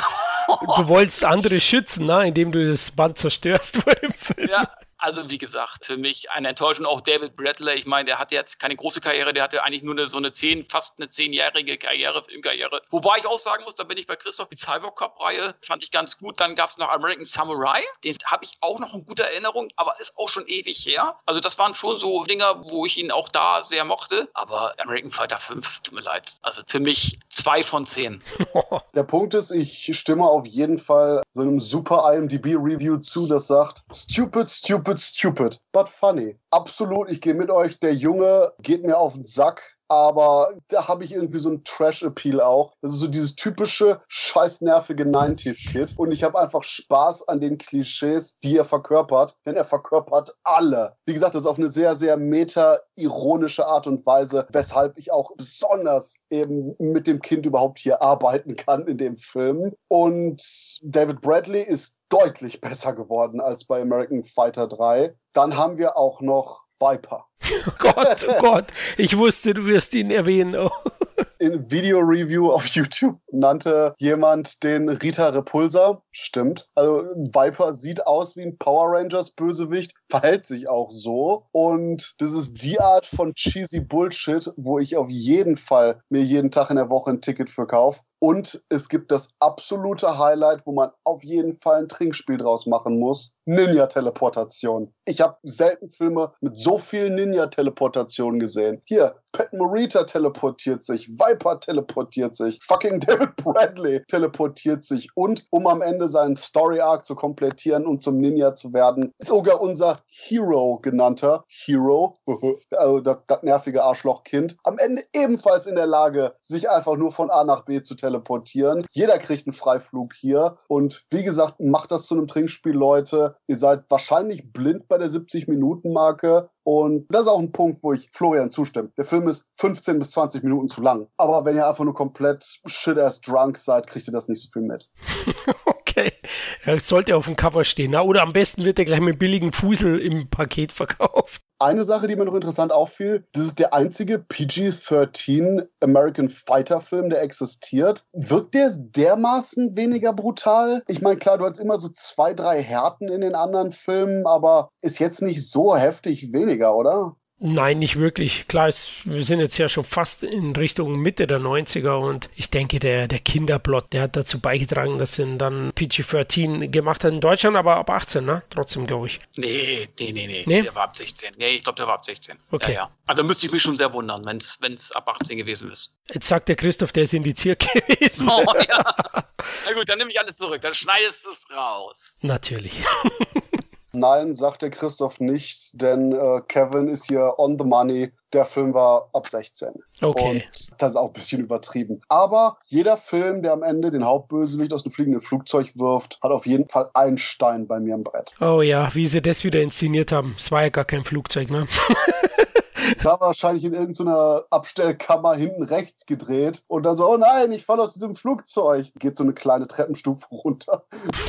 Du wolltest andere schützen, ne? indem du das Band zerstörst vor dem Film. Ja, also wie gesagt, für mich eine Enttäuschung. Auch David Bradley, ich meine, der hatte jetzt keine große Karriere, der hatte eigentlich nur eine, so eine zehn, fast eine zehnjährige Karriere, Filmkarriere. Wobei ich auch sagen muss, da bin ich bei Christoph, die Cyber Cop-Reihe fand ich ganz gut. Dann gab es noch American Samurai, den habe ich auch noch in guter Erinnerung, aber ist auch schon ewig her. Also das waren schon so Dinger, wo ich ihn auch da sehr mochte. Aber American Fighter 5, tut mir leid. Also für mich zwei von zehn. [laughs] Der Punkt ist, ich stimme auf jeden Fall so einem super IMDb-Review zu, das sagt, stupid, stupid, stupid, but funny. Absolut, ich gehe mit euch. Der Junge geht mir auf den Sack aber da habe ich irgendwie so einen Trash-Appeal auch. Das ist so dieses typische, scheißnervige 90s-Kid. Und ich habe einfach Spaß an den Klischees, die er verkörpert, denn er verkörpert alle. Wie gesagt, das ist auf eine sehr, sehr meta-ironische Art und Weise, weshalb ich auch besonders eben mit dem Kind überhaupt hier arbeiten kann in dem Film. Und David Bradley ist deutlich besser geworden als bei American Fighter 3. Dann haben wir auch noch Viper. [laughs] Oh Gott, oh Gott, ich wusste, du wirst ihn erwähnen. Oh. In Video-Review auf [laughs] YouTube nannte jemand den Rita Repulsa. Stimmt. Also Viper sieht aus wie ein Power Rangers Bösewicht, verhält sich auch so. Und das ist die Art von cheesy Bullshit, wo ich auf jeden Fall mir jeden Tag in der Woche ein Ticket für kaufe. Und es gibt das absolute Highlight, wo man auf jeden Fall ein Trinkspiel draus machen muss. Ninja-Teleportation. Ich habe selten Filme mit so vielen Ninja-Teleportationen gesehen. Hier, Pat Morita teleportiert sich, Viper teleportiert sich, fucking David Bradley teleportiert sich. Und um am Ende seinen Story-Arc zu komplettieren und zum Ninja zu werden, ist sogar unser Hero genannter Hero, [laughs] also das, das nervige Arschlochkind, am Ende ebenfalls in der Lage, sich einfach nur von A nach B zu teleportieren. Jeder kriegt einen Freiflug hier. Und wie gesagt, macht das zu einem Trinkspiel, Leute. Ihr seid wahrscheinlich blind bei der 70-Minuten-Marke. Und das ist auch ein Punkt, wo ich Florian zustimme. Der Film ist 15 bis 20 Minuten zu lang. Aber wenn ihr einfach nur komplett shit-ass drunk seid, kriegt ihr das nicht so viel mit. [laughs] okay. Er sollte auf dem Cover stehen. Na? Oder am besten wird er gleich mit billigen Fusel im Paket verkauft. Eine Sache, die mir noch interessant auffiel, das ist der einzige PG-13 American Fighter Film, der existiert. Wirkt der dermaßen weniger brutal? Ich meine, klar, du hast immer so zwei, drei Härten in den anderen Filmen, aber ist jetzt nicht so heftig weniger, oder? Nein, nicht wirklich. Klar, es, wir sind jetzt ja schon fast in Richtung Mitte der 90er und ich denke, der, der Kinderplot, der hat dazu beigetragen, dass sie dann PG-13 gemacht hat in Deutschland, aber ab 18, ne? Trotzdem, glaube ich. Nee, nee, nee, nee, Nee? Der war ab 16. Nee, ich glaube, der war ab 16. Okay. Ja, ja. Also müsste ich mich schon sehr wundern, wenn es ab 18 gewesen ist. Jetzt sagt der Christoph, der ist indiziert [laughs] gewesen. Oh ja. Na gut, dann nehme ich alles zurück. Dann schneidest du es raus. Natürlich. [laughs] Nein, sagt der Christoph nicht, denn äh, Kevin ist hier on the money. Der Film war ab 16. Okay. Und das ist auch ein bisschen übertrieben. Aber jeder Film, der am Ende den Hauptbösewicht aus dem fliegenden Flugzeug wirft, hat auf jeden Fall einen Stein bei mir im Brett. Oh ja, wie sie das wieder inszeniert haben. Es war ja gar kein Flugzeug, ne? [laughs] War wahrscheinlich in irgendeiner Abstellkammer hinten rechts gedreht und dann so, oh nein, ich falle aus diesem Flugzeug. Geht so eine kleine Treppenstufe runter.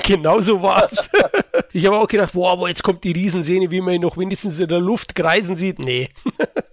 genau so war's. [laughs] ich habe auch gedacht, boah, aber jetzt kommt die Riesensehne, wie man ihn noch wenigstens in der Luft kreisen sieht. Nee. [laughs]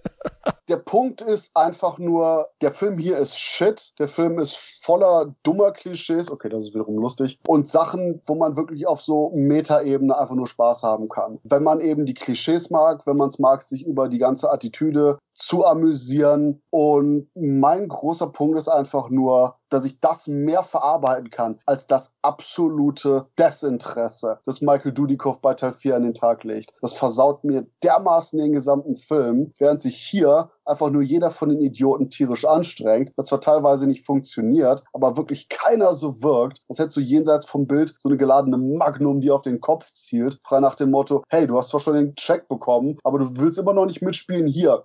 Der Punkt ist einfach nur, der Film hier ist shit. Der Film ist voller dummer Klischees. Okay, das ist wiederum lustig. Und Sachen, wo man wirklich auf so Metaebene einfach nur Spaß haben kann. Wenn man eben die Klischees mag, wenn man es mag, sich über die ganze Attitüde zu amüsieren. Und mein großer Punkt ist einfach nur, dass ich das mehr verarbeiten kann, als das absolute Desinteresse, das Michael Dudikoff bei Teil 4 an den Tag legt. Das versaut mir dermaßen den gesamten Film, während sich hier einfach nur jeder von den Idioten tierisch anstrengt, das zwar teilweise nicht funktioniert, aber wirklich keiner so wirkt, als hättest du jenseits vom Bild so eine geladene Magnum, die auf den Kopf zielt, frei nach dem Motto, hey, du hast zwar schon den Check bekommen, aber du willst immer noch nicht mitspielen, hier,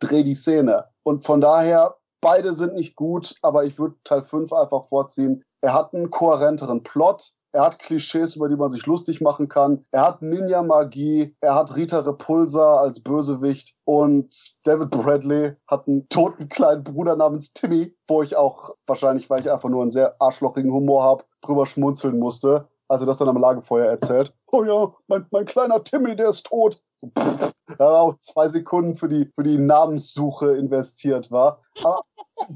dreh die Szene. Und von daher, beide sind nicht gut, aber ich würde Teil 5 einfach vorziehen. Er hat einen kohärenteren Plot. Er hat Klischees, über die man sich lustig machen kann. Er hat Ninja-Magie. Er hat Rita Repulsa als Bösewicht. Und David Bradley hat einen toten kleinen Bruder namens Timmy, wo ich auch wahrscheinlich, weil ich einfach nur einen sehr arschlochigen Humor habe, drüber schmunzeln musste, als er das dann am Lagerfeuer erzählt. Oh ja, mein, mein kleiner Timmy, der ist tot. So, pff, auch zwei Sekunden für die, für die Namenssuche investiert war. Aber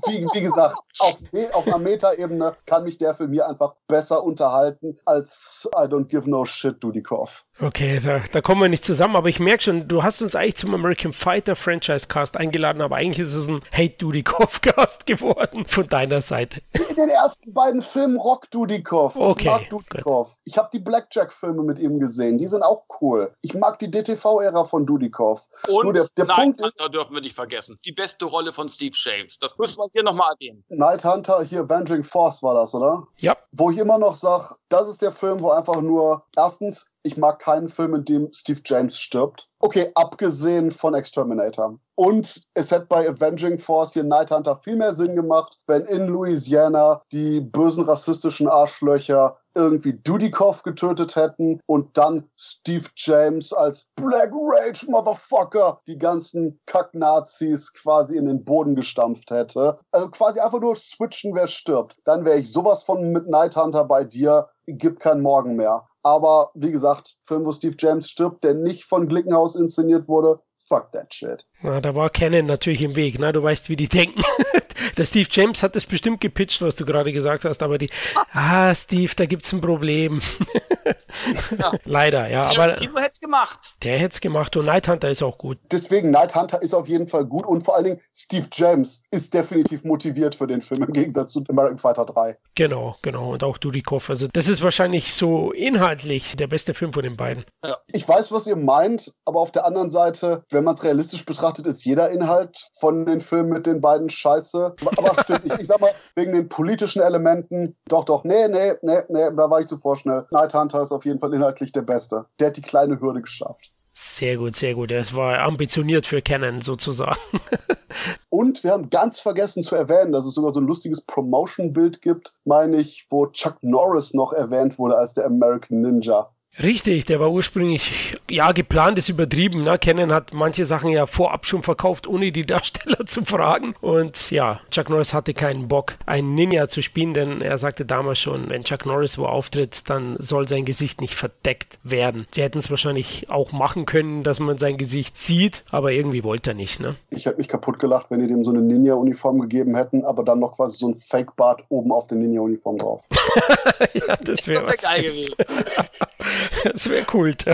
wie, wie gesagt, auf, [laughs] auf einer Metaebene kann mich der Film hier einfach besser unterhalten als I don't give no shit, Dudikoff. Okay, da, da kommen wir nicht zusammen, aber ich merke schon, du hast uns eigentlich zum American Fighter Franchise Cast eingeladen, aber eigentlich ist es ein Hate Dudikoff [laughs] Cast geworden von deiner Seite. In den ersten beiden Filmen Rock Dudikoff. Okay, Ich mag Dudikoff. Ich habe die Blackjack-Filme mit ihm gesehen. Die sind auch cool. Ich mag die DTV-Ära von Dudikoff. Und Nur der, der Night Punkt Hunter dürfen wir nicht vergessen. Die beste Rolle von Steve James. Das muss man hier nochmal erwähnen. Night Hunter, hier Avenging Force war das, oder? Ja, Wo ich immer noch sage, das ist der Film, wo einfach nur, erstens, ich mag keinen Film, in dem Steve James stirbt. Okay, abgesehen von Exterminator. Und es hätte bei Avenging Force hier Night Hunter viel mehr Sinn gemacht, wenn in Louisiana die bösen rassistischen Arschlöcher irgendwie Dudikoff getötet hätten und dann Steve James als Black Rage Motherfucker die ganzen Kack-Nazis quasi in den Boden gestampft hätte. Also quasi einfach nur switchen, wer stirbt. Dann wäre ich sowas von mit Night Hunter bei dir, gibt kein Morgen mehr. Aber wie gesagt, Film, wo Steve James stirbt, der nicht von Glickenhaus inszeniert wurde, fuck that shit. na, da war Canon natürlich im Weg, ne? Du weißt, wie die denken. [laughs] Der Steve James hat das bestimmt gepitcht, was du gerade gesagt hast, aber die, ah, Steve, da gibt's ein Problem. [laughs] [laughs] Leider, ja, aber Tarantino hätte es gemacht. der hätte es gemacht und Night Hunter ist auch gut. Deswegen, Night Hunter ist auf jeden Fall gut und vor allen Dingen Steve James ist definitiv motiviert für den Film im Gegensatz zu American Fighter 3. Genau, genau. Und auch Dudikoff. Also, das ist wahrscheinlich so inhaltlich der beste Film von den beiden. Ich weiß, was ihr meint, aber auf der anderen Seite, wenn man es realistisch betrachtet, ist jeder Inhalt von den Filmen mit den beiden scheiße. Aber [laughs] stimmt, ich, ich sag mal, wegen den politischen Elementen, doch, doch, nee, nee, nee, nee, da war ich zu vorschnell. Night Hunter ist auf jeden Fall inhaltlich der Beste. Der hat die kleine Hürde geschafft. Sehr gut, sehr gut. Es war ambitioniert für Canon sozusagen. [laughs] Und wir haben ganz vergessen zu erwähnen, dass es sogar so ein lustiges Promotion-Bild gibt, meine ich, wo Chuck Norris noch erwähnt wurde als der American Ninja. Richtig, der war ursprünglich, ja, geplant ist übertrieben. Ne? Canon hat manche Sachen ja vorab schon verkauft, ohne die Darsteller [laughs] zu fragen. Und ja, Chuck Norris hatte keinen Bock, einen Ninja zu spielen, denn er sagte damals schon, wenn Chuck Norris wo auftritt, dann soll sein Gesicht nicht verdeckt werden. Sie hätten es wahrscheinlich auch machen können, dass man sein Gesicht sieht, aber irgendwie wollte er nicht. Ne? Ich hätte mich kaputt gelacht, wenn die dem so eine Ninja-Uniform gegeben hätten, aber dann noch quasi so ein Fake-Bart oben auf der Ninja-Uniform drauf. [laughs] ja, das wäre Das wäre geil gewesen. Das wäre Kult.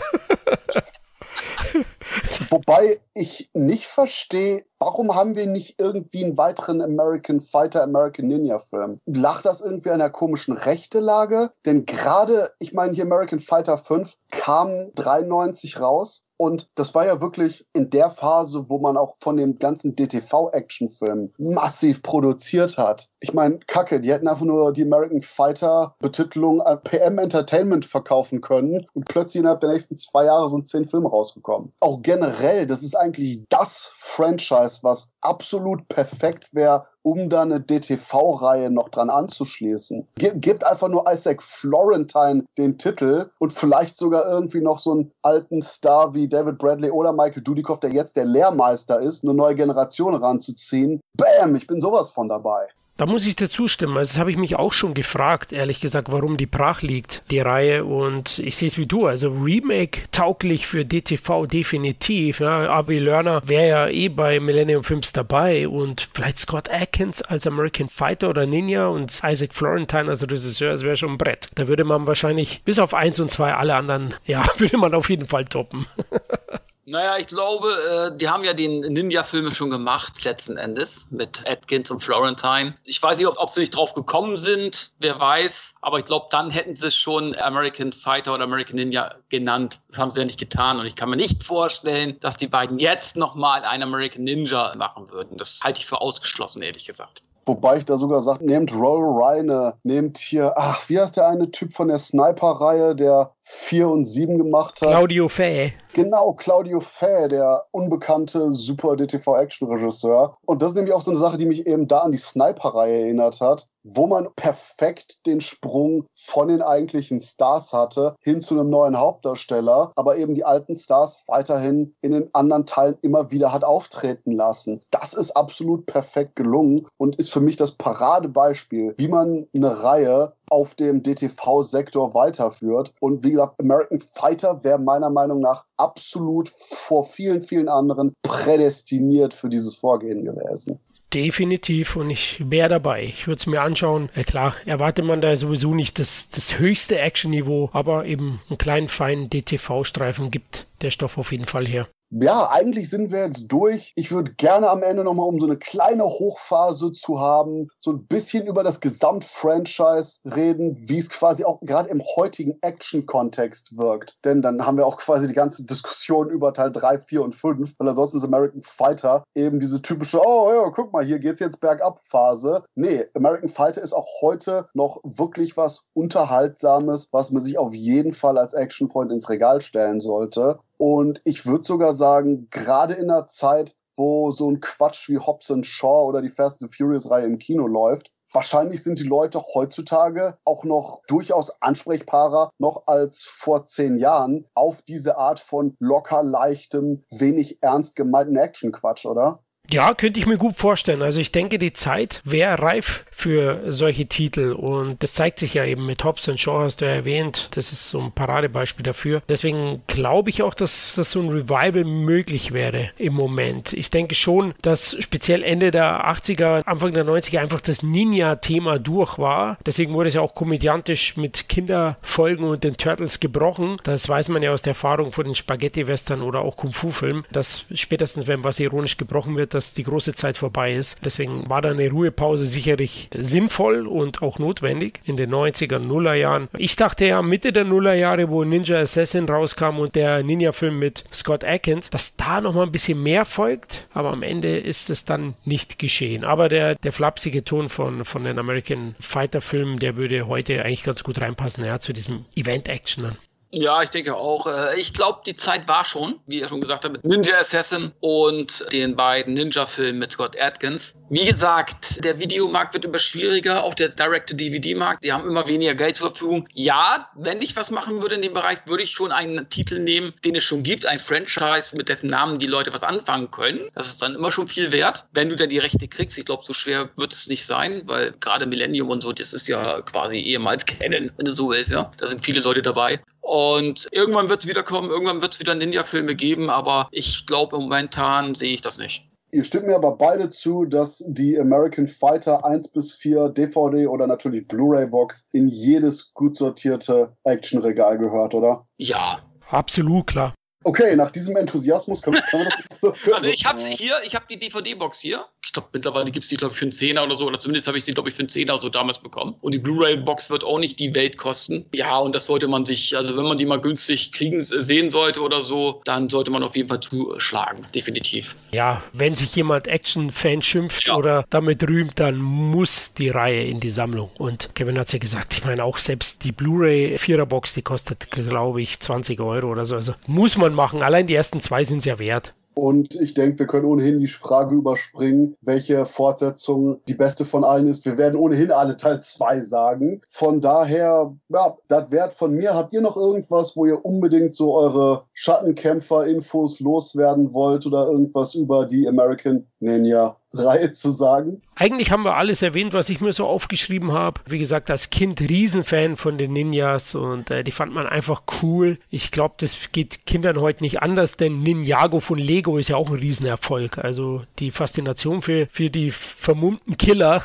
Wobei ich nicht verstehe, warum haben wir nicht irgendwie einen weiteren American Fighter, American Ninja Film? Lacht das irgendwie an der komischen Rechtelage? Denn gerade, ich meine, hier American Fighter 5 kam 93 raus. Und das war ja wirklich in der Phase, wo man auch von dem ganzen DTV-Actionfilm massiv produziert hat. Ich meine, Kacke, die hätten einfach nur die American Fighter-Betitelung an PM Entertainment verkaufen können und plötzlich innerhalb der nächsten zwei Jahre sind zehn Filme rausgekommen. Auch generell, das ist eigentlich das Franchise, was absolut perfekt wäre, um da eine DTV-Reihe noch dran anzuschließen. Gebt einfach nur Isaac Florentine den Titel und vielleicht sogar irgendwie noch so einen alten Star wie David Bradley oder Michael Dudikoff, der jetzt der Lehrmeister ist, eine neue Generation ranzuziehen. Bam, ich bin sowas von dabei. Da muss ich dazu stimmen. Also das habe ich mich auch schon gefragt, ehrlich gesagt, warum die brach liegt, die Reihe. Und ich sehe es wie du. Also Remake tauglich für DTV definitiv. Ja, Avi Lerner wäre ja eh bei Millennium Films dabei und vielleicht Scott Atkins als American Fighter oder Ninja und Isaac Florentine als Regisseur, das wäre schon ein Brett. Da würde man wahrscheinlich bis auf eins und zwei alle anderen, ja, [laughs] würde man auf jeden Fall toppen. [laughs] Naja, ich glaube, äh, die haben ja die Ninja-Filme schon gemacht, letzten Endes, mit Atkins und Florentine. Ich weiß nicht, ob, ob sie nicht drauf gekommen sind, wer weiß. Aber ich glaube, dann hätten sie es schon American Fighter oder American Ninja genannt. Das haben sie ja nicht getan. Und ich kann mir nicht vorstellen, dass die beiden jetzt nochmal einen American Ninja machen würden. Das halte ich für ausgeschlossen, ehrlich gesagt. Wobei ich da sogar sage, nehmt Roll Reine, nehmt hier, ach, wie heißt der eine Typ von der Sniper-Reihe, der 4 und 7 gemacht hat? Claudio Fäh. Genau, Claudio Fäh, der unbekannte super DTV-Action-Regisseur. Und das ist nämlich auch so eine Sache, die mich eben da an die Sniper-Reihe erinnert hat, wo man perfekt den Sprung von den eigentlichen Stars hatte, hin zu einem neuen Hauptdarsteller, aber eben die alten Stars weiterhin in den anderen Teilen immer wieder hat auftreten lassen. Das ist absolut perfekt gelungen und ist für mich das Paradebeispiel, wie man eine Reihe auf dem DTV-Sektor weiterführt. Und wie gesagt, American Fighter wäre meiner Meinung nach absolut vor vielen, vielen anderen prädestiniert für dieses Vorgehen gewesen. Definitiv und ich wäre dabei. Ich würde es mir anschauen. Ja, klar, erwartet man da sowieso nicht das, das höchste Action-Niveau, aber eben einen kleinen, feinen DTV-Streifen gibt der Stoff auf jeden Fall her. Ja, eigentlich sind wir jetzt durch. Ich würde gerne am Ende nochmal, um so eine kleine Hochphase zu haben, so ein bisschen über das Gesamtfranchise reden, wie es quasi auch gerade im heutigen Action-Kontext wirkt. Denn dann haben wir auch quasi die ganze Diskussion über Teil 3, 4 und 5, weil ansonsten ist American Fighter eben diese typische, oh ja, guck mal, hier geht's jetzt bergab Phase. Nee, American Fighter ist auch heute noch wirklich was Unterhaltsames, was man sich auf jeden Fall als Actionfreund ins Regal stellen sollte. Und ich würde sogar sagen, gerade in einer Zeit, wo so ein Quatsch wie Hobbs Shaw oder die Fast and Furious Reihe im Kino läuft, wahrscheinlich sind die Leute heutzutage auch noch durchaus ansprechbarer noch als vor zehn Jahren auf diese Art von locker leichtem, wenig ernst gemeinten Action-Quatsch, oder? Ja, könnte ich mir gut vorstellen. Also ich denke, die Zeit wäre reif für solche Titel und das zeigt sich ja eben mit Hobbs Shaw, hast du ja erwähnt. Das ist so ein Paradebeispiel dafür. Deswegen glaube ich auch, dass das so ein Revival möglich wäre im Moment. Ich denke schon, dass speziell Ende der 80er, Anfang der 90er einfach das Ninja-Thema durch war. Deswegen wurde es ja auch komödiantisch mit Kinderfolgen und den Turtles gebrochen. Das weiß man ja aus der Erfahrung von den Spaghetti-Western oder auch Kung-Fu-Filmen, dass spätestens, wenn was ironisch gebrochen wird, dass die große Zeit vorbei ist. Deswegen war da eine Ruhepause sicherlich sinnvoll und auch notwendig in den 90er, Nullerjahren. Ich dachte ja Mitte der Nullerjahre, wo Ninja Assassin rauskam und der Ninja-Film mit Scott Atkins, dass da nochmal ein bisschen mehr folgt, aber am Ende ist es dann nicht geschehen. Aber der, der flapsige Ton von, von den American Fighter-Filmen, der würde heute eigentlich ganz gut reinpassen, ja, zu diesem Event-Action. Ja, ich denke auch. Äh, ich glaube, die Zeit war schon, wie ihr schon gesagt habt, mit Ninja Assassin und den beiden Ninja-Filmen mit Scott Atkins. Wie gesagt, der Videomarkt wird immer schwieriger, auch der Direct-to-DVD-Markt. Die haben immer weniger Geld zur Verfügung. Ja, wenn ich was machen würde in dem Bereich, würde ich schon einen Titel nehmen, den es schon gibt, ein Franchise, mit dessen Namen die Leute was anfangen können. Das ist dann immer schon viel wert, wenn du dann die Rechte kriegst. Ich glaube, so schwer wird es nicht sein, weil gerade Millennium und so, das ist ja quasi ehemals Canon, wenn du so willst. Ja, da sind viele Leute dabei. Und irgendwann wird es wieder kommen, irgendwann wird es wieder Ninja-Filme geben, aber ich glaube, momentan sehe ich das nicht. Ihr stimmt mir aber beide zu, dass die American Fighter 1 bis 4 DVD oder natürlich Blu-ray-Box in jedes gut sortierte Actionregal gehört, oder? Ja. Absolut, klar. Okay, nach diesem Enthusiasmus können, können wir das so. Also ich habe hier, ich habe die DVD-Box hier. Ich glaube, mittlerweile gibt es die, glaube ich, für einen Zehner oder so. Oder zumindest habe ich sie, glaube ich, für einen Zehner so damals bekommen. Und die Blu-ray-Box wird auch nicht die Welt kosten. Ja, und das sollte man sich, also wenn man die mal günstig kriegen, sehen sollte oder so, dann sollte man auf jeden Fall zuschlagen. Definitiv. Ja, wenn sich jemand Action-Fan schimpft ja. oder damit rühmt, dann muss die Reihe in die Sammlung. Und Kevin hat es ja gesagt, ich meine auch selbst die Blu-ray-Vierer-Box, die kostet, glaube ich, 20 Euro oder so. Also muss man machen. Allein die ersten zwei sind es ja wert. Und ich denke, wir können ohnehin die Frage überspringen, welche Fortsetzung die beste von allen ist. Wir werden ohnehin alle Teil 2 sagen. Von daher, ja, das Wert von mir. Habt ihr noch irgendwas, wo ihr unbedingt so eure Schattenkämpfer-Infos loswerden wollt oder irgendwas über die American Ninja Reihe zu sagen? Eigentlich haben wir alles erwähnt, was ich mir so aufgeschrieben habe. Wie gesagt, als Kind Riesenfan von den Ninjas und äh, die fand man einfach cool. Ich glaube, das geht Kindern heute nicht anders, denn Ninjago von Lego ist ja auch ein Riesenerfolg. Also die Faszination für, für die vermummten Killer,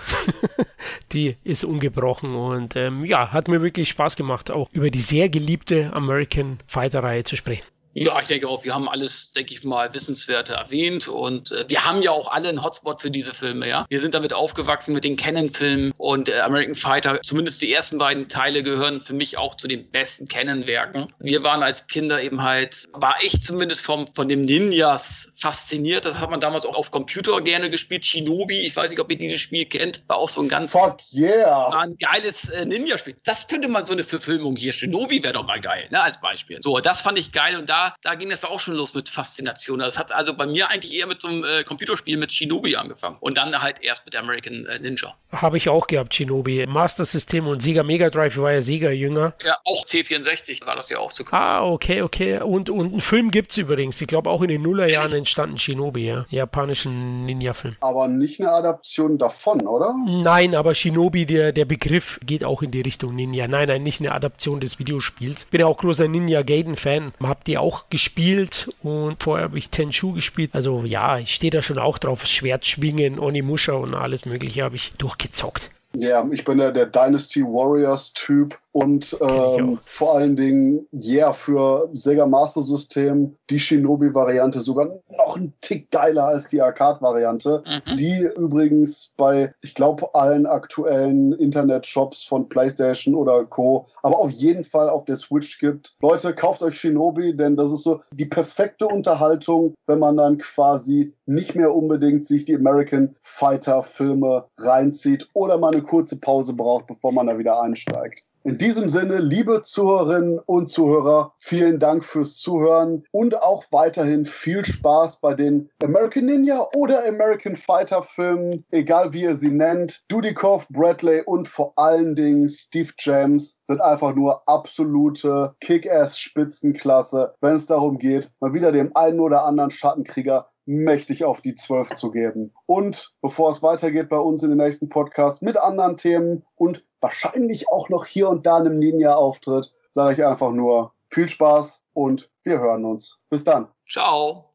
[laughs] die ist ungebrochen und ähm, ja, hat mir wirklich Spaß gemacht, auch über die sehr geliebte American Fighter Reihe zu sprechen. Ja, ich denke auch, wir haben alles, denke ich mal, Wissenswerte erwähnt und äh, wir haben ja auch alle einen Hotspot für diese Filme, ja. Wir sind damit aufgewachsen mit den Canon-Filmen und äh, American Fighter, zumindest die ersten beiden Teile gehören für mich auch zu den besten Canon-Werken. Wir waren als Kinder eben halt, war ich zumindest vom, von dem Ninjas fasziniert. Das hat man damals auch auf Computer gerne gespielt. Shinobi, ich weiß nicht, ob ihr dieses Spiel kennt, war auch so ein ganz Fuck yeah. War ein geiles äh, Ninja-Spiel. Das könnte man so eine Verfilmung hier. Shinobi wäre doch mal geil, ne, als Beispiel. So, das fand ich geil und da da, ging das auch schon los mit Faszination. Das hat also bei mir eigentlich eher mit so einem äh, Computerspiel mit Shinobi angefangen und dann halt erst mit American äh, Ninja. Habe ich auch gehabt, Shinobi. Master System und Sega Mega Drive war ja Sega jünger. Ja, auch C64 war das ja auch zu kaufen. Ah, okay, okay. Und, und einen Film gibt es übrigens. Ich glaube auch in den Nullerjahren entstanden Shinobi, ja. Japanischen Ninja-Film. Aber nicht eine Adaption davon, oder? Nein, aber Shinobi, der, der Begriff geht auch in die Richtung Ninja. Nein, nein, nicht eine Adaption des Videospiels. Bin ja auch großer Ninja Gaiden-Fan. Habt ihr auch gespielt und vorher habe ich Tenchu gespielt. Also ja, ich stehe da schon auch drauf. Schwert schwingen, Onimusha und alles mögliche habe ich durchgezockt. Ja, ich bin ja der Dynasty Warriors Typ und ähm, vor allen Dingen, ja, yeah, für Sega Master System die Shinobi-Variante sogar noch ein Tick geiler als die Arcade-Variante, mhm. die übrigens bei, ich glaube, allen aktuellen Internet-Shops von PlayStation oder Co., aber auf jeden Fall auf der Switch gibt. Leute, kauft euch Shinobi, denn das ist so die perfekte Unterhaltung, wenn man dann quasi nicht mehr unbedingt sich die American Fighter-Filme reinzieht oder mal eine kurze Pause braucht, bevor man da wieder einsteigt. In diesem Sinne, liebe Zuhörerinnen und Zuhörer, vielen Dank fürs Zuhören und auch weiterhin viel Spaß bei den American Ninja oder American Fighter Filmen, egal wie ihr sie nennt. Dudikoff, Bradley und vor allen Dingen Steve James sind einfach nur absolute Kick-Ass-Spitzenklasse, wenn es darum geht, mal wieder dem einen oder anderen Schattenkrieger mächtig auf die 12 zu geben. Und bevor es weitergeht bei uns in den nächsten Podcast mit anderen Themen und wahrscheinlich auch noch hier und da einem Ninja-Auftritt, sage ich einfach nur viel Spaß und wir hören uns. Bis dann. Ciao.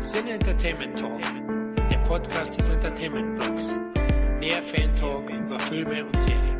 Sin Entertainment Talk, der Podcast des Entertainment Blogs. Mehr Fan Talk über Filme und Serien.